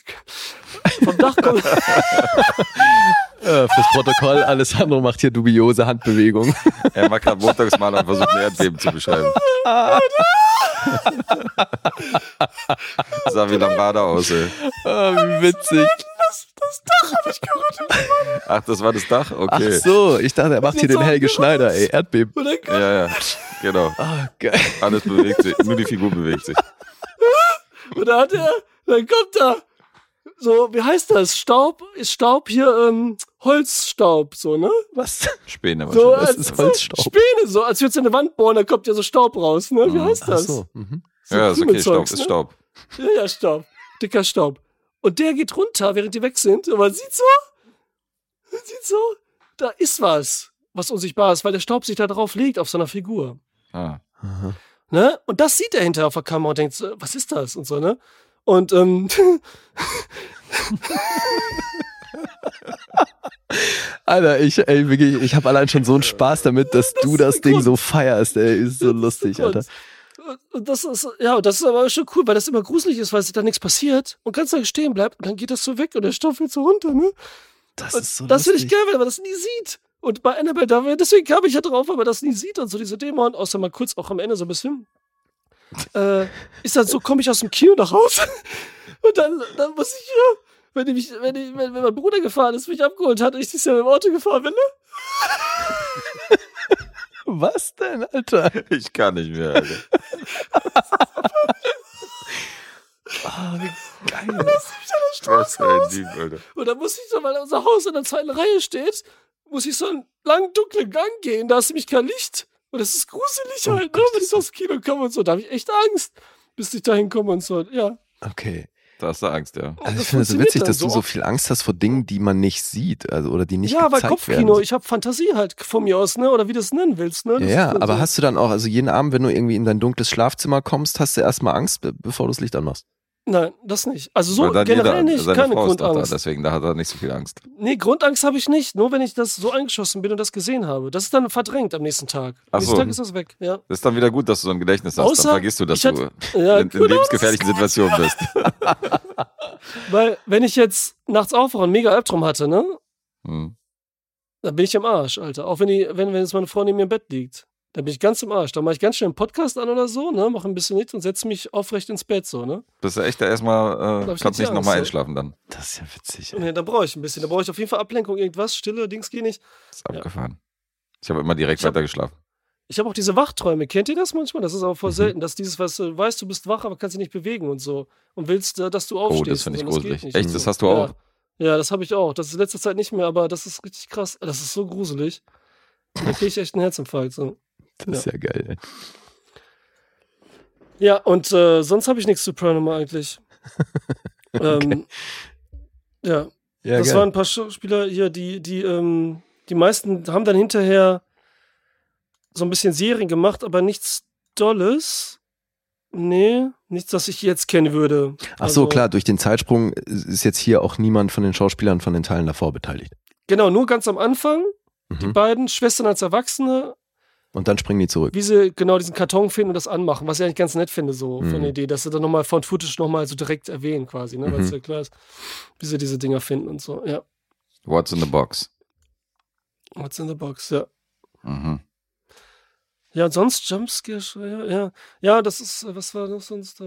*laughs* vom Dach kommt, *laughs* *laughs* Äh, fürs Protokoll, Alessandro macht hier dubiose Handbewegungen. *laughs* Er war gerade Montagsmaler und versucht ein Erdbeben zu beschreiben. sah wie Lambada aus, ey. Ah, wie witzig. Ach, das war das Dach? Ach Okay. so, ich dachte, er macht hier den Helge Schneider, ey. Erdbeben. Ja, ja, genau. Ah, geil. Alles bewegt sich, nur die Figur bewegt sich. *laughs* und dann hat er, dann kommt da so, wie heißt das? Staub, ist Staub hier, ähm, Holzstaub, so, ne? Was? Späne So. Das als, ist Holzstaub. Späne, so, als würdest du eine Wand bohren, da kommt ja so Staub raus, ne? Wie heißt Ach das? so. Mhm. So Ja, ist okay, Staub ist ne? Staub. Ja, ja, Staub. Dicker Staub. Und der geht runter, während die weg sind. Und man sieht so, man sieht so, da ist was, was unsichtbar ist, weil der Staub sich da drauf legt auf so einer Figur. Ah. Ne? Und das sieht er hinterher auf der Kamera und denkt, so, was ist das? Und so, ne? Und ähm, *laughs* *laughs* Alter, ich, ey, wirklich, ich habe allein schon so einen Spaß damit, dass du das Ding so feierst, ey. Ist so lustig, Grund. Alter. Und das ist, ja, das ist aber schon cool, weil das immer gruselig ist, weil sich da nichts passiert und ganz lange stehen bleibt und dann geht das so weg und der Stoff fällt so runter, ne? Das Und ist so das finde ich geil, weil man das nie sieht. Und bei Annabelle, da, deswegen kam ich ja drauf, weil man das nie sieht und so diese Dämon, außer mal kurz auch am Ende so ein bisschen. Äh, ist dann so, komme ich aus dem Kino nach Hause *laughs* und dann, dann muss ich ja, wenn, ich mich, wenn, ich, wenn, wenn mein Bruder gefahren ist, mich abgeholt hat und ich dieses Jahr mit dem Auto gefahren bin, ne? *laughs* Was denn, Alter? Ich kann nicht mehr, Alter. *laughs* Ah, wie geil. Was für ein Lieb, Alter. Und dann muss ich so, weil unser Haus in der zweiten Reihe steht, muss ich so einen langen, dunklen Gang gehen. Da ist nämlich kein Licht. Und das ist gruselig Oh halt, ne? Gott, wenn ich so aus dem Kino komme und so. Da habe ich echt Angst, bis ich da hinkomme und so. Ja. Okay. Da hast du Angst, ja. Also ich finde es so witzig, dass du so viel Angst hast vor Dingen, die man nicht sieht, also oder die nicht ja, weil gezeigt Kopfkino, werden. ich habe Fantasie halt von mir aus, ne? Oder wie du es nennen willst, ne? Ja, Das ja, aber so. hast du dann auch, also jeden Abend, wenn du irgendwie in dein dunkles Schlafzimmer kommst, hast du erstmal Angst, be- bevor du das Licht anmachst. Nein, das nicht. Also so generell jeder- nicht, keine Frau Grundangst. Da, deswegen da hat er nicht so viel Angst. Nee, Grundangst habe ich nicht. Nur wenn ich das so eingeschossen bin und das gesehen habe. Das ist dann verdrängt am nächsten Tag. Am Ach nächsten so. Tag ist das weg, ja. Das ist dann wieder gut, dass du so ein Gedächtnis hast. Außer, dann vergisst du, dass du hatte- Ja, in, in lebensgefährlichen Situationen bist. *laughs* Weil, wenn ich jetzt nachts aufwache und mega Albtraum hatte, ne? Hm. Dann bin ich im Arsch, Alter. Auch wenn, die, wenn, wenn jetzt meine Frau neben mir im Bett liegt. Dann bin ich ganz im Arsch. Dann mache ich ganz schnell einen Podcast an oder so, ne? Mache ein bisschen nichts und setze mich aufrecht ins Bett, so, ne? Bist du echt da erstmal, äh, kannst nicht nochmal einschlafen dann. Das ist ja witzig. Ey. Nee, dann brauche ich ein bisschen. Da brauche ich auf jeden Fall Ablenkung, irgendwas, Stille, Dings geht nicht. ist abgefahren. Ich habe immer direkt Ich hab-. Ich habe auch diese Wachträume. Kennt ihr das manchmal? Das ist aber voll Mhm. selten, dass dieses, was du weißt, du bist wach, aber kannst dich nicht bewegen und so. Und willst, äh, dass du Oh, aufstehst. das finde ich gruselig. Echt, das hast du auch? Ja. ja, das habe ich auch. Das ist in letzter Zeit nicht mehr, aber das ist richtig krass. Das ist so gruselig. Da kriege ich echt einen Herzinfarkt. So. Das ist ja geil. Ey. Ja, und äh, sonst habe ich nichts zu Paranormal eigentlich. *laughs* ähm, ja, Ja, das geil. waren ein paar Schauspieler hier, die, die, ähm, die meisten haben dann hinterher so ein bisschen Serien gemacht, aber nichts Dolles. Nee, nichts, das ich jetzt kennen würde. Ach so, Also, klar, durch den Zeitsprung ist jetzt hier auch niemand von den Schauspielern von den Teilen davor beteiligt. Genau, nur ganz am Anfang, die Mhm. beiden Schwestern als Erwachsene, Und dann springen die zurück. wie sie genau diesen Karton finden und das anmachen, was ich eigentlich ganz nett finde, so von Mhm. der Idee, dass sie dann nochmal von Footage nochmal so direkt erwähnen quasi, ne, weil es Mhm. ja klar ist, wie sie diese Dinger finden und so, ja. What's in the box? What's in the box, ja. Mhm. Ja, und sonst Jumpscare, ja, ja. Ja, das ist, äh, was war das sonst? Äh,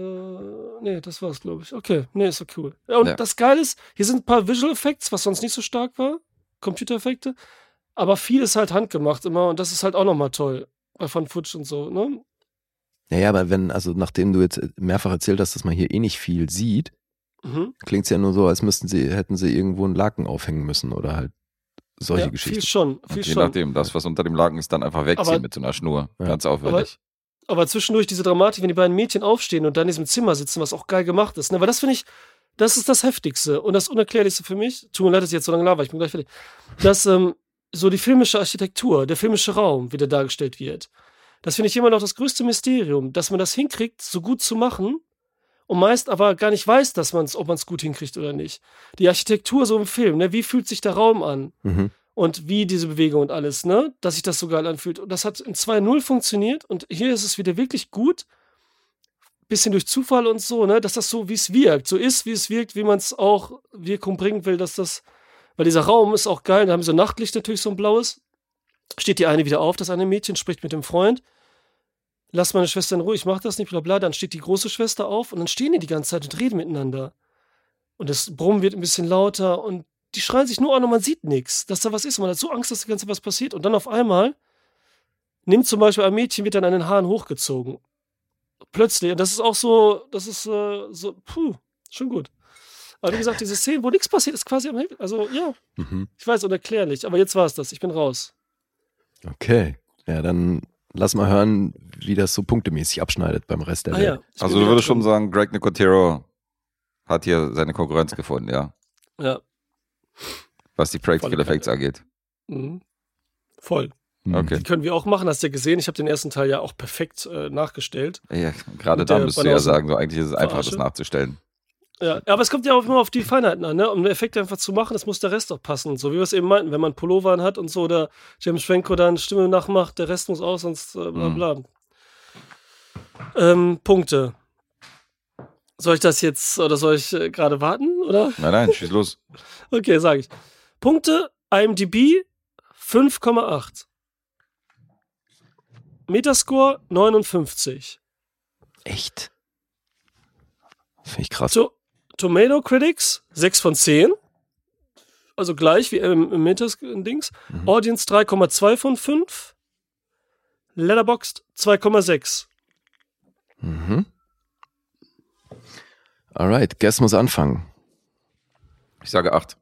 nee, das war's, glaube ich. Okay, nee, ist doch cool. Ja, und Ja. das Geile ist, hier sind ein paar Visual Effects, was sonst nicht so stark war. Computereffekte. Aber viel ist halt handgemacht immer und das ist halt auch nochmal toll. Bei Von Futsch und so, ne? Naja, aber wenn, also nachdem du jetzt mehrfach erzählt hast, dass man hier eh nicht viel sieht, Mhm. klingt es ja nur so, als müssten sie, hätten sie irgendwo einen Laken aufhängen müssen oder halt solche ja, Geschichten. Viel schon, viel Und je schon. nachdem, das, was unter dem Laken ist, dann einfach wegziehen Aber- mit so einer Schnur. Ja. Ganz auffällig. Aber zwischendurch diese Dramatik, wenn die beiden Mädchen aufstehen und dann in diesem Zimmer sitzen, was auch geil gemacht ist. Ne? Weil das finde ich, das ist das Heftigste und das Unerklärlichste für mich. Tut mir leid, dass ich jetzt so lange laber, ich bin gleich fertig. Dass ähm, so die filmische Architektur, der filmische Raum, wie der dargestellt wird. Das finde ich immer noch das größte Mysterium, dass man das hinkriegt, so gut zu machen und meist aber gar nicht weiß, dass man's, ob man es gut hinkriegt oder nicht. Die Architektur so im Film, ne? wie fühlt sich der Raum an? Mhm. und wie diese Bewegung und alles, ne? Dass sich das so geil anfühlt. Und das hat in 2.0 funktioniert und hier ist es wieder wirklich gut. Bisschen durch Zufall und so, ne? Dass das so, wie es wirkt, so ist, wie es wirkt, wie man es auch Wirkung bringen will, dass das, weil dieser Raum ist auch geil, da haben sie so Nachtlicht natürlich so ein blaues. Steht die eine wieder auf, das eine Mädchen spricht mit dem Freund. Lass meine Schwester in Ruhe, ich mach das nicht, bla bla. Dann steht die große Schwester auf und dann stehen die die ganze Zeit und reden miteinander. Und das Brummen wird ein bisschen lauter und die schreien sich nur an und man sieht nichts, dass da was ist. Man hat so Angst, dass die ganze was passiert. Und dann auf einmal nimmt zum Beispiel ein Mädchen, wird dann an den Haaren hochgezogen. Plötzlich. Und das ist auch so, das ist äh, so, puh, schon gut. Aber wie gesagt, diese Szene, wo nichts passiert, ist quasi am Himmel. Also ja, Mhm. ich weiß, unerklärlich. Aber jetzt war es das. Ich bin raus. Okay. Ja, dann lass mal hören, wie das so punktemäßig abschneidet beim Rest der Ah Welt. ja. Also du würdest schon sagen, Greg Nicotero hat hier seine Konkurrenz gefunden, ja. Ja. Was die Practical Effects angeht. Mhm. Voll. Mhm. Okay. Die können wir auch machen, hast du ja gesehen. Ich habe den ersten Teil ja auch perfekt äh, nachgestellt. Ja, gerade da der müsst du ja sagen, so eigentlich ist es einfach, das nachzustellen. Ja, aber es kommt ja auch immer auf die Feinheiten an, ne? Um den Effekt einfach zu machen, das muss der Rest auch passen. So wie wir es eben meinten, wenn man Pullover hat und so, oder James Franco dann Stimme nachmacht, der Rest muss aus, sonst äh, bla Mhm. bla. Ähm, Punkte. Soll ich das jetzt, oder soll ich äh, gerade warten, oder? Nein, nein, schieß los. *laughs* Okay, sage ich. Punkte, IMDb 5,8. Metascore 59. Echt? Finde ich krass. To Tomato Critics 6 von 10. Also gleich wie im, im Metas-Dings. Mhm. Audience 3,2 von 5. Letterboxd 2,6. Mhm. Alright, Guess muss anfangen. Ich sage acht.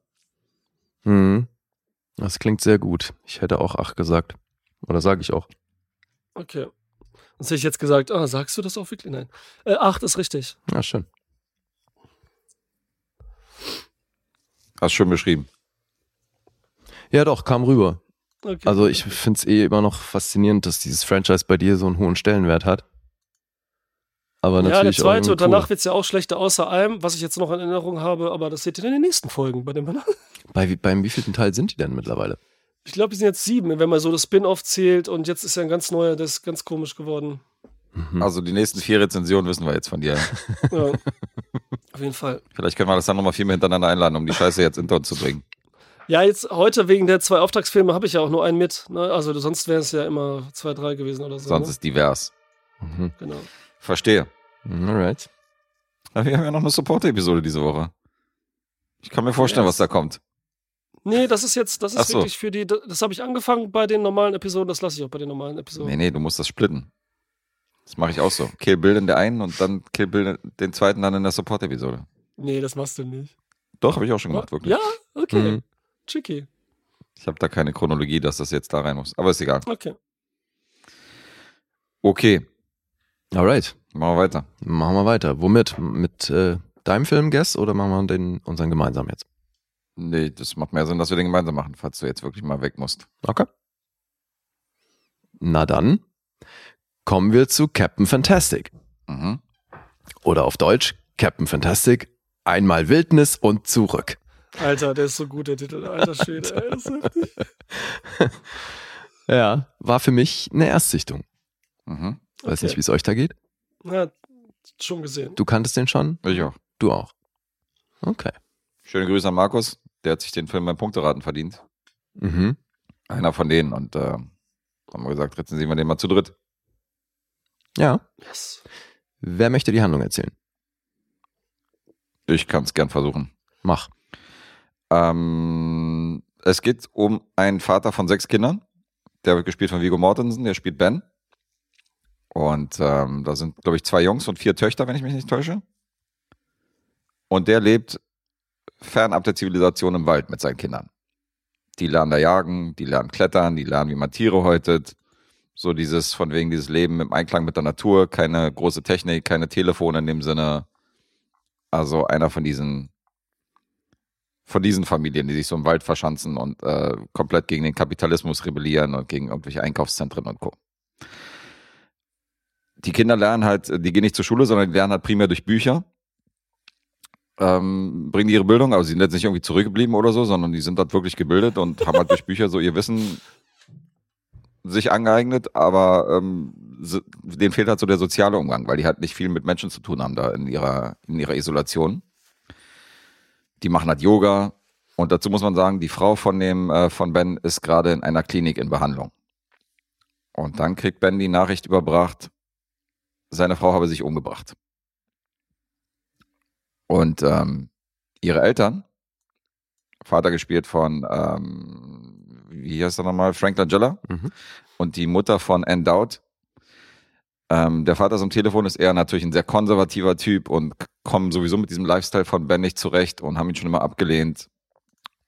Mhm. Das klingt sehr gut. Ich hätte auch 8 gesagt. Oder sage ich auch. Okay. Sonst hätte ich jetzt gesagt, ah, sagst du das auch wirklich? Nein. Äh, 8 ist richtig. Ja, schön. Hast schön beschrieben. Ja, doch, kam rüber. Okay. Also ich finde es eh immer noch faszinierend, dass dieses Franchise bei dir so einen hohen Stellenwert hat. Aber ja, der natürlich auch zweite und danach wird es ja auch schlechter, außer einem, was ich jetzt noch in Erinnerung habe, aber das seht ihr in den nächsten Folgen bei dem *laughs* Bei, wie- beim wievielten Teil sind die denn mittlerweile? Ich glaube, die sind jetzt sieben, wenn man so das Spin-off zählt und jetzt ist ja ein ganz neuer, das ist ganz komisch geworden. Mhm. Also die nächsten vier Rezensionen wissen wir jetzt von dir. *laughs* Ja. Auf jeden Fall. Vielleicht können wir das dann nochmal viermal hintereinander einladen, um die Scheiße jetzt hinter uns zu bringen. Ja, jetzt heute wegen der zwei Auftragsfilme habe ich ja auch nur einen mit. Ne? Also sonst wären es ja immer zwei, drei gewesen oder so. Sonst ne? ist divers. Mhm. Genau. Verstehe. Alright. Aber wir haben ja noch eine Support-Episode diese Woche. Ich kann mir vorstellen, Yes. was da kommt. Nee, das ist jetzt, das ist so. wirklich für die, das, das habe ich angefangen bei den normalen Episoden, das lasse ich auch bei den normalen Episoden. Nee, nee, du musst das splitten. Das mache ich auch so. Kill Bill in der einen und dann Kill Bill den zweiten dann in der Support-Episode. Nee, das machst du nicht. Doch, habe ich auch schon gemacht, wirklich. Ja, okay. Mhm. Tricky. Ich habe da keine Chronologie, dass das jetzt da rein muss. Aber ist egal. Okay. Okay, Alright. machen wir weiter. Machen wir weiter. Womit? Mit äh, deinem Film Guess oder machen wir den unseren gemeinsam jetzt? Nee, das macht mehr Sinn, dass wir den gemeinsam machen, falls du jetzt wirklich mal weg musst. Okay. Na dann kommen wir zu Captain Fantastic. Mhm. Oder auf Deutsch Captain Fantastic. Einmal Wildnis und zurück. Alter, der ist so gut, der Titel. Alter Schwede, *laughs* ey, das ist heftig. Ja, war für mich eine Erstsichtung. Mhm. Weiß Okay. nicht, wie es euch da geht. Ja, schon gesehen. Du kanntest den schon? Ich auch. Du auch. Okay. Schöne Grüße an Markus. Der hat sich den Film beim Punkteraten verdient. Mhm. Einer von denen. Und äh, haben wir gesagt, rezensieren wir den mal zu dritt. Ja. Yes. Wer möchte die Handlung erzählen? Ich kann es gern versuchen. Mach. Ähm, es geht um einen Vater von sechs Kindern. Der wird gespielt von Viggo Mortensen. Der spielt Ben. Und ähm, da sind, glaube ich, zwei Jungs und vier Töchter, wenn ich mich nicht täusche. Und der lebt fernab der Zivilisation im Wald mit seinen Kindern. Die lernen da jagen, die lernen klettern, die lernen, wie man Tiere häutet. So dieses, von wegen dieses Leben im Einklang mit der Natur, keine große Technik, keine Telefone in dem Sinne. Also einer von diesen von diesen Familien, die sich so im Wald verschanzen und äh, komplett gegen den Kapitalismus rebellieren und gegen irgendwelche Einkaufszentren und Co. Die Kinder lernen halt, die gehen nicht zur Schule, sondern die lernen halt primär durch Bücher, ähm, bringen ihre Bildung, aber sie sind jetzt nicht irgendwie zurückgeblieben oder so, sondern die sind dort wirklich gebildet und haben halt durch Bücher so ihr Wissen sich angeeignet, aber ähm, so- denen fehlt halt so der soziale Umgang, weil die halt nicht viel mit Menschen zu tun haben da in ihrer, in ihrer Isolation die machen halt Yoga. Und dazu muss man sagen, die Frau von dem, äh, von Ben ist gerade in einer Klinik in Behandlung. Und dann kriegt Ben die Nachricht überbracht, seine Frau habe sich umgebracht. Und ähm, ihre Eltern, Vater gespielt von, ähm, wie heißt er nochmal, Frank Langella Mhm. und die Mutter von Ann Dowd. Ähm, der Vater ist am Telefon, ist eher natürlich ein sehr konservativer Typ und kommen sowieso mit diesem Lifestyle von Ben nicht zurecht und haben ihn schon immer abgelehnt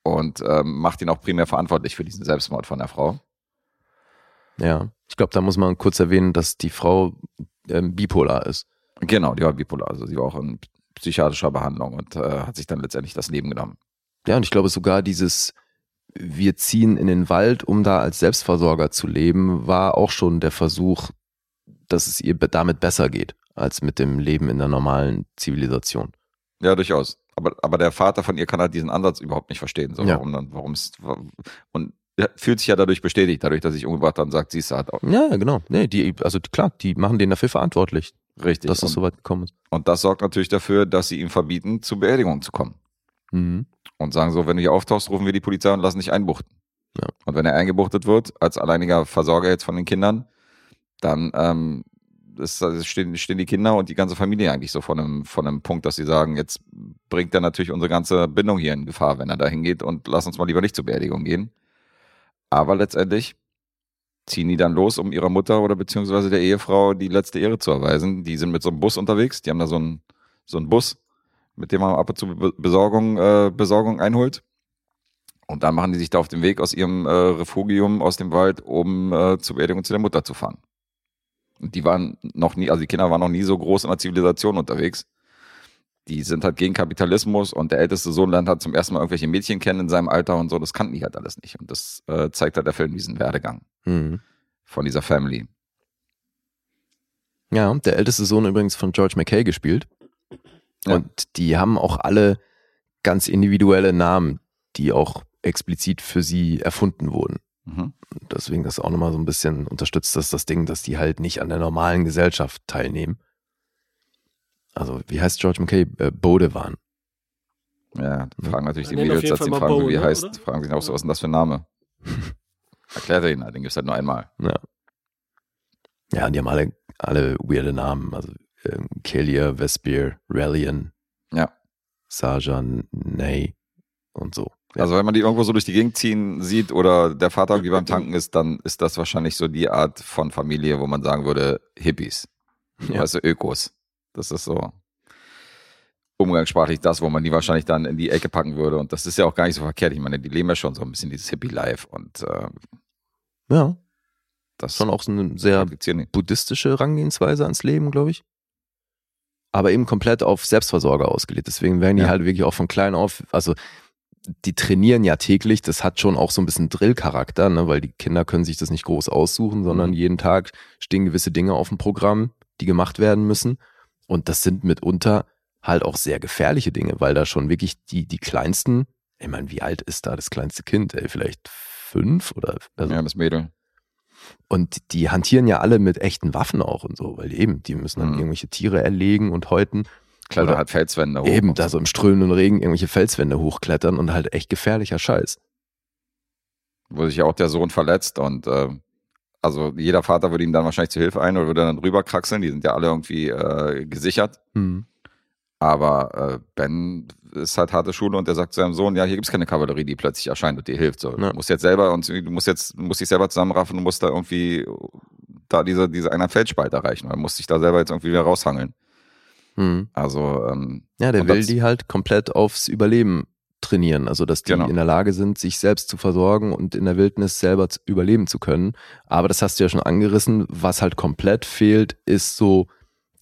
und ähm, macht ihn auch primär verantwortlich für diesen Selbstmord von der Frau. Ja. Ich glaube, da muss man kurz erwähnen, dass die Frau ähm, bipolar ist. Genau, die war bipolar, also sie war auch in psychiatrischer Behandlung und äh, hat sich dann letztendlich das Leben genommen. Ja, und ich glaube sogar dieses wir ziehen in den Wald, um da als Selbstversorger zu leben, war auch schon der Versuch, dass es ihr damit besser geht, als mit dem Leben in der normalen Zivilisation. Ja, durchaus. Aber, aber der Vater von ihr kann halt diesen Ansatz überhaupt nicht verstehen. So, Ja. warum dann, warum es, und er fühlt sich ja dadurch bestätigt, dadurch, dass ich umgebracht habe und sagt, siehst du, hat auch Ja, genau. Nee, die, also klar, die machen den dafür verantwortlich, richtig. dass es und, so weit gekommen ist. und das sorgt natürlich dafür, dass sie ihm verbieten, zur Beerdigung zu kommen. Mhm. Und sagen so, wenn du hier auftauchst, rufen wir die Polizei und lassen dich einbuchten. Ja. Und wenn er eingebuchtet wird, als alleiniger Versorger jetzt von den Kindern, dann ähm, ist, also stehen, stehen die Kinder und die ganze Familie eigentlich so vor einem, vor einem Punkt, dass sie sagen, jetzt bringt er natürlich unsere ganze Bindung hier in Gefahr, wenn er da hingeht und lass uns mal lieber nicht zur Beerdigung gehen. Aber letztendlich ziehen die dann los, um ihrer Mutter oder beziehungsweise der Ehefrau die letzte Ehre zu erweisen. Die sind mit so einem Bus unterwegs, die haben da so einen, so einen Bus, mit dem man ab und zu Be- Besorgung, äh, Besorgung einholt. Und dann machen die sich da auf den Weg aus ihrem äh, Refugium aus dem Wald, um äh, zur Beerdigung zu der Mutter zu fahren. Und die waren noch nie, also die Kinder waren noch nie so groß in der Zivilisation unterwegs. Die sind halt gegen Kapitalismus und der älteste Sohn lernt halt zum ersten Mal irgendwelche Mädchen kennen in seinem Alter und so. Das kannten die halt alles nicht. Und das äh, zeigt halt der Film diesen Werdegang Mhm. von dieser Family. Ja, der älteste Sohn übrigens von George McKay gespielt. Ja. Und die haben auch alle ganz individuelle Namen, die auch explizit für sie erfunden wurden. Mhm. Deswegen das auch nochmal so ein bisschen unterstützt das das Ding, dass die halt nicht an der normalen Gesellschaft teilnehmen. Also, wie heißt George McKay? Äh, Bodewan. Ja, fragen natürlich die Mädels, als Fall sie fragen, Bo, wie er ne, heißt, oder? fragen sich auch so, was ist denn das für ein Name? *laughs* Erklärt er ihn halt, den gibt's halt nur einmal. Ja, und die haben alle, alle weirde Namen. Also ähm, Kellier, Vespier, Relian, Ja. Sajan, Ney und so. Ja. Also wenn man die irgendwo so durch die Gegend ziehen sieht oder der Vater irgendwie beim Tanken ist, dann ist das wahrscheinlich so die Art von Familie, wo man sagen würde, Hippies. Ja. Du, Ökos. Das ist so umgangssprachlich das, wo man die wahrscheinlich dann in die Ecke packen würde. Und das ist ja auch gar nicht so verkehrt. Ich meine, die leben ja schon so ein bisschen dieses Hippie-Life und äh, ja, das schon auch so eine sehr buddhistische Herangehensweise ans Leben, glaube ich. Aber eben komplett auf Selbstversorger ausgelegt. Deswegen werden die Ja. halt wirklich auch von klein auf, also die trainieren ja täglich, das hat schon auch so ein bisschen Drill-Charakter, ne? weil die Kinder können sich das nicht groß aussuchen, sondern Mhm. jeden Tag stehen gewisse Dinge auf dem Programm, die gemacht werden müssen. Und das sind mitunter halt auch sehr gefährliche Dinge, weil da schon wirklich die, die kleinsten, ich meine, wie alt ist da das kleinste Kind? Ey, vielleicht fünf oder also Ja, das Mädel. Und die hantieren ja alle mit echten Waffen auch und so, weil eben, die müssen dann Mhm. irgendwelche Tiere erlegen und häuten. Klettert Oder halt Felswände hoch. eben, da so im strömenden Regen irgendwelche Felswände hochklettern und halt echt gefährlicher Scheiß. wo sich ja auch der Sohn verletzt und äh, also jeder Vater würde ihm dann wahrscheinlich zu Hilfe ein oder würde dann rüberkraxeln. Die sind ja alle irgendwie äh, gesichert. Mhm. Aber äh, Ben ist halt harte Schule und er sagt zu seinem Sohn, ja, hier gibt's keine Kavallerie, die plötzlich erscheint und dir hilft. So, Ja. Du musst jetzt selber und du musst jetzt, du musst dich selber zusammenraffen und musst da irgendwie da diese, diese einer Feldspalt erreichen. Oder musst dich da selber jetzt irgendwie wieder raushangeln. Mhm. Also, ähm, Ja, der will die halt komplett aufs Überleben trainieren. Also, dass die Genau. in der Lage sind, sich selbst zu versorgen und in der Wildnis selber zu überleben zu können. Aber das hast du ja schon angerissen. Was halt komplett fehlt, ist so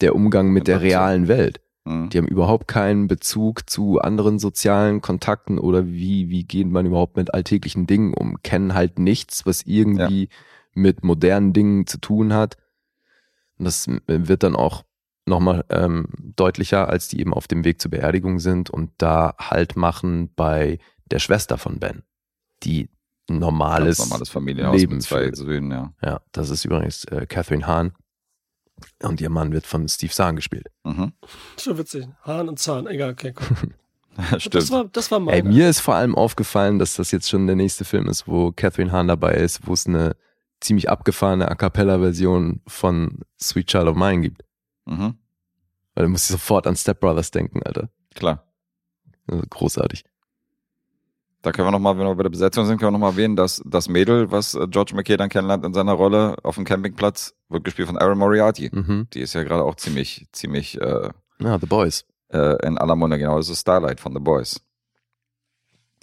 der Umgang mit der realen Welt. Mh. Die haben überhaupt keinen Bezug zu anderen sozialen Kontakten oder wie, wie geht man überhaupt mit alltäglichen Dingen um? Kennen halt nichts, was irgendwie mit modernen Dingen zu tun hat. Und das wird dann auch nochmal ähm, deutlicher, als die eben auf dem Weg zur Beerdigung sind und da Halt machen bei der Schwester von Ben, die normales, normales Familienhaus Leben mit zwei führt. Söhnen, ja. Ja, das ist übrigens äh, Catherine Hahn und ihr Mann wird von Steve Zahn gespielt. Mhm. Schon witzig. Hahn und Zahn, egal, okay. *laughs* Das Stimmt. war, das war Ey, mir ist vor allem aufgefallen, dass das jetzt schon der nächste Film ist, wo Catherine Hahn dabei ist, wo es eine ziemlich abgefahrene A Cappella-Version von Sweet Child of Mine gibt. Mhm. Weil du musst sofort an Step Brothers denken, Alter. Klar. Also großartig. Da können wir nochmal, wenn wir bei der Besetzung sind, können wir nochmal erwähnen, dass das Mädel, was äh, George McKay dann kennenlernt in seiner Rolle auf dem Campingpatz, wird gespielt von Aaron Moriarty. Mhm. Die ist ja gerade auch ziemlich, ziemlich äh, Ja, The Boys. äh, in aller Munde, genau. Das ist Starlight von The Boys.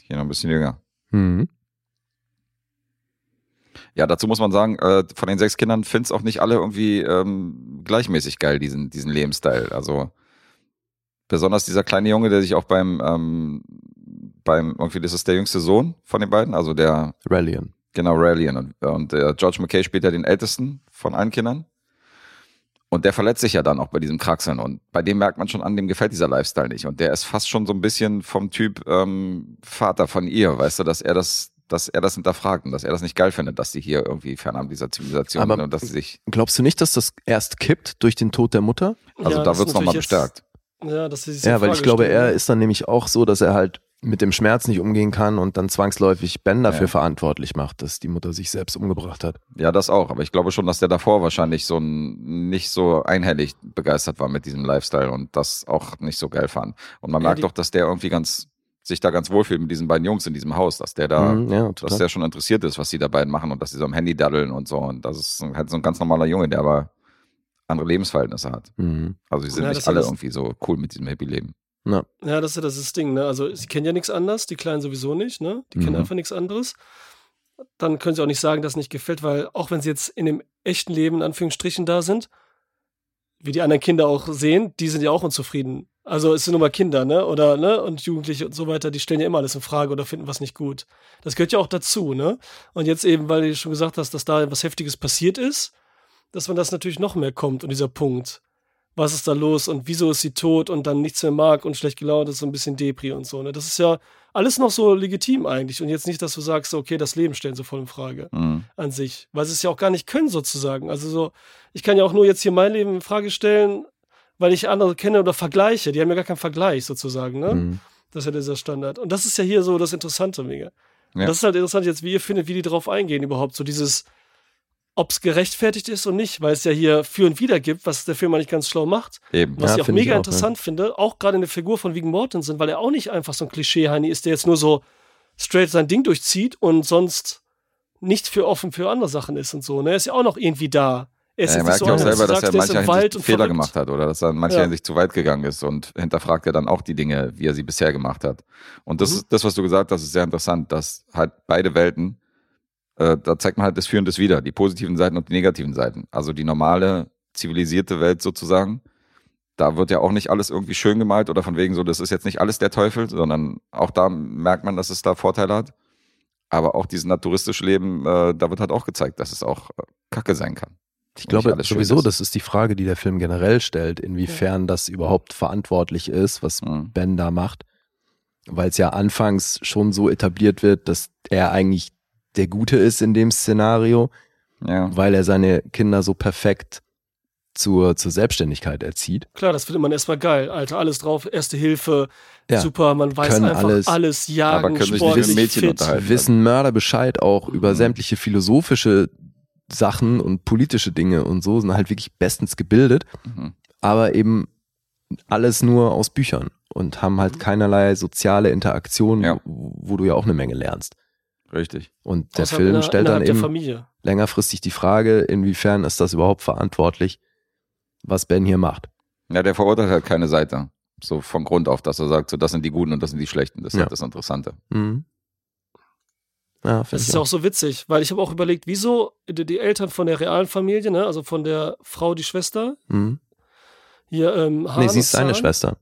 Hier noch ein bisschen jünger. Mhm. Ja, dazu muss man sagen, äh, von den sechs Kindern finden's auch nicht alle irgendwie ähm, gleichmäßig geil, diesen, diesen Lebensstil. Also besonders dieser kleine Junge, der sich auch beim, ähm, beim, irgendwie, das ist der jüngste Sohn von den beiden, also der, Rallian. genau, Rallian. Und, und äh, George McKay spielt ja den ältesten von allen Kindern. Und der verletzt sich ja dann auch bei diesem Kraxeln. Und bei dem merkt man schon an, dem gefällt dieser Lifestyle nicht. Und der ist fast schon so ein bisschen vom Typ ähm, Vater von ihr, weißt du, dass er das, dass er das hinterfragt und dass er das nicht geil findet, dass die hier irgendwie fernab dieser Zivilisation Aber- sind und dass sie sich, Glaubst du nicht, dass das erst kippt durch den Tod der Mutter? also Ja, da das wird's ist nochmal bestärkt. Ja, sie sich Ja, weil ich glaube, stellen, er ist dann nämlich auch so, dass er halt mit dem Schmerz nicht umgehen kann und dann zwangsläufig Ben dafür Ja. verantwortlich macht, dass die Mutter sich selbst umgebracht hat. Ja, das auch. Aber ich glaube schon, dass der davor wahrscheinlich so ein, nicht so einhellig begeistert war mit diesem Lifestyle und das auch nicht so geil fand. Und man Ja, merkt die- doch, dass der irgendwie ganz, sich da ganz wohlfühlt mit diesen beiden Jungs in diesem Haus, dass der da, Mhm, ja, dass der schon interessiert ist, was die da beiden machen und dass sie so am Handy daddeln und so. Und das ist halt so ein ganz normaler Junge, der aber andere Lebensverhältnisse hat. Mhm. Also sie sind Ja, nicht alle irgendwie so cool mit diesem Hippie-Leben. Ja. Ja, das ist ja das, ist das Ding, ne? Also, sie kennen ja nichts anderes, die Kleinen sowieso nicht, ne? Die kennen Mhm. einfach nichts anderes. Dann können sie auch nicht sagen, dass es nicht gefällt, weil auch wenn sie jetzt in dem echten Leben in Anführungsstrichen da sind, wie die anderen Kinder auch sehen, die sind ja auch unzufrieden. Also es sind nun mal Kinder, ne? Oder, ne? Und Jugendliche und so weiter, die stellen ja immer alles in Frage oder finden was nicht gut. Das gehört ja auch dazu, ne? Und jetzt eben, weil du schon gesagt hast, dass da was Heftiges passiert ist, dass man das natürlich noch mehr kommt und dieser Punkt. Was ist da los und wieso ist sie tot und dann nichts mehr mag und schlecht gelaunt ist, so ein bisschen Depri und so, ne? Das ist ja alles noch so legitim eigentlich und jetzt nicht, dass du sagst, okay, das Leben stellen sie voll in Frage Mhm. an sich, weil sie es ja auch gar nicht können sozusagen. Also so, ich kann ja auch nur jetzt hier mein Leben in Frage stellen, weil ich andere kenne oder vergleiche. Die haben ja gar keinen Vergleich sozusagen, ne? Mhm. Das ist ja dieser Standard. Und das ist ja hier so das Interessante, mega. Und Ja. Das ist halt interessant jetzt, wie ihr findet, wie die drauf eingehen überhaupt. So dieses, ob es gerechtfertigt ist und nicht, weil es ja hier für und wider gibt, was der Film nicht ganz schlau macht. Eben. Was Ja, ich auch finde ich mega auch, interessant finde, auch gerade in der Figur von Vigen Mortensen, weil er auch nicht einfach so ein Klischee-Heini ist, der jetzt nur so straight sein Ding durchzieht und sonst nicht für offen für andere Sachen ist und so. Ne? Er ist ja auch noch irgendwie da. Er ist Ja, er merkt so ja auch einer, selber, dass er sagst, ist mancher Hinsicht Fehler verrückt. gemacht hat oder dass er in mancher Ja. Hinsicht zu weit gegangen ist und hinterfragt er dann auch die Dinge, wie er sie bisher gemacht hat. Und das Mhm. ist das, was du gesagt hast, ist sehr interessant, dass halt beide Welten, äh, da zeigt man halt das Für und das Wider, die positiven Seiten und die negativen Seiten. Also die normale, zivilisierte Welt sozusagen, da wird ja auch nicht alles irgendwie schön gemalt oder von wegen so, das ist jetzt nicht alles der Teufel, sondern auch da merkt man, dass es da Vorteile hat. Aber auch dieses naturistische Leben, äh, da wird halt auch gezeigt, dass es auch äh, Kacke sein kann. Ich glaube sowieso, ist. das ist die Frage, die der Film generell stellt, inwiefern das überhaupt verantwortlich ist, was Mhm. Ben da macht. Weil es ja anfangs schon so etabliert wird, dass er eigentlich der Gute ist in dem Szenario, Ja. weil er seine Kinder so perfekt zur, zur Selbstständigkeit erzieht. Klar, das findet man erstmal geil. Alter, alles drauf, Erste Hilfe, Ja. super, man weiß Können einfach alles, alles. jagen, Aber können sich nicht sportlich, mit Mädchen fit. unterhalten. Wissen Mörder Bescheid auch über Mhm. sämtliche philosophische Sachen und politische Dinge und so, sind halt wirklich bestens gebildet, Mhm. aber eben alles nur aus Büchern und haben Mhm. halt keinerlei soziale Interaktion, Ja. wo, wo du ja auch eine Menge lernst. Richtig. Und der Außer Film inner- stellt dann der eben Familie. längerfristig die Frage, inwiefern ist das überhaupt verantwortlich, was Ben hier macht. Ja, der verurteilt halt keine Seite. So von Grund auf, dass er sagt, so das sind die Guten und das sind die Schlechten. Das ist Ja. halt das Interessante. Mhm. Ja, Das ist ja auch. auch so witzig, weil ich habe auch überlegt, wieso die, Eltern von der realen Familie, ne, also von der Frau, die Schwester, Mhm. hier, ähm, Hahn Nee, sie ist seine. Schwester.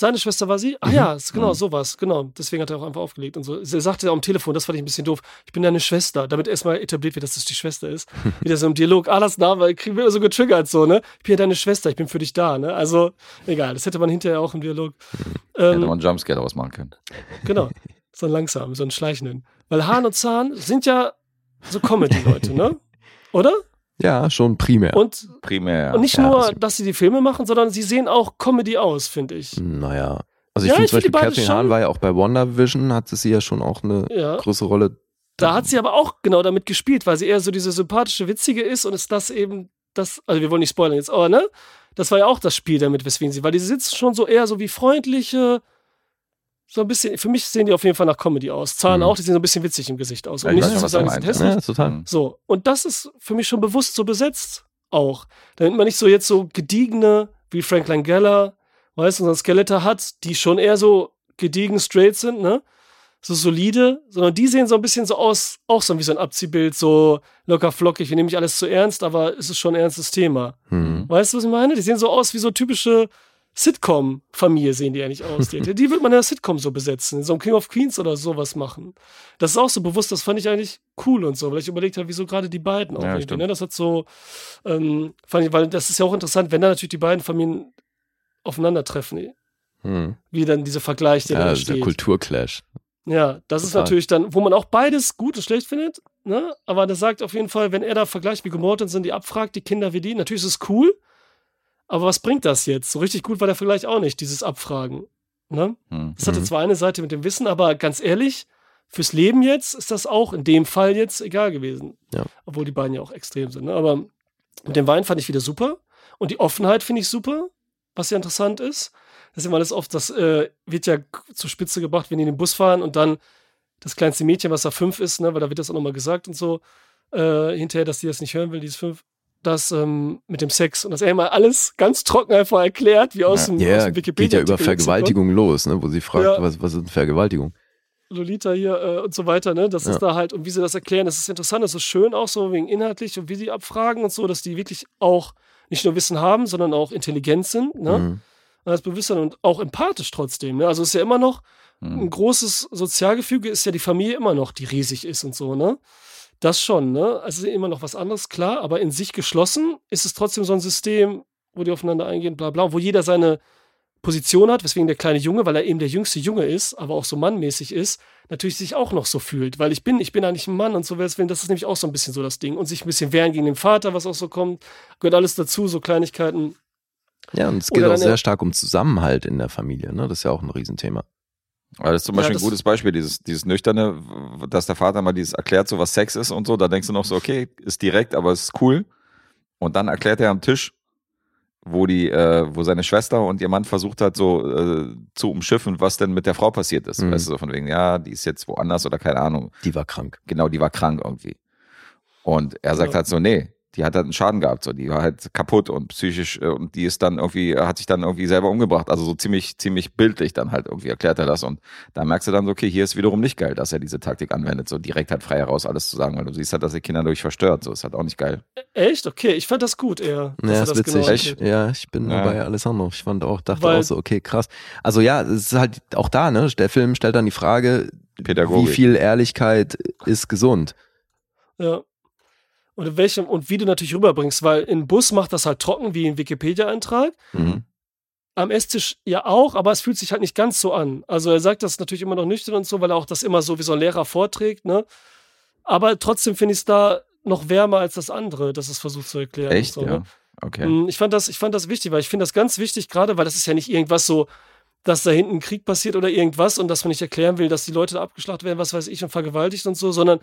Seine Schwester war sie? Ach Mhm. ja, ist genau, Mhm. sowas, genau. Deswegen hat er auch einfach aufgelegt und so. Sie sagte ja am Telefon, das fand ich ein bisschen doof, ich bin deine Schwester, damit erstmal etabliert wird, dass das die Schwester ist. *laughs* Wieder so im Dialog, ah, das Name, kriegen wir immer so getriggert, so, ne? Ich bin ja deine Schwester, ich bin für dich da, ne? Also, egal, das hätte man hinterher auch im Dialog. *laughs* Hätte Ähm, man einen Jumpscare daraus machen können. *laughs* Genau. So einen langsamen, so einen schleichenden. Weil Hahn und Zahn sind ja so Comedy-Leute, ne? Oder? Ja, schon primär. Und, Primär. und nicht ja, nur, das- dass sie die Filme machen, sondern sie sehen auch Comedy aus, finde ich. Naja. Also ich Ja, finde ich zum find Beispiel, beide Catherine Hahn war ja auch bei WandaVision, hatte sie ja schon auch eine Ja. große Rolle. Da hat sie aber auch genau damit gespielt, weil sie eher so diese sympathische, witzige ist und ist das eben das, also wir wollen nicht spoilern jetzt, aber ne? Das war ja auch das Spiel damit, weswegen sie, weil die sitzen schon so eher so wie freundliche, so ein bisschen, für mich sehen die auf jeden Fall nach Comedy aus. Zahlen Mhm. auch, die sehen so ein bisschen witzig im Gesicht aus. Ja, Und ich nicht zu sagen, sind hässlich. Ja, total. Mhm. So, und das ist für mich schon bewusst so besetzt auch. Damit man nicht so jetzt so gediegene wie Frank Langella, weißt du, so ein Skeletter hat, die schon eher so gediegen straight sind, ne? So solide, sondern die sehen so ein bisschen so aus, auch so wie so ein Abziehbild, so locker flockig. Wir nehmen nicht alles zu ernst, aber es ist schon ein ernstes Thema. Hm. Weißt du, was ich meine? Die sehen so aus wie so typische Sitcom-Familie sehen die eigentlich aus. Die, *laughs* die wird man in der Sitcom so besetzen, in so einem King of Queens oder sowas machen. Das ist auch so bewusst, das fand ich eigentlich cool und so, weil ich überlegt habe, wieso gerade die beiden auch Ja, ne? Das hat so, ähm, fand ich, weil das ist ja auch interessant, wenn da natürlich die beiden Familien aufeinandertreffen, Hm. wie dann dieser Vergleich, der Ja, da das ist der steht. Kulturclash. Ja, das ist Total. natürlich dann, wo man auch beides gut und schlecht findet, ne? Aber das sagt auf jeden Fall, wenn er da vergleicht, wie Mortensen die abfragt, die Kinder wie die, natürlich ist es cool, aber was bringt das jetzt? So richtig gut war der Vergleich auch nicht, dieses Abfragen. Ne? Hm. Das hatte Mhm. zwar eine Seite mit dem Wissen, aber ganz ehrlich, fürs Leben jetzt ist das auch in dem Fall jetzt egal gewesen. Ja. Obwohl die beiden ja auch extrem sind. Ne? Aber mit dem Wein fand ich wieder super. Und die Offenheit finde ich super, was ja interessant ist. Das ist immer alles oft, das äh, wird ja zur Spitze gebracht, wenn die in den Bus fahren und dann das kleinste Mädchen, was da fünf ist, ne, weil da wird das auch nochmal gesagt und so, äh, hinterher, dass die das nicht hören will, dieses fünf, das ähm, mit dem Sex und das er immer alles ganz trocken einfach erklärt, wie aus Ja. dem, aus Ja, dem geht Wikipedia. ja über Vergewaltigung los, ne? wo sie fragt, Ja. was, was ist denn Vergewaltigung? Lolita hier äh, und so weiter, ne? Das Ja. ist da halt, und wie sie das erklären, das ist interessant, das ist schön auch so wegen inhaltlich und wie sie abfragen und so, dass die wirklich auch nicht nur Wissen haben, sondern auch intelligent sind, ne? Mhm. Und das Bewusstsein und auch empathisch trotzdem, ne? Also es ist ja immer noch ein Hm. großes Sozialgefüge, ist ja die Familie immer noch, die riesig ist und so, ne? Das schon, ne? Also immer noch was anderes, klar, aber in sich geschlossen ist es trotzdem so ein System, wo die aufeinander eingehen, bla bla, wo jeder seine Position hat, weswegen der kleine Junge, weil er eben der jüngste Junge ist, aber auch so mannmäßig ist, natürlich sich auch noch so fühlt, weil ich bin, ich bin eigentlich ein Mann und so deswegen, das ist nämlich auch so ein bisschen so das Ding und sich ein bisschen wehren gegen den Vater, was auch so kommt, gehört alles dazu, so Kleinigkeiten. Ja, und es Oder geht auch dann sehr stark um Zusammenhalt in der Familie, ne? Das ist ja auch ein Riesenthema. Aber das ist zum Ja, Beispiel das- ein gutes Beispiel, dieses, dieses Nüchterne, dass der Vater mal dieses erklärt, so was Sex ist und so. Da denkst du noch so, okay, ist direkt, aber es ist cool. Und dann erklärt er am Tisch, wo die, äh, wo seine Schwester und ihr Mann versucht hat, so äh, zu umschiffen, was denn mit der Frau passiert ist. Mhm. Weißt du, so von wegen, ja, die ist jetzt woanders oder keine Ahnung. Die war krank. Genau, die war krank irgendwie. Und er sagt Ja. halt so, nee, die hat halt einen Schaden gehabt, so, die war halt kaputt und psychisch äh, und die ist dann irgendwie, hat sich dann irgendwie selber umgebracht. Also so ziemlich, ziemlich bildlich dann halt irgendwie erklärt er das. Und da merkst du dann so, okay, hier ist wiederum nicht geil, dass er diese Taktik anwendet, so direkt halt frei heraus alles zu sagen, weil du siehst halt, dass die Kinder durch verstört. So ist halt auch nicht geil. Echt? Okay, ich fand das gut eher. Ja, er ist das witzig. genau erklärt. ja, ich bin Ja. bei Alessandro. Ich fand auch, dachte Weil- auch so, okay, krass. Also ja, es ist halt auch da, ne? Der Film stellt dann die Frage, Pädagogik. wie viel Ehrlichkeit ist gesund? Ja. Und welchem, und wie du natürlich rüberbringst, weil in Bus macht das halt trocken wie ein Wikipedia-Eintrag. Mhm. Am Esstisch ja auch, aber es fühlt sich halt nicht ganz so an. Also er sagt das natürlich immer noch nüchtern und so, weil er auch das immer so wie so ein Lehrer vorträgt, ne? Aber trotzdem finde ich es da noch wärmer als das andere, das es versucht zu erklären. Echt? So, ja. ne? Okay. Mm, Ich fand das, ich fand das wichtig, weil ich finde das ganz wichtig, gerade weil das ist ja nicht irgendwas so, dass da hinten ein Krieg passiert oder irgendwas und dass man nicht erklären will, dass die Leute da abgeschlachtet werden, was weiß ich, und vergewaltigt und so, sondern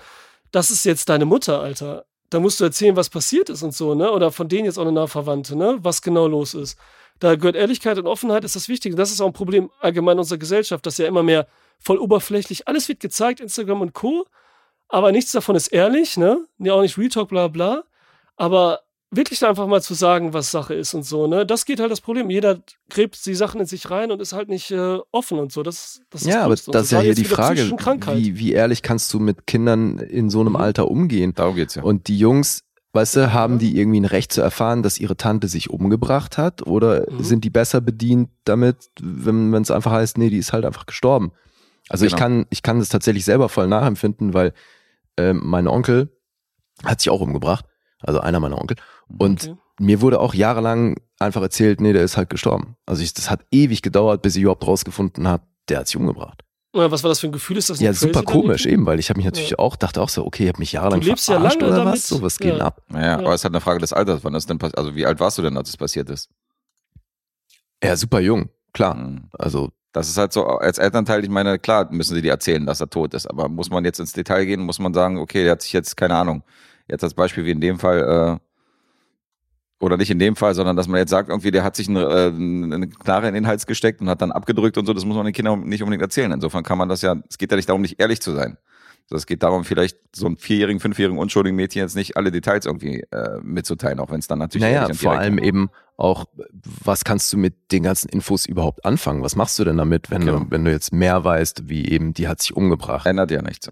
das ist jetzt deine Mutter, Alter. Da musst du erzählen, was passiert ist und so, ne? Oder von denen jetzt auch eine Nahverwandte, ne? Was genau los ist. Da gehört Ehrlichkeit und Offenheit, ist das Wichtige. Das ist auch ein Problem allgemein unserer Gesellschaft, dass ja immer mehr voll oberflächlich, alles wird gezeigt, Instagram und Co., aber nichts davon ist ehrlich, ne? Ja, auch nicht Real Talk, bla bla. Aber wirklich einfach mal zu sagen, was Sache ist und so, ne? Das geht halt das Problem. Jeder gräbt die Sachen in sich rein und ist halt nicht äh, offen und so. Das, das ist Ja, aber das ist ja hier die Frage, wie, wie ehrlich kannst du mit Kindern in so einem Mhm. Alter umgehen? Darum geht's ja. Und die Jungs, weißt du, haben die irgendwie ein Recht zu erfahren, dass ihre Tante sich umgebracht hat? Oder Mhm. sind die besser bedient damit, wenn es einfach heißt, nee, die ist halt einfach gestorben? Also ich Genau. kann, ich kann das tatsächlich selber voll nachempfinden, weil ähm, mein Onkel hat sich auch umgebracht, also einer meiner Onkel. Und Okay. mir wurde auch jahrelang einfach erzählt, nee, der ist halt gestorben. Also ich, das hat ewig gedauert, bis ich überhaupt rausgefunden habe, der hat sich umgebracht. Ja, was war das für ein Gefühl? Ist das Ja, nicht super komisch eben, weil ich habe mich natürlich auch, dachte auch so, okay, ich habe mich jahrelang Du lebst ja verarscht lange oder damit. was? So, was geht denn Ja. ab? Ja, aber es ist halt eine Frage des Alters. Wann ist denn passiert? Also wie alt warst du denn, als es passiert ist? Ja, super jung, klar. Mhm. Also Das ist halt so, als Elternteil, ich meine, klar müssen sie dir erzählen, dass er tot ist, aber muss man jetzt ins Detail gehen, muss man sagen, okay, der hat sich jetzt, keine Ahnung, jetzt als Beispiel wie in dem Fall, äh, oder nicht in dem Fall, sondern dass man jetzt sagt, irgendwie, der hat sich eine, äh, eine Knarre in den Hals gesteckt und hat dann abgedrückt und so, das muss man den Kindern nicht unbedingt erzählen. Insofern kann man das ja, es geht ja nicht darum, nicht ehrlich zu sein. Also Es geht darum, vielleicht so einem vierjährigen, fünfjährigen, unschuldigen Mädchen jetzt nicht alle Details irgendwie äh, mitzuteilen, auch wenn es dann natürlich naja, vor allem ist. eben auch, was kannst du mit den ganzen Infos überhaupt anfangen? Was machst du denn damit, wenn Genau. du, wenn du jetzt mehr weißt, wie eben, die hat sich umgebracht? ändert ja nichts.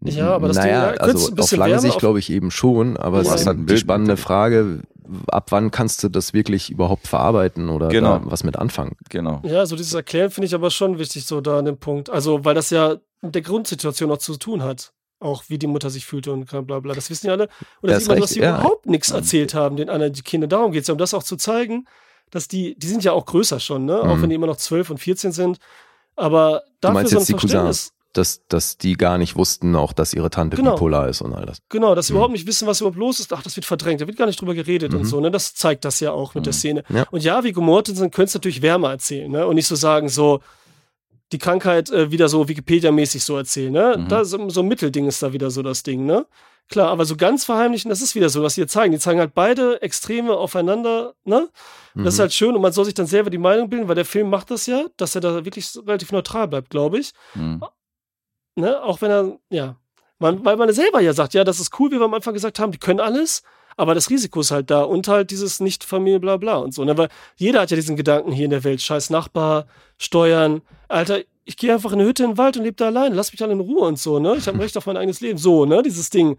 Ja, aber das naja, Ding, ja, also ein auf bisschen lange Sicht glaube ich eben schon, aber Du es ist halt die spannende. Frage, ab wann kannst du das wirklich überhaupt verarbeiten oder Genau. da was mit anfangen? Genau. Ja, so dieses Erklären finde ich aber schon wichtig, so da an dem Punkt. Also, weil das ja mit der Grundsituation auch zu tun hat. Auch wie die Mutter sich fühlte und bla bla. Das wissen ja alle. Und da Das sieht man, dass sie ja. überhaupt nichts erzählt haben, den anderen, die Kinder. Darum geht es ja, um das auch zu zeigen, dass die, die sind ja auch größer schon, ne? Auch Mhm. wenn die immer noch 12 und 14 sind. Aber dafür meinst so ein jetzt die Cousins? Dass, dass die gar nicht wussten auch, dass ihre Tante Genau. bipolar ist und all das. Genau, dass sie Mhm. überhaupt nicht wissen, was überhaupt los ist. Ach, das wird verdrängt, da wird gar nicht drüber geredet und Mhm. so, ne? Das zeigt das ja auch mit der Szene. Ja. Und ja, wie Mortensen können es natürlich wärmer erzählen, ne? Und nicht so sagen, so die Krankheit äh, wieder so Wikipedia-mäßig so erzählen, ne? Mhm. Da so, so ein Mittelding ist da wieder so das Ding, ne? Klar, aber so ganz verheimlichen, das ist wieder so, was sie hier zeigen. Die zeigen halt beide Extreme aufeinander, ne? Und Das ist Mhm. halt schön und man soll sich dann selber die Meinung bilden, weil der Film macht das ja, dass er da wirklich relativ neutral bleibt, glaube ich. Mhm. Ne? Auch wenn er, ja, man, weil man selber ja sagt, ja, das ist cool, wie wir am Anfang gesagt haben, die können alles, aber das Risiko ist halt da und halt dieses Nicht-Familie, bla bla und so. Ne? Weil jeder hat ja diesen Gedanken hier in der Welt, scheiß Nachbar, Steuern, Alter, ich gehe einfach in eine Hütte in den Wald und lebe da alleine, lass mich alle in Ruhe und so, ne? Ich habe Recht auf mein eigenes Leben. So, ne? Dieses Ding,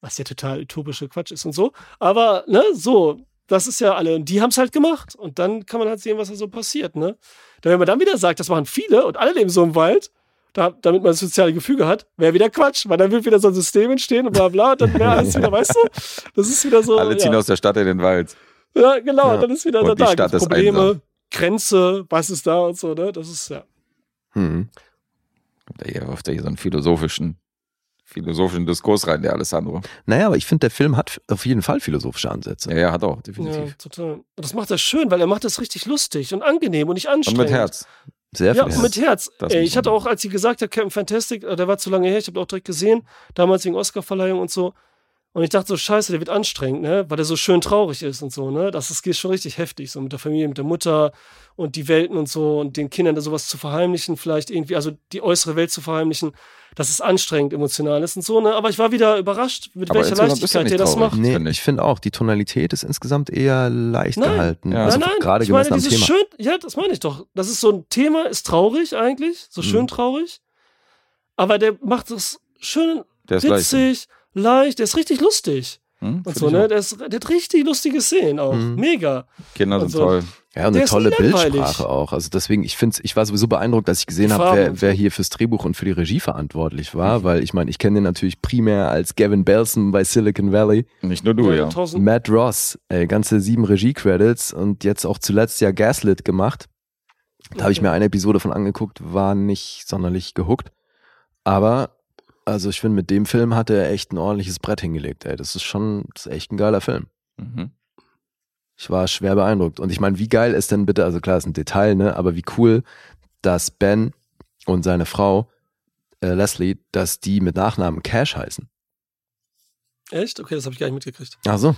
was ja total utopische Quatsch ist und so. Aber, ne, so, das ist ja alle. Und die haben es halt gemacht. Und dann kann man halt sehen, was da so passiert, ne? Da, wenn man dann wieder sagt, das machen viele und alle leben so im Wald, da, damit man das soziale Gefüge hat, wäre wieder Quatsch, weil dann wird wieder so ein System entstehen und bla bla, und dann wäre alles wieder, weißt du? Das ist wieder so. Alle ziehen ja. aus der Stadt in den Wald. ja, genau, Ja. dann ist wieder Und da, die da Stadt gibt's ist Probleme, einsam. Grenze, was ist da und so, ne? Das ist ja. Mhm. Er hier, wirft er hier so einen philosophischen, philosophischen Diskurs rein, der Alessandro. Naja, aber ich finde, der Film hat auf jeden Fall philosophische Ansätze. Ja, ja, hat auch, Ja, definitiv. total. Und das macht er schön, weil er macht das richtig lustig und angenehm und nicht Und anstrengend. mit Herz. Sehr Ja, viel. und mit Herz. Das Ey, ich hatte auch, als sie gesagt hat, Captain Fantastic, äh, der war zu lange her, ich habe auch direkt gesehen, damals wegen Oscarverleihung und so. Und ich dachte so, scheiße, der wird anstrengend, ne? Weil der so schön traurig ist und so, ne? Das ist geht schon richtig heftig, so mit der Familie, mit der Mutter und die Welten und so und den Kindern da sowas zu verheimlichen, vielleicht irgendwie, also die äußere Welt zu verheimlichen, dass es anstrengend emotional ist und so, ne? Aber ich war wieder überrascht, mit Aber welcher er Leichtigkeit der das macht. Nee, ich. ich finde auch, die Tonalität ist insgesamt eher leicht Nein. gehalten. Ja. Also nein, nein, gerade ich meine, dieses Thema. schön, ja, das meine ich doch. Das ist so ein Thema, ist traurig eigentlich, so schön Mhm. traurig. Aber der macht das schön Der ist leicht. witzig, leicht, der ist richtig lustig. Hm? Und so, ne? Der, ist, der hat richtig lustige Szenen auch. Mhm. Mega. Kinder sind so. toll. Ja, und eine tolle. Bildsprache auch. Also deswegen, ich finde ich war sowieso beeindruckt, dass ich gesehen habe, wer, wer hier fürs Drehbuch und für die Regie verantwortlich war, weil ich meine, ich kenne den natürlich primär als Gavin Belson bei Silicon Valley. Nicht nur du, ja. Tausend, Matt Ross, ey, ganze sieben Regie-Credits und jetzt auch zuletzt ja Gaslit gemacht. Da habe ich mir eine Episode von angeguckt, war nicht sonderlich gehuckt. Aber, also ich finde, mit dem Film hat er echt ein ordentliches Brett hingelegt, ey. Das ist schon, das ist echt ein geiler Film. Mhm. Ich war schwer beeindruckt. Und ich meine, wie geil ist denn bitte, also klar, ist ein Detail, ne, aber wie cool, dass Ben und seine Frau, äh, Leslie, dass die mit Nachnamen Cash heißen. Echt? Okay, das habe ich gar nicht mitgekriegt. Ach so.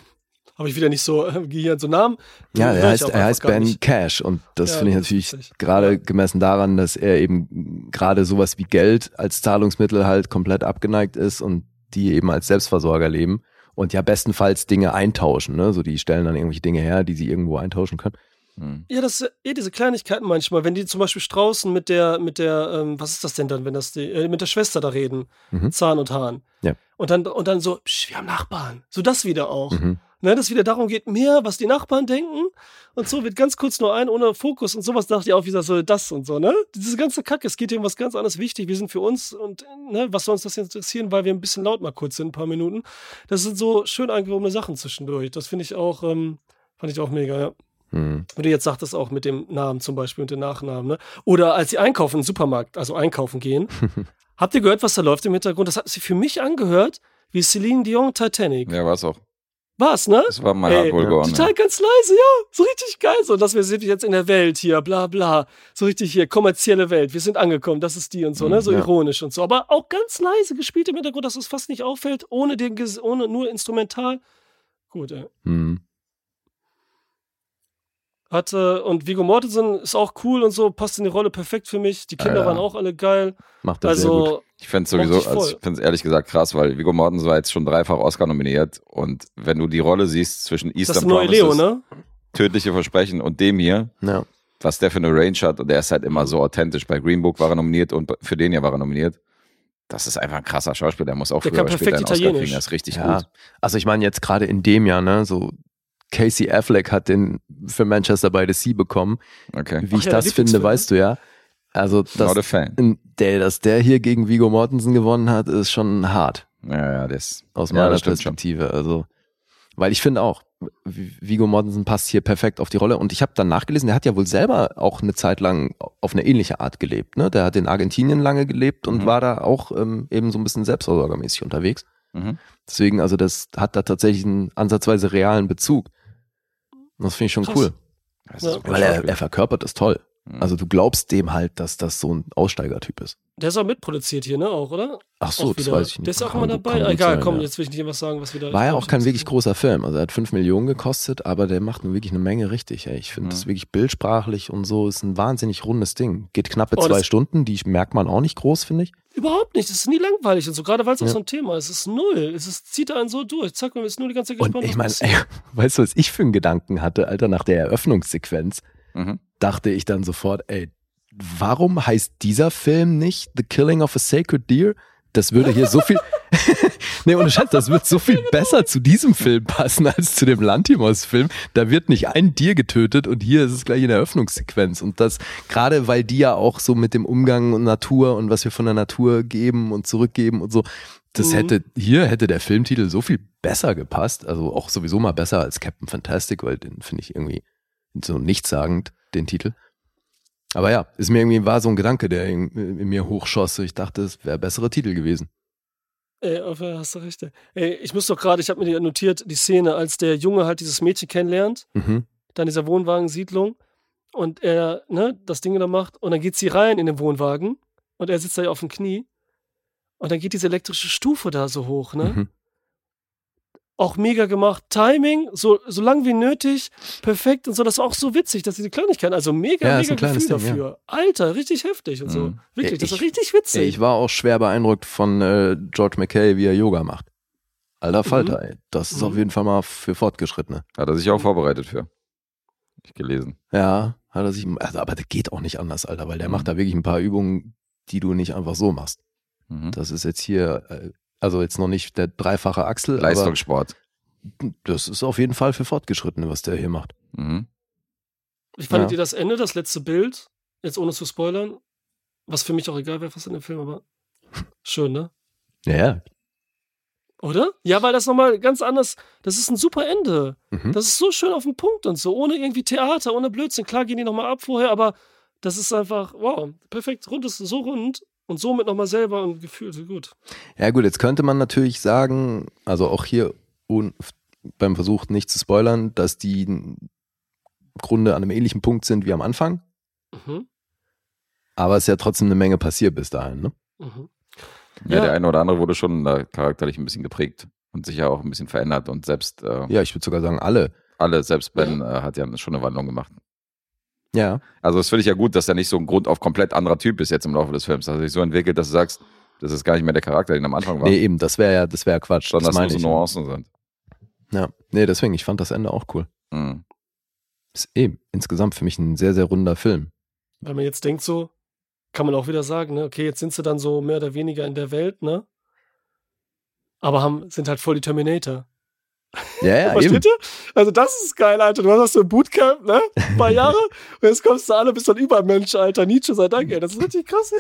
Habe ich wieder nicht so äh, Gehirn, so Namen. Ja, er heißt, er heißt Ben nicht. Cash und das Ja, finde ich natürlich gerade Ja. gemessen daran, dass er eben gerade sowas wie Geld als Zahlungsmittel halt komplett abgeneigt ist und die eben als Selbstversorger leben und ja bestenfalls Dinge eintauschen, ne? So die stellen dann irgendwelche Dinge her, die sie irgendwo eintauschen können. Hm. Ja, das eh diese Kleinigkeiten manchmal, wenn die zum Beispiel Straußen mit der, mit der, ähm, was ist das denn dann, wenn das die, äh, mit der Schwester da reden, Mhm. Zahn und Hahn. Ja. Und dann, und dann so, psch, wir haben Nachbarn. So das wieder auch. Mhm. Ne, dass wieder darum geht, mehr, was die Nachbarn denken. Und so wird ganz kurz nur ein, ohne Fokus und sowas dachte ich auch wieder so, das und so, ne? Diese ganze Kacke, es geht hier um was ganz anderes wichtig. Wir sind für uns und, ne, was soll uns das jetzt interessieren, weil wir ein bisschen laut mal kurz sind, ein paar Minuten. Das sind so schön eingehobene Sachen zwischendurch. Das finde ich auch, ähm, fand ich auch mega, ja. Mhm. Wie du jetzt sagtest, auch mit dem Namen zum Beispiel und den Nachnamen, ne? Oder als sie einkaufen im Supermarkt, also einkaufen gehen. *laughs* Habt ihr gehört, was da läuft im Hintergrund? Das hat sich für mich angehört wie Celine Dion Titanic. Ja, war's auch. War's, ne? Das war mal Ey, hart wohl geworden. Total Ja. ganz leise, ja. So richtig geil. So, dass wir sind jetzt in der Welt hier, bla bla. So richtig hier, kommerzielle Welt. Wir sind angekommen, das ist die und so, ne? So Ja. ironisch und so. Aber auch ganz leise gespielt im Hintergrund, dass es fast nicht auffällt, ohne den ohne nur instrumental. Gut, ey. Mhm. Hat, äh, und Viggo Mortensen ist auch cool und so, passt in die Rolle perfekt für mich. Die Kinder Ja, ja. waren auch alle geil. Macht das sehr gut. Ich fände sowieso, also ich finde es ehrlich gesagt krass, weil Viggo Mortensen war jetzt schon dreifach Oscar nominiert und wenn du die Rolle siehst zwischen das ist Eastern der neue Leo, Promises, ne? Tödliche Versprechen und dem hier, Ja. was der für eine Range hat und der ist halt immer so authentisch. Bei Green Book war er nominiert und für den hier war er nominiert. Das ist einfach ein krasser Schauspieler, der muss auch Der früher kann oder später einen Oscar kriegen, das ist richtig ja. gut. Also ich meine jetzt gerade in dem Jahr, ne, so Casey Affleck hat den für Manchester by the Sea bekommen. Okay. Wie ich ja, das finde, Lieblingsfilm, weißt du ja. Also, dass fan. der, dass der hier gegen Vigo Mortensen gewonnen hat, ist schon hart Ja, ja, das. aus Ja, meiner das stimmt schon. Perspektive. Also, weil ich finde auch, Vigo Mortensen passt hier perfekt auf die Rolle. Und ich habe dann nachgelesen, der hat ja wohl selber auch eine Zeit lang auf eine ähnliche Art gelebt. Ne? Der hat in Argentinien lange gelebt und Mhm. war da auch ähm, eben so ein bisschen selbstversorgermäßig unterwegs. Mhm. Deswegen, also das hat da tatsächlich einen ansatzweise realen Bezug. Und das finde ich schon Krass. cool. Ja. Weil er, er verkörpert das toll. Mhm. Also du glaubst dem halt, dass das so ein Aussteigertyp ist. Der ist auch mitproduziert hier, ne? Auch, oder? Ach so, auch das wieder. weiß ich nicht. Der ist auch immer dabei. gut Egal, sein, komm, ja. jetzt will ich nicht irgendwas sagen, was wieder. War ja auch kein wirklich groß. großer Film. Also er hat 5 Millionen gekostet, aber der macht nur wirklich eine Menge richtig. Ey. Ich finde Mhm. das wirklich bildsprachlich und so. Ist ein wahnsinnig rundes Ding. Geht knappe Oh, zwei das- Stunden, die merkt man auch nicht groß, finde ich. Überhaupt nicht. Es ist nie langweilig und so, gerade weil es auch Ja. so ein Thema ist. Es ist null. Es ist, zieht einen so durch. Zack, man ist nur die ganze Zeit Und gespannt. ich was meine, *laughs* weißt du, was ich für einen Gedanken hatte, Alter, nach der Eröffnungssequenz, Mhm. Dachte ich dann sofort, ey, warum heißt dieser Film nicht The Killing of a Sacred Deer? Das würde hier so viel, *laughs* nee, ohne Scheiß, das wird so viel besser zu diesem Film passen als zu dem Lantimos-Film. Da wird nicht ein Tier getötet und hier ist es gleich in der Eröffnungssequenz. Und das, gerade weil die ja auch so mit dem Umgang und Natur und was wir von der Natur geben und zurückgeben und so, das Mhm. hätte, hier hätte der Filmtitel so viel besser gepasst. Also auch sowieso mal besser als Captain Fantastic, weil den finde ich irgendwie so nichtssagend, den Titel. Aber ja, ist mir irgendwie war so ein Gedanke, der in, in mir hochschoss. Ich dachte, es wäre bessere Titel gewesen. Ey, auf, hast du recht. Ey. Ich muss doch gerade, ich habe mir notiert, die Szene, als der Junge halt dieses Mädchen kennenlernt, Mhm. da in dieser Wohnwagensiedlung und er, ne, das Ding da macht und dann geht sie rein in den Wohnwagen und er sitzt da ja auf dem Knie und dann geht diese elektrische Stufe da so hoch, ne? Mhm. Auch mega gemacht. Timing, so, so lang wie nötig, perfekt und so. Das war auch so witzig, dass diese Kleinigkeiten, also mega, Ja, mega Gefühl Ding, ja. dafür. Alter, richtig heftig und so. Mhm. Wirklich, Ja, das war ich- richtig witzig. Ich war auch schwer beeindruckt von äh, George McKay, wie er Yoga macht. Alter Falter, ey. Das ist Mhm. auf jeden Fall mal für Fortgeschrittene. Hat er sich auch vorbereitet für. Hab Ich gelesen. Ja, hat er sich. Also, aber das geht auch nicht anders, Alter, weil der Mhm. macht da wirklich ein paar Übungen, die du nicht einfach so machst. Mhm. Das ist jetzt hier, äh, also jetzt noch nicht der dreifache Achsel, Leistungssport. aber das ist auf jeden Fall für Fortgeschrittene, was der hier macht. Mhm. Wie fandet Ja. ihr das Ende, das letzte Bild? Jetzt ohne zu spoilern. Was für mich auch egal wäre, was in dem Film, aber schön, ne? Ja, ja. Oder? Ja, weil das nochmal ganz anders, das ist ein super Ende. Mhm. Das ist so schön auf den Punkt und so, ohne irgendwie Theater, ohne Blödsinn. Klar gehen die nochmal ab vorher, aber das ist einfach, wow, perfekt, rund ist so rund und somit nochmal selber und gefühlt so gut. Ja gut, jetzt könnte man natürlich sagen, also auch hier un- beim Versuch nicht zu spoilern, dass die im Grunde an einem ähnlichen Punkt sind wie am Anfang, Mhm. aber es ist ja trotzdem eine Menge passiert bis dahin. Ne? Mhm. Ja, Ja. der eine oder andere wurde schon äh, charakterlich ein bisschen geprägt und sich ja auch ein bisschen verändert. Und selbst äh, Ja, ich würde sogar sagen alle. alle, selbst Ben äh, hat ja schon eine Wandlung gemacht. Ja, Also das finde ich ja gut, dass er nicht so ein Grund auf komplett anderer Typ ist jetzt im Laufe des Films. Dass er sich so entwickelt, dass du sagst, das ist gar nicht mehr der Charakter, den er am Anfang war. nee, eben, das wäre ja, das wäre ja Quatsch. sondern das dass meine nur so. Nuancen sind. Ja, nee, deswegen, ich fand das Ende auch cool. Mhm. Ist eben insgesamt für mich ein sehr, sehr runder Film. Wenn man jetzt denkt so, kann man auch wieder sagen, ne, okay, jetzt sind sie dann so mehr oder weniger in der Welt, ne? Aber haben, sind halt voll die Terminator. Ja, ja, *laughs* eben. Versteht ihr? Also das ist geil, Alter. Du hast so ein Bootcamp, ne? Ein paar Jahre *laughs* und jetzt kommst du alle, bist so ein Übermensch, Alter. Nietzsche sei Dank, ey. Das ist richtig krass.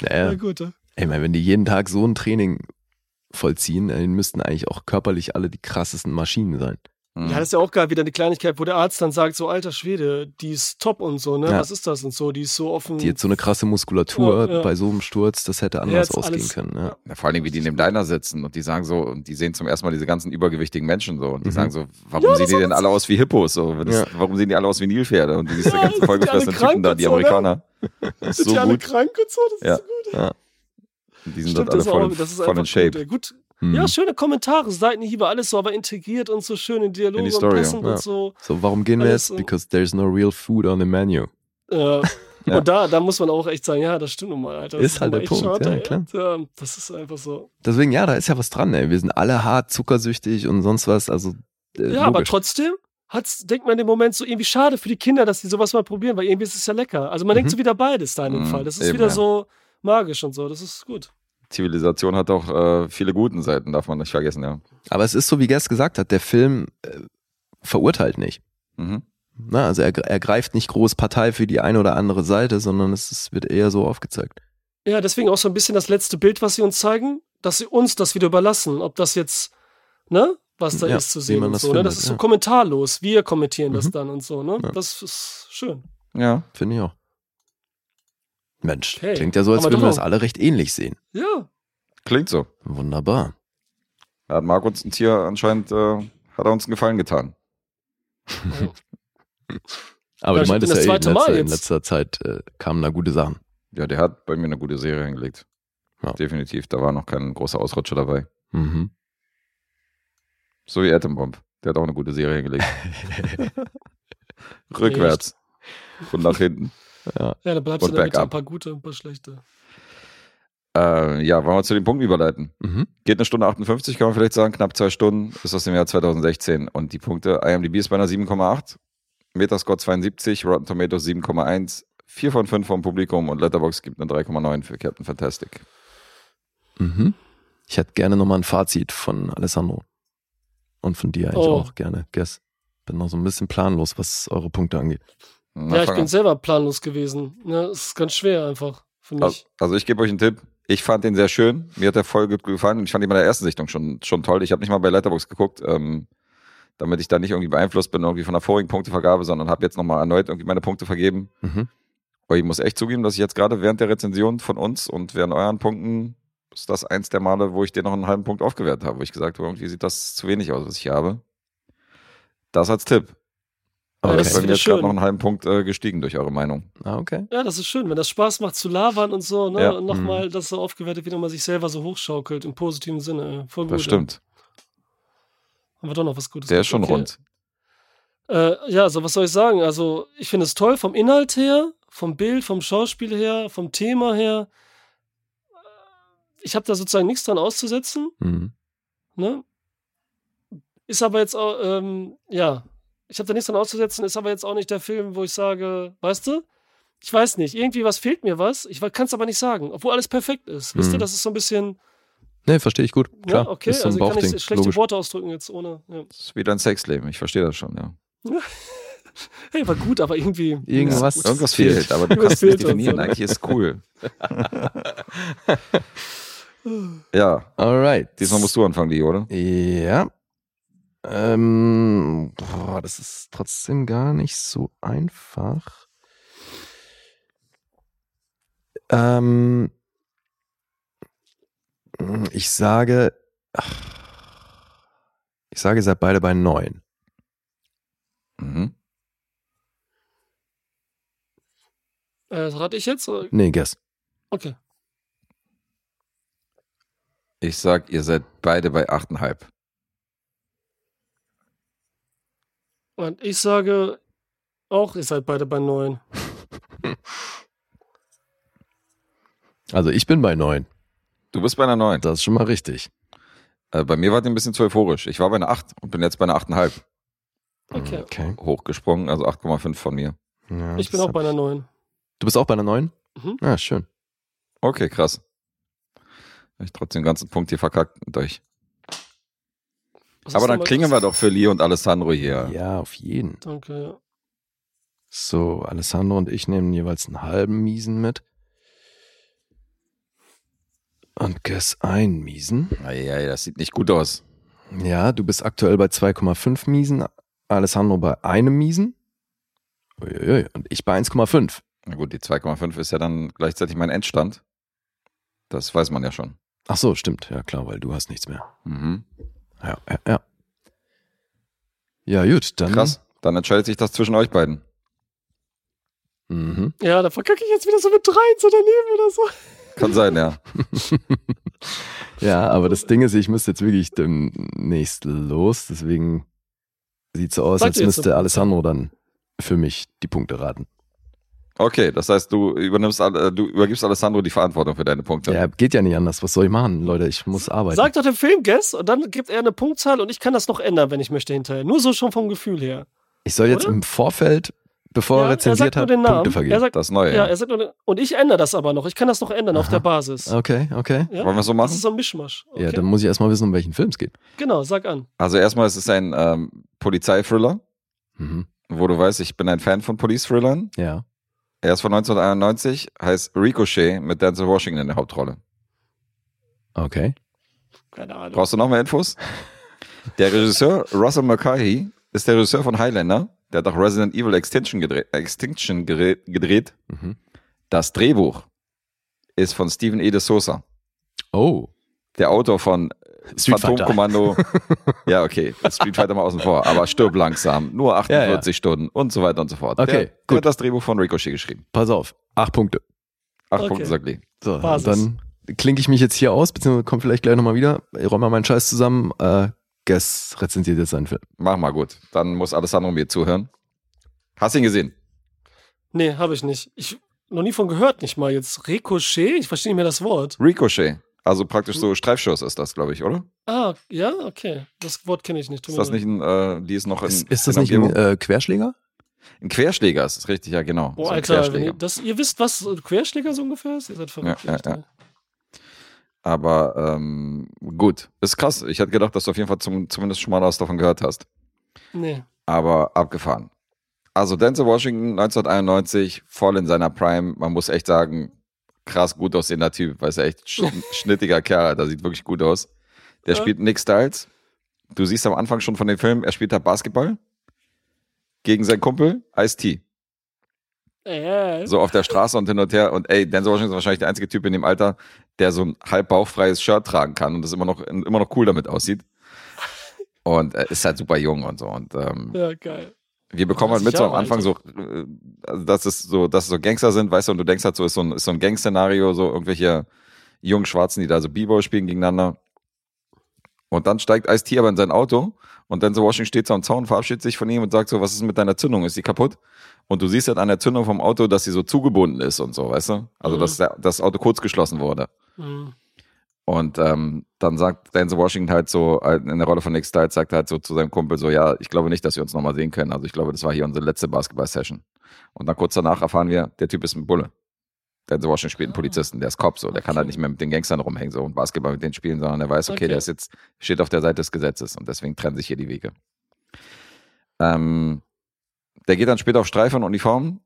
Ja, Ja, ja. gut. ja. Ey, mein, wenn die jeden Tag so ein Training vollziehen, dann müssten eigentlich auch körperlich alle die krassesten Maschinen sein. Mhm. Ja, das ist ja auch geil, wieder die Kleinigkeit, wo der Arzt dann sagt, so, alter Schwede, die ist top und so, ne? Ja. Was ist das und so? Die ist so offen. Die hat so eine krasse Muskulatur Ja, ja. bei so einem Sturz, das hätte anders ausgehen alles. können. Ja. Ja, vor allen Dingen, wie die in dem Diner sitzen und die sagen so, und die sehen zum ersten Mal diese ganzen übergewichtigen Menschen so und die Mhm. sagen so, warum Ja, sehen die denn alle aus wie Hippos? So, das, Ja. Warum sehen die alle aus wie Nilpferde? Und diese *laughs* Ja, ganzen vollgefressenen Typen da, die so, ne? Amerikaner. *laughs* Das ist sind so die alle gut. krank und so? Das Ja. ist so gut. Die sind Stimmt, dort alle das, ist voll, auch, das ist voll in Shape. Gut, ey. gut. Hm. Ja, schöne Kommentare, Seitenhiebe, alles so, aber integriert und so schön in Dialoge In die und Story, passend ja. und so. So, warum gehen wir jetzt? Because there's no real food on the menu. Äh, Ja. *laughs* Und da, da muss man auch echt sagen, ja, das stimmt nun mal, Alter. Das Ist halt der Punkt, schade, ja, klar. Ja, das ist einfach so. Deswegen, ja, da ist ja was dran, ey. Wir sind alle hart zuckersüchtig und sonst was. Also, äh, Ja, aber logisch. trotzdem hat's, denkt man im Moment so irgendwie schade für die Kinder, dass die sowas mal probieren, weil irgendwie ist es ja lecker. Also man denkt Mhm. so wieder beides da in dem Mhm, Fall. Das ist eben, wieder ja. so magisch und so. Das ist gut. Zivilisation hat auch äh, viele guten Seiten, darf man nicht vergessen, ja. Aber es ist so, wie Gers gesagt hat, der Film äh, verurteilt nicht. Mhm. Na, also er, er greift nicht groß Partei für die eine oder andere Seite, sondern es ist, wird eher so aufgezeigt. Ja, deswegen auch so ein bisschen das letzte Bild, was sie uns zeigen, dass sie uns das wieder überlassen. Ob das jetzt, ne, was da Ja, ist zu sehen und das so. ne? Das findet, ist so ja. kommentarlos. Wir kommentieren das Mhm. dann und so, ne? Ja. Das ist schön. Ja. Finde ich auch. Mensch, Okay. klingt ja so, als würden wir das alle recht ähnlich sehen. Ja. Klingt so. Wunderbar. Da hat Marc uns ein Tier anscheinend, äh, hat er uns einen Gefallen getan. *laughs* Aber Ja, du ich meintest ja das eh, in letzter, in letzter Zeit äh, kamen da gute Sachen. Ja, der hat bei mir eine gute Serie hingelegt. Ja. Definitiv. Da war noch kein großer Ausrutscher dabei. Mhm. So wie Atom Bomb. Der hat auch eine gute Serie hingelegt. *laughs* Rückwärts. Und nach hinten. Ja, da bleibst Und du Backup. ein paar gute, ein paar schlechte. Äh, ja, wollen wir zu den Punkten überleiten? Mhm. Geht eine Stunde 58, kann man vielleicht sagen, knapp zwei Stunden, ist aus dem Jahr 2016. Und die Punkte, IMDb ist bei einer 7,8, Metascore 72, Rotten Tomatoes 7,1, 4 von 5 vom Publikum und Letterboxd gibt eine 3,9 für Captain Fantastic. Mhm. Ich hätte gerne nochmal ein Fazit von Alessandro. Und von dir eigentlich Oh. auch gerne. Guess. Bin noch so ein bisschen planlos, was eure Punkte angeht. Na, ja, ich bin an. selber planlos gewesen. Ja, es ist ganz schwer einfach für mich. Also, also ich gebe euch einen Tipp. Ich fand den sehr schön. Mir hat der voll gut gefallen und ich fand ihn bei der ersten Sichtung schon, schon toll. Ich habe nicht mal bei Letterboxd geguckt, ähm, damit ich da nicht irgendwie beeinflusst bin irgendwie von der vorigen Punktevergabe, sondern habe jetzt nochmal erneut irgendwie meine Punkte vergeben. Mhm. Aber ich muss echt zugeben, dass ich jetzt gerade während der Rezension von uns und während euren Punkten ist das eins der Male, wo ich dir noch einen halben Punkt aufgewertet habe, wo ich gesagt habe, irgendwie sieht das zu wenig aus, was ich hier habe. Das als Tipp. Aber Ja, das das ist bei mir jetzt gerade noch einen halben Punkt äh, gestiegen durch eure Meinung. Ah, okay. Ja, das ist schön, wenn das Spaß macht zu labern und so, ne? Ja. Und nochmal, das so aufgewertet wird und man sich selber so hochschaukelt, im positiven Sinne. Voll gut. Das stimmt. Ja. Haben wir doch noch was Gutes. Der ist schon Okay. rund. Äh, ja, also was soll ich sagen? Also, ich finde es toll vom Inhalt her, vom Bild, vom Schauspiel her, vom Thema her. Ich habe da sozusagen nichts dran auszusetzen. Mhm. Ne? Ist aber jetzt auch, ähm, ja, ich habe da nichts dran auszusetzen, ist aber jetzt auch nicht der Film, wo ich sage, weißt du, ich weiß nicht, irgendwie was fehlt mir was, ich kann es aber nicht sagen, obwohl alles perfekt ist. Wisst ihr, Mhm. das ist so ein bisschen, Nee, verstehe ich gut. Klar. ja, okay, ist so ein also kann ich schlechte Logisch. Worte ausdrücken jetzt ohne, ja. Das ist wie dein Sexleben. Ich verstehe das schon, ja. *laughs* Hey, war gut, aber irgendwie. Irgendwas- Ja, gut. Irgendwas fehlt, aber du kannst es nicht definieren. Eigentlich ist es cool. *laughs* *laughs* ja, Alright. diesmal musst du anfangen, Lee, oder? Ja. Ähm, boah, das ist trotzdem gar nicht so einfach. Ähm, ich sage, ach, ich sage, ihr seid beide bei neun. Mhm. Äh, rate ich jetzt? oder? Nee, guess. Okay. Ich sag, ihr seid beide bei 8,5. Und ich sage auch, ihr seid beide bei neun. *laughs* Also ich bin bei neun. Du bist bei einer 9. Das ist schon mal richtig. Äh, bei mir war die ein bisschen zu euphorisch. Ich war bei einer 8 und bin jetzt bei einer 8,5 Okay. Okay. hochgesprungen, also 8,5 von mir. Ja, Ich bin auch bei einer neun. Du bist auch bei einer neun? Mhm. Ja, schön. Okay, krass. Hab Ich trotzdem den ganzen Punkt hier verkackt mit euch. Was Aber dann klingen wir doch für Lee und Alessandro hier. Ja, auf jeden. Danke. So, Alessandro und ich nehmen jeweils einen halben Miesen mit. Und Guess einen Miesen. Ja, das sieht nicht gut aus. Ja, du bist aktuell bei 2,5 Miesen, Alessandro bei einem Miesen. Uiuiui, Und ich bei 1,5. Na gut, die 2,5 ist ja dann gleichzeitig mein Endstand. Das weiß man ja schon. Ach so, stimmt. Ja, klar, weil du hast nichts mehr. Mhm. Ja, ja, ja. Ja, gut, dann. Krass. Dann entscheidet sich das zwischen euch beiden. Mhm. Ja, da verkacke ich jetzt wieder so mit drei so daneben oder so. Kann sein, ja. *laughs* Ja, aber das Ding ist, ich müsste jetzt wirklich demnächst los, deswegen sieht so aus, Sag als müsste eine Alessandro dann für mich die Punkte raten. Okay, das heißt, du übernimmst, alle- du übergibst Alessandro die Verantwortung für deine Punkte. Ja, geht ja nicht anders. Was soll ich machen, Leute? Ich muss arbeiten. Sag doch den Film, Guess, und dann gibt er eine Punktzahl und ich kann das noch ändern, wenn ich möchte hinterher. Nur so schon vom Gefühl her. Ich soll jetzt Oder? im Vorfeld, bevor er Ja, er rezensiert sagt nur hat, den Namen. Punkte Er vergeben. sagt, Das Neue. ja, er sagt nur, den- und ich ändere das aber noch. Ich kann das noch ändern auf der Basis. Okay, okay. Ja? Wollen wir es so Das machen? ist so ein Mischmasch. Okay? Ja, dann muss ich erstmal wissen, um welchen Film es geht. genau, sag an. Also erstmal ist es ein ähm, Polizeithriller, Mhm. wo du weißt, ich bin ein Fan von Police-Thrillern. Ja. Er ist von 1991, heißt Ricochet mit Denzel Washington in der Hauptrolle. Okay. Keine Ahnung. Brauchst du noch mehr Infos? Der Regisseur Russell McCarthy ist der Regisseur von Highlander. Der hat auch Resident Evil Extinction gedreht. Extinction gedreht. Mhm. Das Drehbuch ist von Steven E. de Sosa, Oh. der Autor von Street. Phantomkommando. *laughs* ja, okay, Street Fighter mal außen vor, aber stirb langsam, nur 48 Stunden und so weiter und so fort. Okay, der, der gut. hat das Drehbuch von Ricochet geschrieben. Pass auf. Acht Punkte. Acht Okay. Punkte, sagt Lee. So, Basis. dann klinke ich mich jetzt hier aus, beziehungsweise kommt vielleicht gleich nochmal wieder. Ich räume mal meinen Scheiß zusammen. Äh, Guess rezensiert jetzt seinen Film. Mach mal gut. Dann muss Alessandro mir zuhören. Hast du ihn gesehen? Nee, habe ich nicht. Ich noch nie von gehört, nicht mal jetzt. Ricochet? Ich verstehe nicht mehr das Wort. Ricochet. Also praktisch so Streifschuss ist das, glaube ich, oder? Ah, ja, okay. Das Wort kenne ich nicht. Tut Ist das nicht ein, äh, die ist noch in, Ist, ist das in nicht ein äh, Querschläger? ein Querschläger? Ist das richtig? Ja, genau. Boah, So ein Alter, ihr, das, ihr wisst, was ein Querschläger so ungefähr ist? Ihr seid verrückt. Ja, ja, ja. Aber ähm, gut, ist krass. Ich hätte gedacht, dass du auf jeden Fall zum, zumindest schon mal was davon gehört hast. Nee. Aber abgefahren. Also Denzel Washington 1991, voll in seiner Prime. Man muss echt sagen, krass gut aussehender Typ, weil er echt sch *laughs* schnittiger Kerl, da sieht wirklich gut aus. Der Ja. spielt Nick Styles. Du siehst am Anfang schon von dem Film, er spielt da Basketball gegen seinen Kumpel Ice-T. Äh, So auf der Straße und hin und her. Und ey, Denzel Washington ist wahrscheinlich der einzige Typ in dem Alter, der so ein halb bauchfreies Shirt tragen kann und das immer noch, immer noch cool damit aussieht. Und er ist halt super jung und so. Und ähm, ja, geil. Wir bekommen halt 30 mit so am Anfang so, äh, also dass es so, dass es so Gangster sind, weißt du, und du denkst halt so, ist so ein, ist so ein Gang-Szenario, so irgendwelche jungen Schwarzen, die da so B-Boy spielen gegeneinander. Und dann steigt Ice-T aber in sein Auto und Denzel Washington steht so am Zaun, verabschiedet sich von ihm und sagt so, was ist mit deiner Zündung? Ist die kaputt? Und du siehst halt an der Zündung vom Auto, dass sie so zugebunden ist und so, weißt du? Also, Mhm. dass das Auto kurz geschlossen wurde. Mhm. Und ähm, dann sagt Denzel Washington halt so, äh, in der Rolle von Nick Stiles, sagt er halt so zu seinem Kumpel so, ja, ich glaube nicht, dass wir uns nochmal sehen können. Also ich glaube, das war hier unsere letzte Basketball-Session. Und dann kurz danach erfahren wir, der Typ ist ein Bulle. Denzel Washington spielt einen Polizisten, der ist Cop so, der kann Okay. halt nicht mehr mit den Gangstern rumhängen so und Basketball mit denen spielen, sondern er weiß, okay, Okay. der ist jetzt, steht auf der Seite des Gesetzes und deswegen trennen sich hier die Wege. Ähm, der geht dann später auf Streife in Uniform.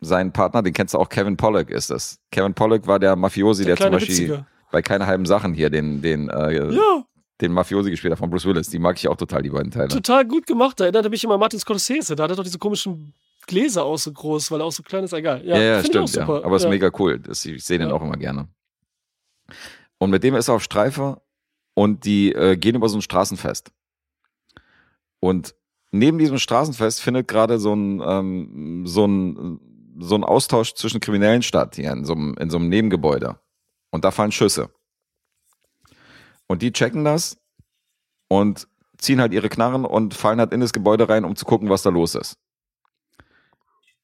Sein Partner, den kennst du auch, Kevin Pollock ist es. Kevin Pollock war der Mafiosi, der, Der zum Beispiel Witzige. Bei keine halben Sachen hier den, den, äh, Ja, den Mafiosi gespielt hat von Bruce Willis. Die mag ich auch total, die beiden Teile. total gut gemacht. Da erinnert mich immer an Martin Scorsese. Da hat er doch diese komischen Gläser auch so groß, weil er auch so klein ist. Egal. Ja, Ja, ja, stimmt, ja. Aber ist ja. mega cool. Das, ich sehe den auch immer gerne. Und mit dem ist er auf Streife und die äh, gehen über so ein Straßenfest. Und neben diesem Straßenfest findet gerade so ein, ähm, so ein, so ein Austausch zwischen Kriminellen statt, hier in so einem, in so einem Nebengebäude. Und da fallen Schüsse. Und die checken das und ziehen halt ihre Knarren und fallen halt in das Gebäude rein, um zu gucken, was da los ist.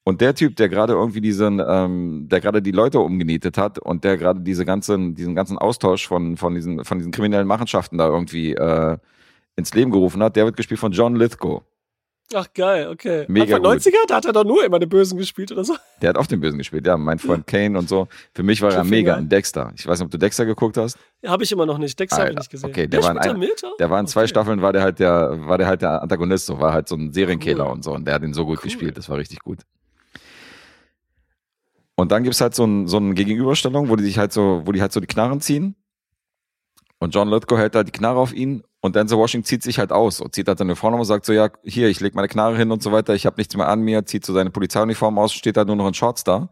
Und der Typ, der gerade irgendwie diesen, ähm, der gerade die Leute umgenietet hat und der gerade diese ganzen, diesen ganzen Austausch von, von diesen, von diesen kriminellen Machenschaften da irgendwie äh, ins Leben gerufen hat, der wird gespielt von John Lithgow. Ach, geil, okay. Mega Anfang gut. 90er, da hat er doch nur immer den Bösen gespielt oder so. Der hat auch den Bösen gespielt, ja, mein Freund Kane und so. Für mich war er mega in Dexter. Ich weiß nicht, ob du Dexter geguckt hast. Ja, habe ich immer noch nicht. Dexter habe ich nicht gesehen. okay, der war in da ein-? Der war in zwei Okay. Staffeln, war der halt der, war der halt der Antagonist, so war halt so ein Serienkiller Cool. und so. Und der hat ihn so gut Cool. gespielt, das war richtig gut. Und dann gibt's halt so ein, so eine Gegenüberstellung, wo die sich halt so, wo die halt so die Knarren ziehen. Und John Lithgow hält halt die Knarre auf ihn und Denzel Washington zieht sich halt aus und zieht halt seine Uniform und sagt so, ja, hier, ich leg meine Knarre hin und so weiter, ich habe nichts mehr an mir, zieht so seine Polizeiuniform aus, steht halt nur noch in Shorts da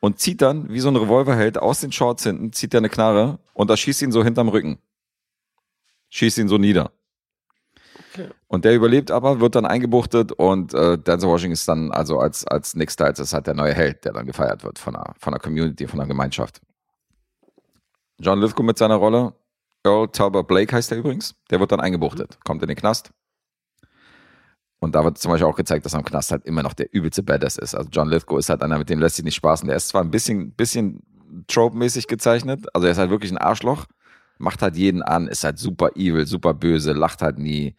und zieht dann, wie so ein Revolverheld, aus den Shorts hinten, zieht er eine Knarre und da schießt ihn so hinterm Rücken. Schießt ihn so nieder. Okay. Und der überlebt aber, wird dann eingebuchtet und äh, Denzel Washington ist dann also als, als Nick Stiles ist halt der neue Held, der dann gefeiert wird von der, von der Community, von der Gemeinschaft. John Lithgow mit seiner Rolle, Earl Talbot Blake heißt er übrigens, der wird dann eingebuchtet, kommt in den Knast. Und da wird zum Beispiel auch gezeigt, dass er im Knast halt immer noch der übelste Badass ist. Also John Lithgow ist halt einer, mit dem lässt sich nicht spaßen. Der ist zwar ein bisschen, bisschen trope-mäßig gezeichnet, also er ist halt wirklich ein Arschloch, macht halt jeden an, ist halt super evil, super böse, lacht halt nie.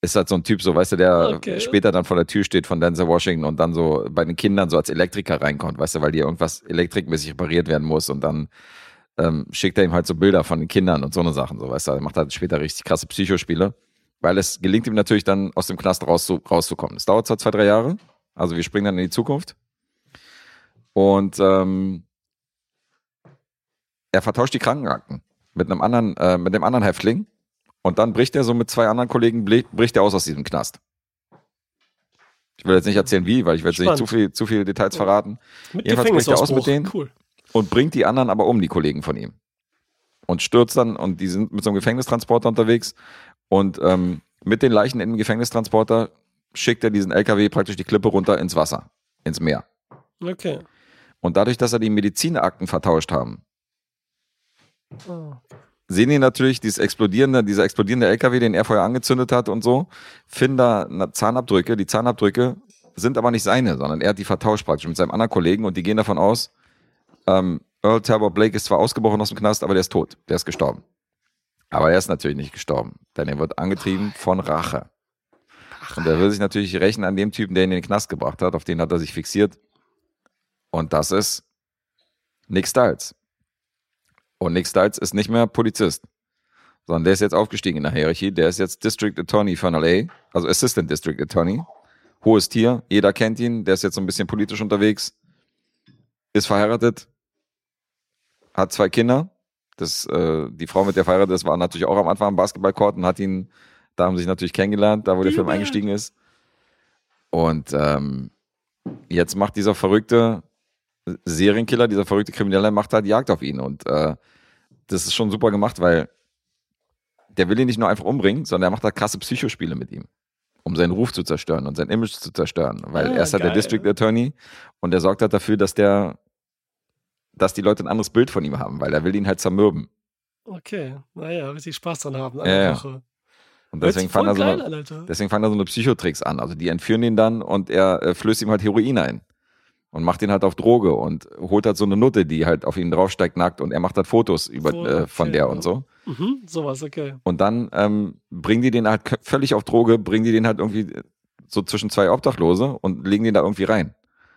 ist halt so ein Typ, so, weißt du, der Okay. später dann vor der Tür steht von Denzel Washington und dann so bei den Kindern so als Elektriker reinkommt, weißt du, weil dir irgendwas elektrikmäßig repariert werden muss und dann ähm, schickt er ihm halt so Bilder von den Kindern und so eine Sachen, so, weißt du, er macht halt später richtig krasse Psychospiele, weil es gelingt ihm natürlich dann aus dem Knast raus, rauszukommen. Es dauert zwar zwei, drei Jahre, also wir springen dann in die Zukunft und ähm, er vertauscht die Krankenakten mit einem anderen, äh, mit dem anderen Häftling und dann bricht er so mit zwei anderen Kollegen, bricht er aus aus diesem Knast. Ich will jetzt nicht erzählen wie, weil ich will jetzt nicht zu viel, zu viele Details verraten. Mit Jedenfalls bricht er aus mit denen. Cool. Und bringt die anderen aber um, die Kollegen von ihm. Und stürzt dann, und die sind mit so einem Gefängnistransporter unterwegs. Und ähm, mit den Leichen in dem Gefängnistransporter schickt er diesen LKW praktisch die Klippe runter ins Wasser, ins Meer. Okay. Und dadurch, dass er die Medizinakten vertauscht haben, Oh. sehen die natürlich dieses explodierende, dieser explodierende LKW, den er vorher angezündet hat und so, finden da na- Zahnabdrücke. Die Zahnabdrücke sind aber nicht seine, sondern er hat die vertauscht praktisch mit seinem anderen Kollegen und die gehen davon aus, ähm, Earl Talbot Blake ist zwar ausgebrochen aus dem Knast, aber der ist tot. Der ist gestorben. Aber er ist natürlich nicht gestorben, denn er wird angetrieben von Rache. Und er will sich natürlich rächen an dem Typen, der ihn in den Knast gebracht hat, auf den hat er sich fixiert. Und das ist Nick Stiles. Und Nick Stiles ist nicht mehr Polizist, sondern der ist jetzt aufgestiegen in der Hierarchie. Der ist jetzt District Attorney von LA, also Assistant District Attorney. Hohes Tier, jeder kennt ihn. Der ist jetzt so ein bisschen politisch unterwegs, ist verheiratet, hat zwei Kinder. Das, äh, die Frau, mit der er verheiratet ist, war natürlich auch am Anfang am Basketballcourt und hat ihn, da haben sie sich natürlich kennengelernt, da wo der Film eingestiegen ist. Und ähm, jetzt macht dieser verrückte Serienkiller, dieser verrückte Kriminelle, macht halt Jagd auf ihn. Und äh, das ist schon super gemacht, weil der will ihn nicht nur einfach umbringen, sondern er macht halt krasse Psychospiele mit ihm, um seinen Ruf zu zerstören und sein Image zu zerstören. Weil Ah, er ist halt der geil. District Attorney und er sorgt halt dafür, dass der, dass die Leute ein anderes Bild von ihm haben, weil er will ihn halt zermürben. Okay. Naja, richtig Spaß dran haben. Ja, ja. Woche. Und deswegen fangen, da so eine, an, Alter. deswegen fangen da so eine Psychotricks an. Also die entführen ihn dann und er äh, flößt ihm halt Heroin ein. Und macht ihn halt auf Droge und holt halt so eine Nutte, die halt auf ihn draufsteigt nackt und er macht halt Fotos über, So, äh, von okay, der ja. und so. Mhm, sowas, okay. Und dann ähm, bringen die den halt völlig auf Droge, bringen die den halt irgendwie so zwischen zwei Obdachlose und legen den da irgendwie rein.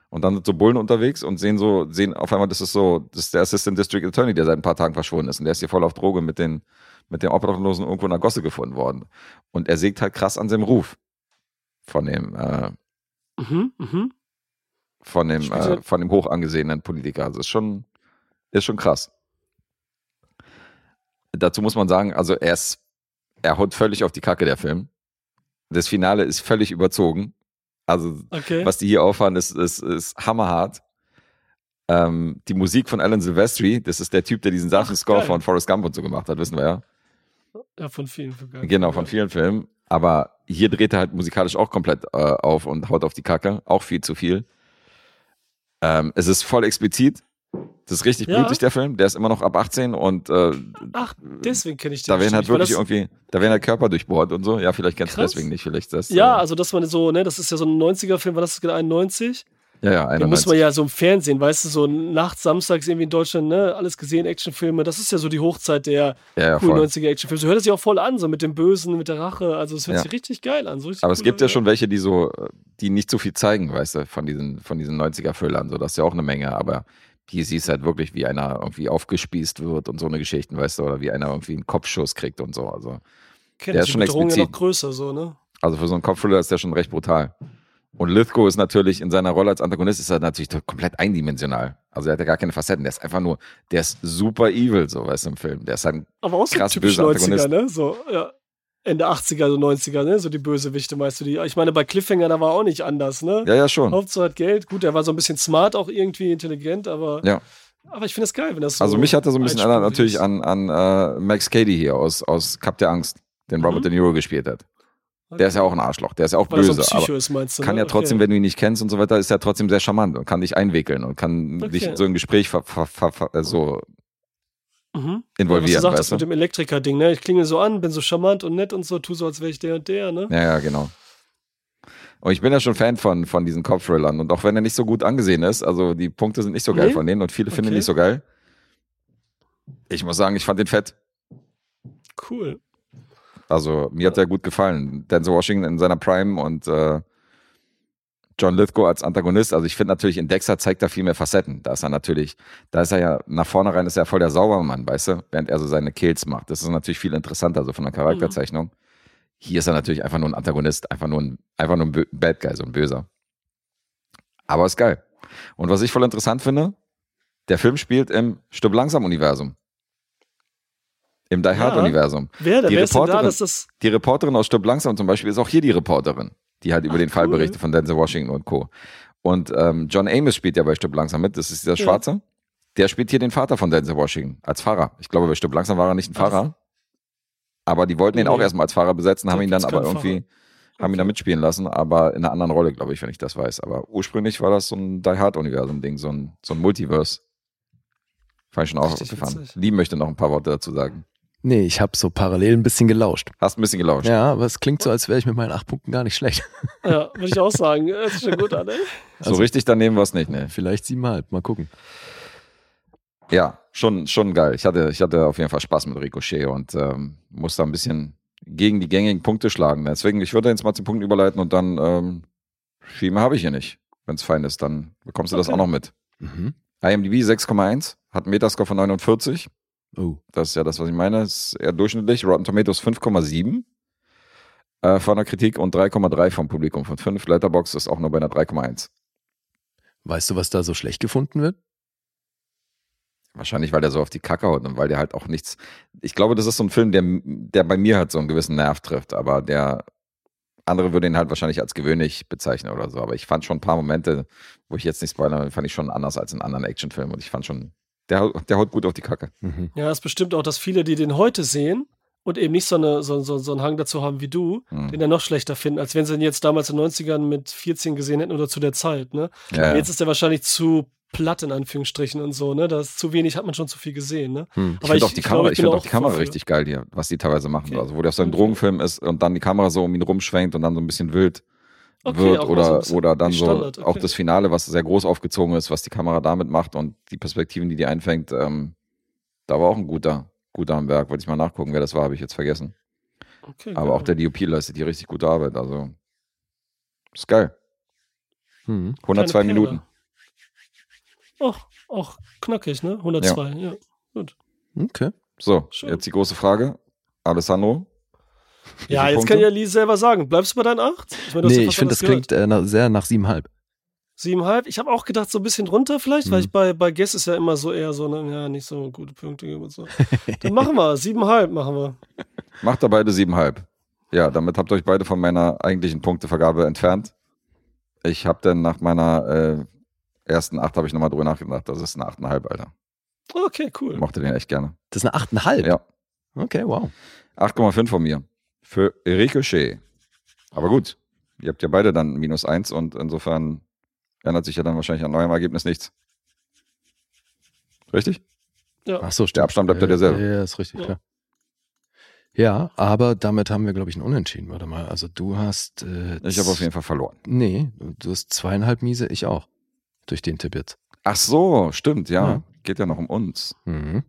Und dann sind so Bullen unterwegs und sehen so, sehen auf einmal, das ist so, das ist der Assistant District Attorney, der seit ein paar Tagen verschwunden ist. Und der ist hier voll auf Droge mit den, mit den Obdachlosen irgendwo in der Gosse gefunden worden. Und er sägt halt krass an seinem Ruf. Von dem, äh, Mhm, mhm. von dem, äh, von dem hoch angesehenen Politiker. Also ist schon, ist schon krass. Dazu muss man sagen, also er ist, er haut völlig auf die Kacke, der Film. Das Finale ist völlig überzogen. Also, Okay. was die hier auffahren, ist, ist, ist hammerhart. Ähm, die Musik von Alan Silvestri, das ist der Typ, der diesen Ach, Score geil. von Forrest Gump und so gemacht hat, wissen wir ja. Ja, von vielen. Von Genau, von vielen Filmen. Aber hier dreht er halt musikalisch auch komplett äh, auf und haut auf die Kacke. Auch viel zu viel. Ähm, es ist voll explizit. Das ist richtig Ja. blutig, der Film. Der ist immer noch ab 18 und äh, Ach, deswegen kenne ich den. da werden halt wirklich das, irgendwie, da werden halt Körper durchbohrt und so. Ja, vielleicht kennst Krass. du deswegen nicht. Vielleicht das. Ja, äh, also dass man so, ne, das ist ja so ein 90er-Film, war das genau 91? ja, ja, Den muss 91. man ja so im Fernsehen, weißt du, so nachts, samstags irgendwie in Deutschland, ne, alles gesehen, Actionfilme, das ist ja so die Hochzeit der ja, ja, coolen voll. 90er Actionfilme. So hört es sich auch voll an, so mit dem Bösen, mit der Rache, also es hört Ja. sich richtig geil an. So richtig Aber es gibt ja schon welche, die so, die nicht so viel zeigen, weißt du, von diesen, von diesen 90er-Füllern. So, das ist ja auch eine Menge, aber hier siehst du halt wirklich, wie einer irgendwie aufgespießt wird und so eine Geschichten, weißt du, oder wie einer irgendwie einen Kopfschuss kriegt und so. Also, Kenn der ist schon die Bedrohung ja explizit. noch größer, so, ne? also für so einen Kopfthriller ist der schon recht brutal. Und Lithgow ist natürlich in seiner Rolle als Antagonist ist er natürlich komplett eindimensional. Also er hat ja gar keine Facetten. Der ist einfach nur, der ist super evil, so weißt du, im Film. Der ist halt ein Aber auch so Krass typisch böser 90er, Antagonist. ne? So, ja. Ende 80er, so 90er, ne? So die Bösewichte, meinst du die? Ich meine, bei Cliffhanger, da war auch nicht anders, ne? Ja, ja, schon. Hauptsache hat Geld. Gut, der war so ein bisschen smart, auch irgendwie intelligent, aber, Ja. aber ich finde das geil, wenn das so. Also mich hat er so ein bisschen erinnert natürlich an, an äh, Max Cady hier aus, aus Cup der Angst, den Robert Mhm. De Niro gespielt hat. Der ist ja auch ein Arschloch, der ist ja auch Weil er so böse, aber ist, meinst du? kann ne? ja trotzdem, okay. wenn du ihn nicht kennst und so weiter, ist er trotzdem sehr charmant und kann dich einwickeln und kann Okay. dich in so ein Gespräch ver, ver, ver, ver, äh, so Mhm. involvieren, Ja, was du sagtest weißt du? mit dem Elektriker-Ding, ne? Ich klinge so an, bin so charmant und nett und so, tu so, als wäre ich der und der, ne? Ja, ja, genau. Und ich bin ja schon Fan von, von diesen Cop-Thrillern. Und auch wenn er nicht so gut angesehen ist, also die Punkte sind nicht so geil Nee? von denen und viele finden ihn Okay. nicht so geil. Ich muss sagen, ich fand den fett. Cool. Also mir hat er gut gefallen. Denzel Washington in seiner Prime und äh, John Lithgow als Antagonist. Also ich finde natürlich, in Dexter zeigt er viel mehr Facetten. Da ist er natürlich, da ist er ja, nach vorne rein ist er voll der Saubermann, weißt du, während er so seine Kills macht. Das ist natürlich viel interessanter, so von der Charakterzeichnung. Hier ist er natürlich einfach nur ein Antagonist, einfach nur ein, einfach nur ein Bad Guy, so ein Böser. Aber ist geil. Und was ich voll interessant finde, der Film spielt im Stück langsam Universum. Im Die Hard Ja. Universum. Wer, Die wer da, Reporterin- dass das. Die Reporterin aus Stirb langsam zum Beispiel ist auch hier die Reporterin, die halt über Ach, den Fall cool. berichtet von Denzel Washington und Co. Und ähm, John Amos spielt ja bei Stirb langsam mit, das ist dieser Ja. Schwarze. Der spielt hier den Vater von Denzel Washington als Fahrer. Ich glaube, bei Stirb langsam war er nicht ein das- Fahrer. Aber die wollten ihn auch erstmal als Fahrer besetzen, haben ihn dann aber irgendwie, haben ihn da mitspielen lassen, aber in einer anderen Rolle, glaube ich, wenn ich das weiß. Aber ursprünglich war das so ein Die Hard-Universum-Ding, so ein, so ein Multiverse. Fand ich schon auch Richtig aufgefallen. witzig. Lee möchte noch ein paar Worte dazu sagen. Nee, ich habe so parallel ein bisschen gelauscht. Hast ein bisschen gelauscht. Ja, aber es klingt so, als wäre ich mit meinen acht Punkten gar nicht schlecht. Ja, würde ich auch sagen. Hört sich schon gut an, ey. So Also- richtig daneben war es nicht, ne? Vielleicht siebenhalb, mal gucken. Ja, schon, schon geil. Ich hatte, ich hatte auf jeden Fall Spaß mit Ricochet und ähm, muss da ein bisschen gegen die gängigen Punkte schlagen. Deswegen, ich würde jetzt mal zu Punkten überleiten und dann ähm, mehr habe ich hier nicht. Wenn es fein ist, dann bekommst du das Okay. auch noch mit. Mhm. IMDb 6,1, hat einen Metascore von 49. Oh. Das ist ja das, was ich meine. Ist eher durchschnittlich. Rotten Tomatoes 5,7 äh, von der Kritik und 3,3 vom Publikum von 5. Letterbox ist auch nur bei einer 3,1. Weißt du, was da so schlecht gefunden wird? Wahrscheinlich, weil der so auf die Kacke haut und weil der halt auch nichts. Ich glaube, das ist so ein Film, der, der bei mir halt so einen gewissen Nerv trifft, aber der andere würde ihn halt wahrscheinlich als gewöhnlich bezeichnen oder so. Aber ich fand schon ein paar Momente, wo ich jetzt nicht spoilere, fand ich schon anders als in anderen Actionfilmen und ich fand schon, der, der haut gut auf die Kacke. Mhm. Ja, es bestimmt auch, dass viele, die den heute sehen und eben nicht so, eine, so, so, so einen Hang dazu haben wie du, Hm. den dann noch schlechter finden, als wenn sie ihn jetzt damals in den 90ern mit 14 gesehen hätten oder zu der Zeit. Ne? Ja, ja. Jetzt ist der wahrscheinlich zu platt in Anführungsstrichen und so, ne? Da ist zu wenig, hat man schon zu viel gesehen, ne? Hm. Ich finde auch die Kamera, ich finde auch die Kamera richtig geil hier, was die teilweise machen. Okay. Also wo der so ein Okay. Drogenfilm ist und dann die Kamera so um ihn rumschwenkt und dann so ein bisschen wild Okay, wird mal so oder, oder dann so Standard, auch okay. das Finale, was sehr groß aufgezogen ist, was die Kamera damit macht und die Perspektiven, die die einfängt, ähm, da war auch ein guter, guter am Werk. Wollte ich mal nachgucken, wer das war, habe ich jetzt vergessen. Okay, Aber geil. auch der DOP leistet hier richtig gute Arbeit. Also ist geil. Hm. 102 Kleine Perle. Minuten. Auch, auch knackig, ne? 102, ja. Gut. Okay. So, Schön. jetzt die große Frage. Alessandro? Wie Ja, jetzt Punkte? kann ja Lee selber sagen. Bleibst du bei deinen 8? Ich, meine, Nee, ich finde, das klingt äh, nach, sehr nach siebenhalb. Siebenhalb. Ich habe auch gedacht, so ein bisschen runter vielleicht, weil Mhm. ich bei, bei Guess ist ja immer so eher so, ne, ja, nicht so gute Punkte und so. Dann *laughs* machen wir, siebenhalb machen wir. Macht da beide siebenhalb. Ja, damit habt ihr euch beide von meiner eigentlichen Punktevergabe entfernt. Ich habe dann nach meiner äh, ersten acht habe ich nochmal drüber nachgedacht. Das ist eine achteinhalb, Alter. Okay, cool. Ich mochte den echt gerne. Das ist eine achteinhalb? Ja. Okay, wow. 8,5 von mir. Für Ricochet. Aber gut, ihr habt ja beide dann minus eins und insofern ändert sich ja dann wahrscheinlich an neuem Ergebnis nichts. Richtig? Ach so, stimmt. Der Abstand bleibt ja derselbe. Ja, ist richtig, Ja. klar. Ja, aber damit haben wir, glaube ich, ein Unentschieden. Warte mal, also du hast. Äh, Ich habe auf jeden Fall verloren. Nee, du hast zweieinhalb Miese, ich auch. Durch den Tipp jetzt. Ach so, stimmt, ja. Ja. Geht ja noch um uns. Mhm.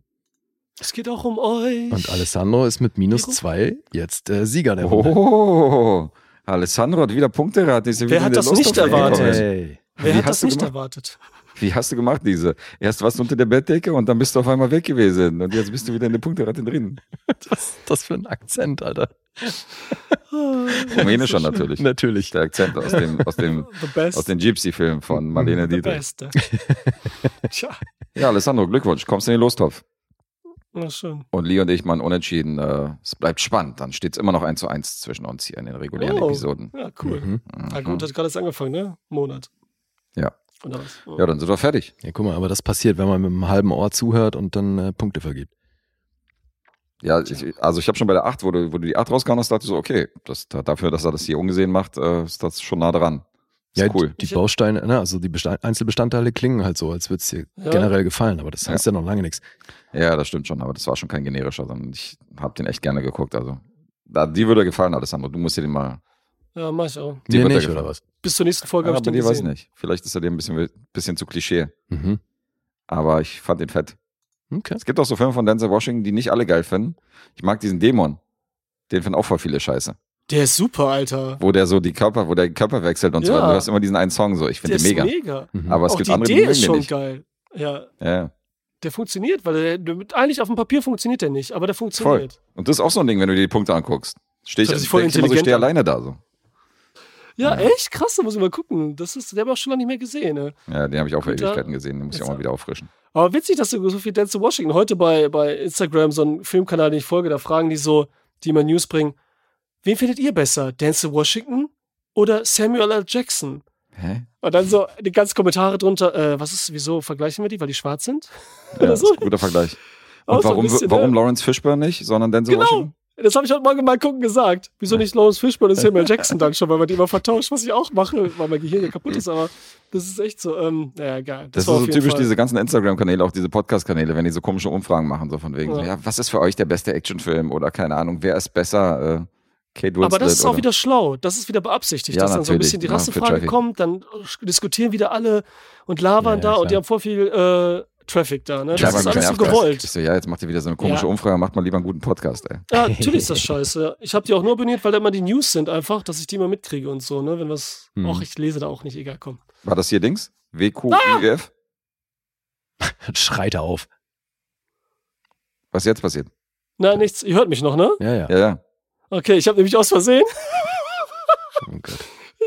Es geht auch um euch. Und Alessandro ist mit minus zwei jetzt äh, Sieger der Runde. Oh, Alessandro hat wieder Punkte erraten. Ist ja Wer hat in der das Lust nicht erwartet? Hey. Wer Wie hat hast das du nicht gemacht? erwartet? Wie hast du gemacht, diese? Erst warst du unter der Bettdecke und dann bist du auf einmal weg gewesen. Und jetzt bist du wieder in der Punkterate drin. Was ist das für ein Akzent, Alter? Rumänischer natürlich. Natürlich. Der Akzent aus dem, aus dem, aus den Gypsy-Filmen von Marlene The Dietrich. beste. *laughs* Tja, Ja, Alessandro, Glückwunsch. Kommst in den Lostopf. Na schön. Und Lee und ich mal unentschieden. Äh, es bleibt spannend. Dann steht es immer noch 1 zu 1 zwischen uns hier in den regulären Oh. Episoden. Ja, cool. Mhm. Ah, gut, hat gerade erst angefangen, ne? Monat. Ja. Oder was? Oh. Ja, dann sind wir fertig. Ja, guck mal, aber das passiert, wenn man mit einem halben Ohr zuhört und dann äh, Punkte vergibt. Ja, ich, also ich habe schon bei der 8, wo du, wo du die 8 rausgehauen hast, dachte ich so, okay, das, dafür, dass er das hier ungesehen macht, äh, ist das schon nah dran. Ist Ja, cool. Die Bausteine, ne, also die Besta Einzelbestandteile klingen halt so, als würde es dir Ja. generell gefallen, aber das heißt ja, noch lange nichts. Ja, das stimmt schon, aber das war schon kein generischer, sondern ich habe den echt gerne geguckt. Also, da, die würde gefallen, Alessandro. Du musst dir den mal. Ja, mach ich auch. Die dir nicht, oder was? Bis zur nächsten Folge Ja, habe ich den dir weiß ich gesehen. nicht. Vielleicht ist er dir ein bisschen, bisschen zu Klischee. Mhm. Aber ich fand den fett. Okay. Es gibt auch so Filme von Denzel Washington, die nicht alle geil finden. Ich mag diesen Dämon. Den finden auch voll viele scheiße. Der ist super, Alter. Wo der so die Körper, wo der Körper wechselt und so Ja. weiter. Du hast immer diesen einen Song so. Ich finde den ist mega. mega. Aber es Auch gibt die andere, Idee die ist schon nicht. geil. Ja, Ja. der funktioniert, weil der, eigentlich auf dem Papier funktioniert der nicht, aber der Voll. funktioniert. Und das ist auch so ein Ding, wenn du dir die Punkte anguckst. Steh ich, Das voll immer so, ich stehe alleine da so. Ja, echt krass, da muss ich mal gucken. Das ist, der habe ich auch schon lange nicht mehr gesehen. Ne? Ja, den habe ich auch vor Ewigkeiten gesehen. Den muss ich auch mal wieder auffrischen. Aber witzig, dass du so viel Dance to Washington heute bei, bei Instagram, so ein Filmkanal, den ich folge, da fragen die so, die immer News bringen, wen findet ihr besser, Dance to Washington oder Samuel L. Jackson? Hä? Und dann so die ganzen Kommentare drunter, äh, was ist, wieso vergleichen wir die, weil die schwarz sind? Ja, so. ist ein guter Vergleich. *laughs* Und warum, bisschen, warum ne? Lawrence Fishburne nicht, sondern Denzel Genau. Washington? Das habe ich heute Morgen mal gucken gesagt. Wieso nicht Lawrence Fishburne und Samuel Jackson dann schon, weil man die immer vertauscht, was ich auch mache, weil mein Gehirn ja kaputt ist, aber das ist echt so, ähm, naja, geil. Das, war ist so typisch Fall- diese ganzen Instagram-Kanäle, auch diese Podcast-Kanäle, wenn die so komische Umfragen machen, so von wegen, Ja. so, ja, was ist für euch der beste Actionfilm oder keine Ahnung, wer ist besser, äh, Aber das ist auch oder? wieder schlau. Das ist wieder beabsichtigt, Ja, dass dann so ein bisschen die Ja, Rassefrage Traffic. kommt, dann diskutieren wieder alle und labern Ja, da ja, und die klar. haben voll viel äh, Traffic da. Ne? Ja, Das ist alles so gewollt. Ich so, ja, jetzt macht ihr wieder so eine komische Ja. Umfrage, macht mal lieber einen guten Podcast, ey. Ja, natürlich ist das scheiße. Ich habe die auch nur abonniert, weil da immer die News sind einfach, dass ich die immer mitkriege und so, ne? Wenn was. Hm. Och, ich lese da auch nicht, egal, komm. War das hier Dings? WQIF? *laughs* Schreit er auf. Was jetzt passiert? Na, nichts, ihr hört mich noch, ne? Ja, ja. Ja, ja. Okay, ich habe nämlich aus Versehen, *laughs* Oh Gott.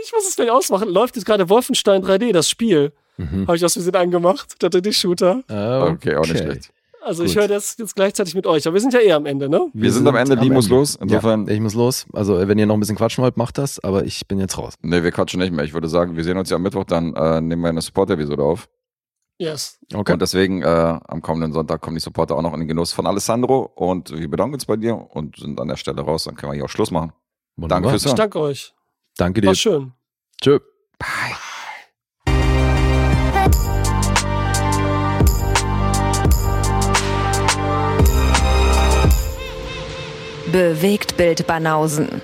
ich muss es gleich ausmachen, läuft jetzt gerade Wolfenstein 3D, das Spiel. Mhm. Habe ich aus Versehen angemacht, der 3D-Shooter. Ah, Okay, auch nicht schlecht. Also ich Gut. höre das jetzt gleichzeitig mit euch, aber wir sind ja eh am Ende, ne? Wir sind am Ende, Lee muss los. Insofern, Ja, ich muss los. Also, äh, wenn ihr noch ein bisschen quatschen wollt, macht das, aber ich bin jetzt raus. nee, wir quatschen nicht mehr. Ich würde sagen, wir sehen uns ja am Mittwoch, dann äh, nehmen wir eine Support-Episode auf. Yes. Okay. Und deswegen äh, am kommenden Sonntag kommen die Supporter auch noch in den Genuss von Alessandro. Und wir bedanken uns bei dir und sind an der Stelle raus. Dann können wir hier auch Schluss machen. Wunderbar. Danke fürs Ich Hören. danke euch. Danke dir. War schön. Tschö. Bewegt Bild Banausen.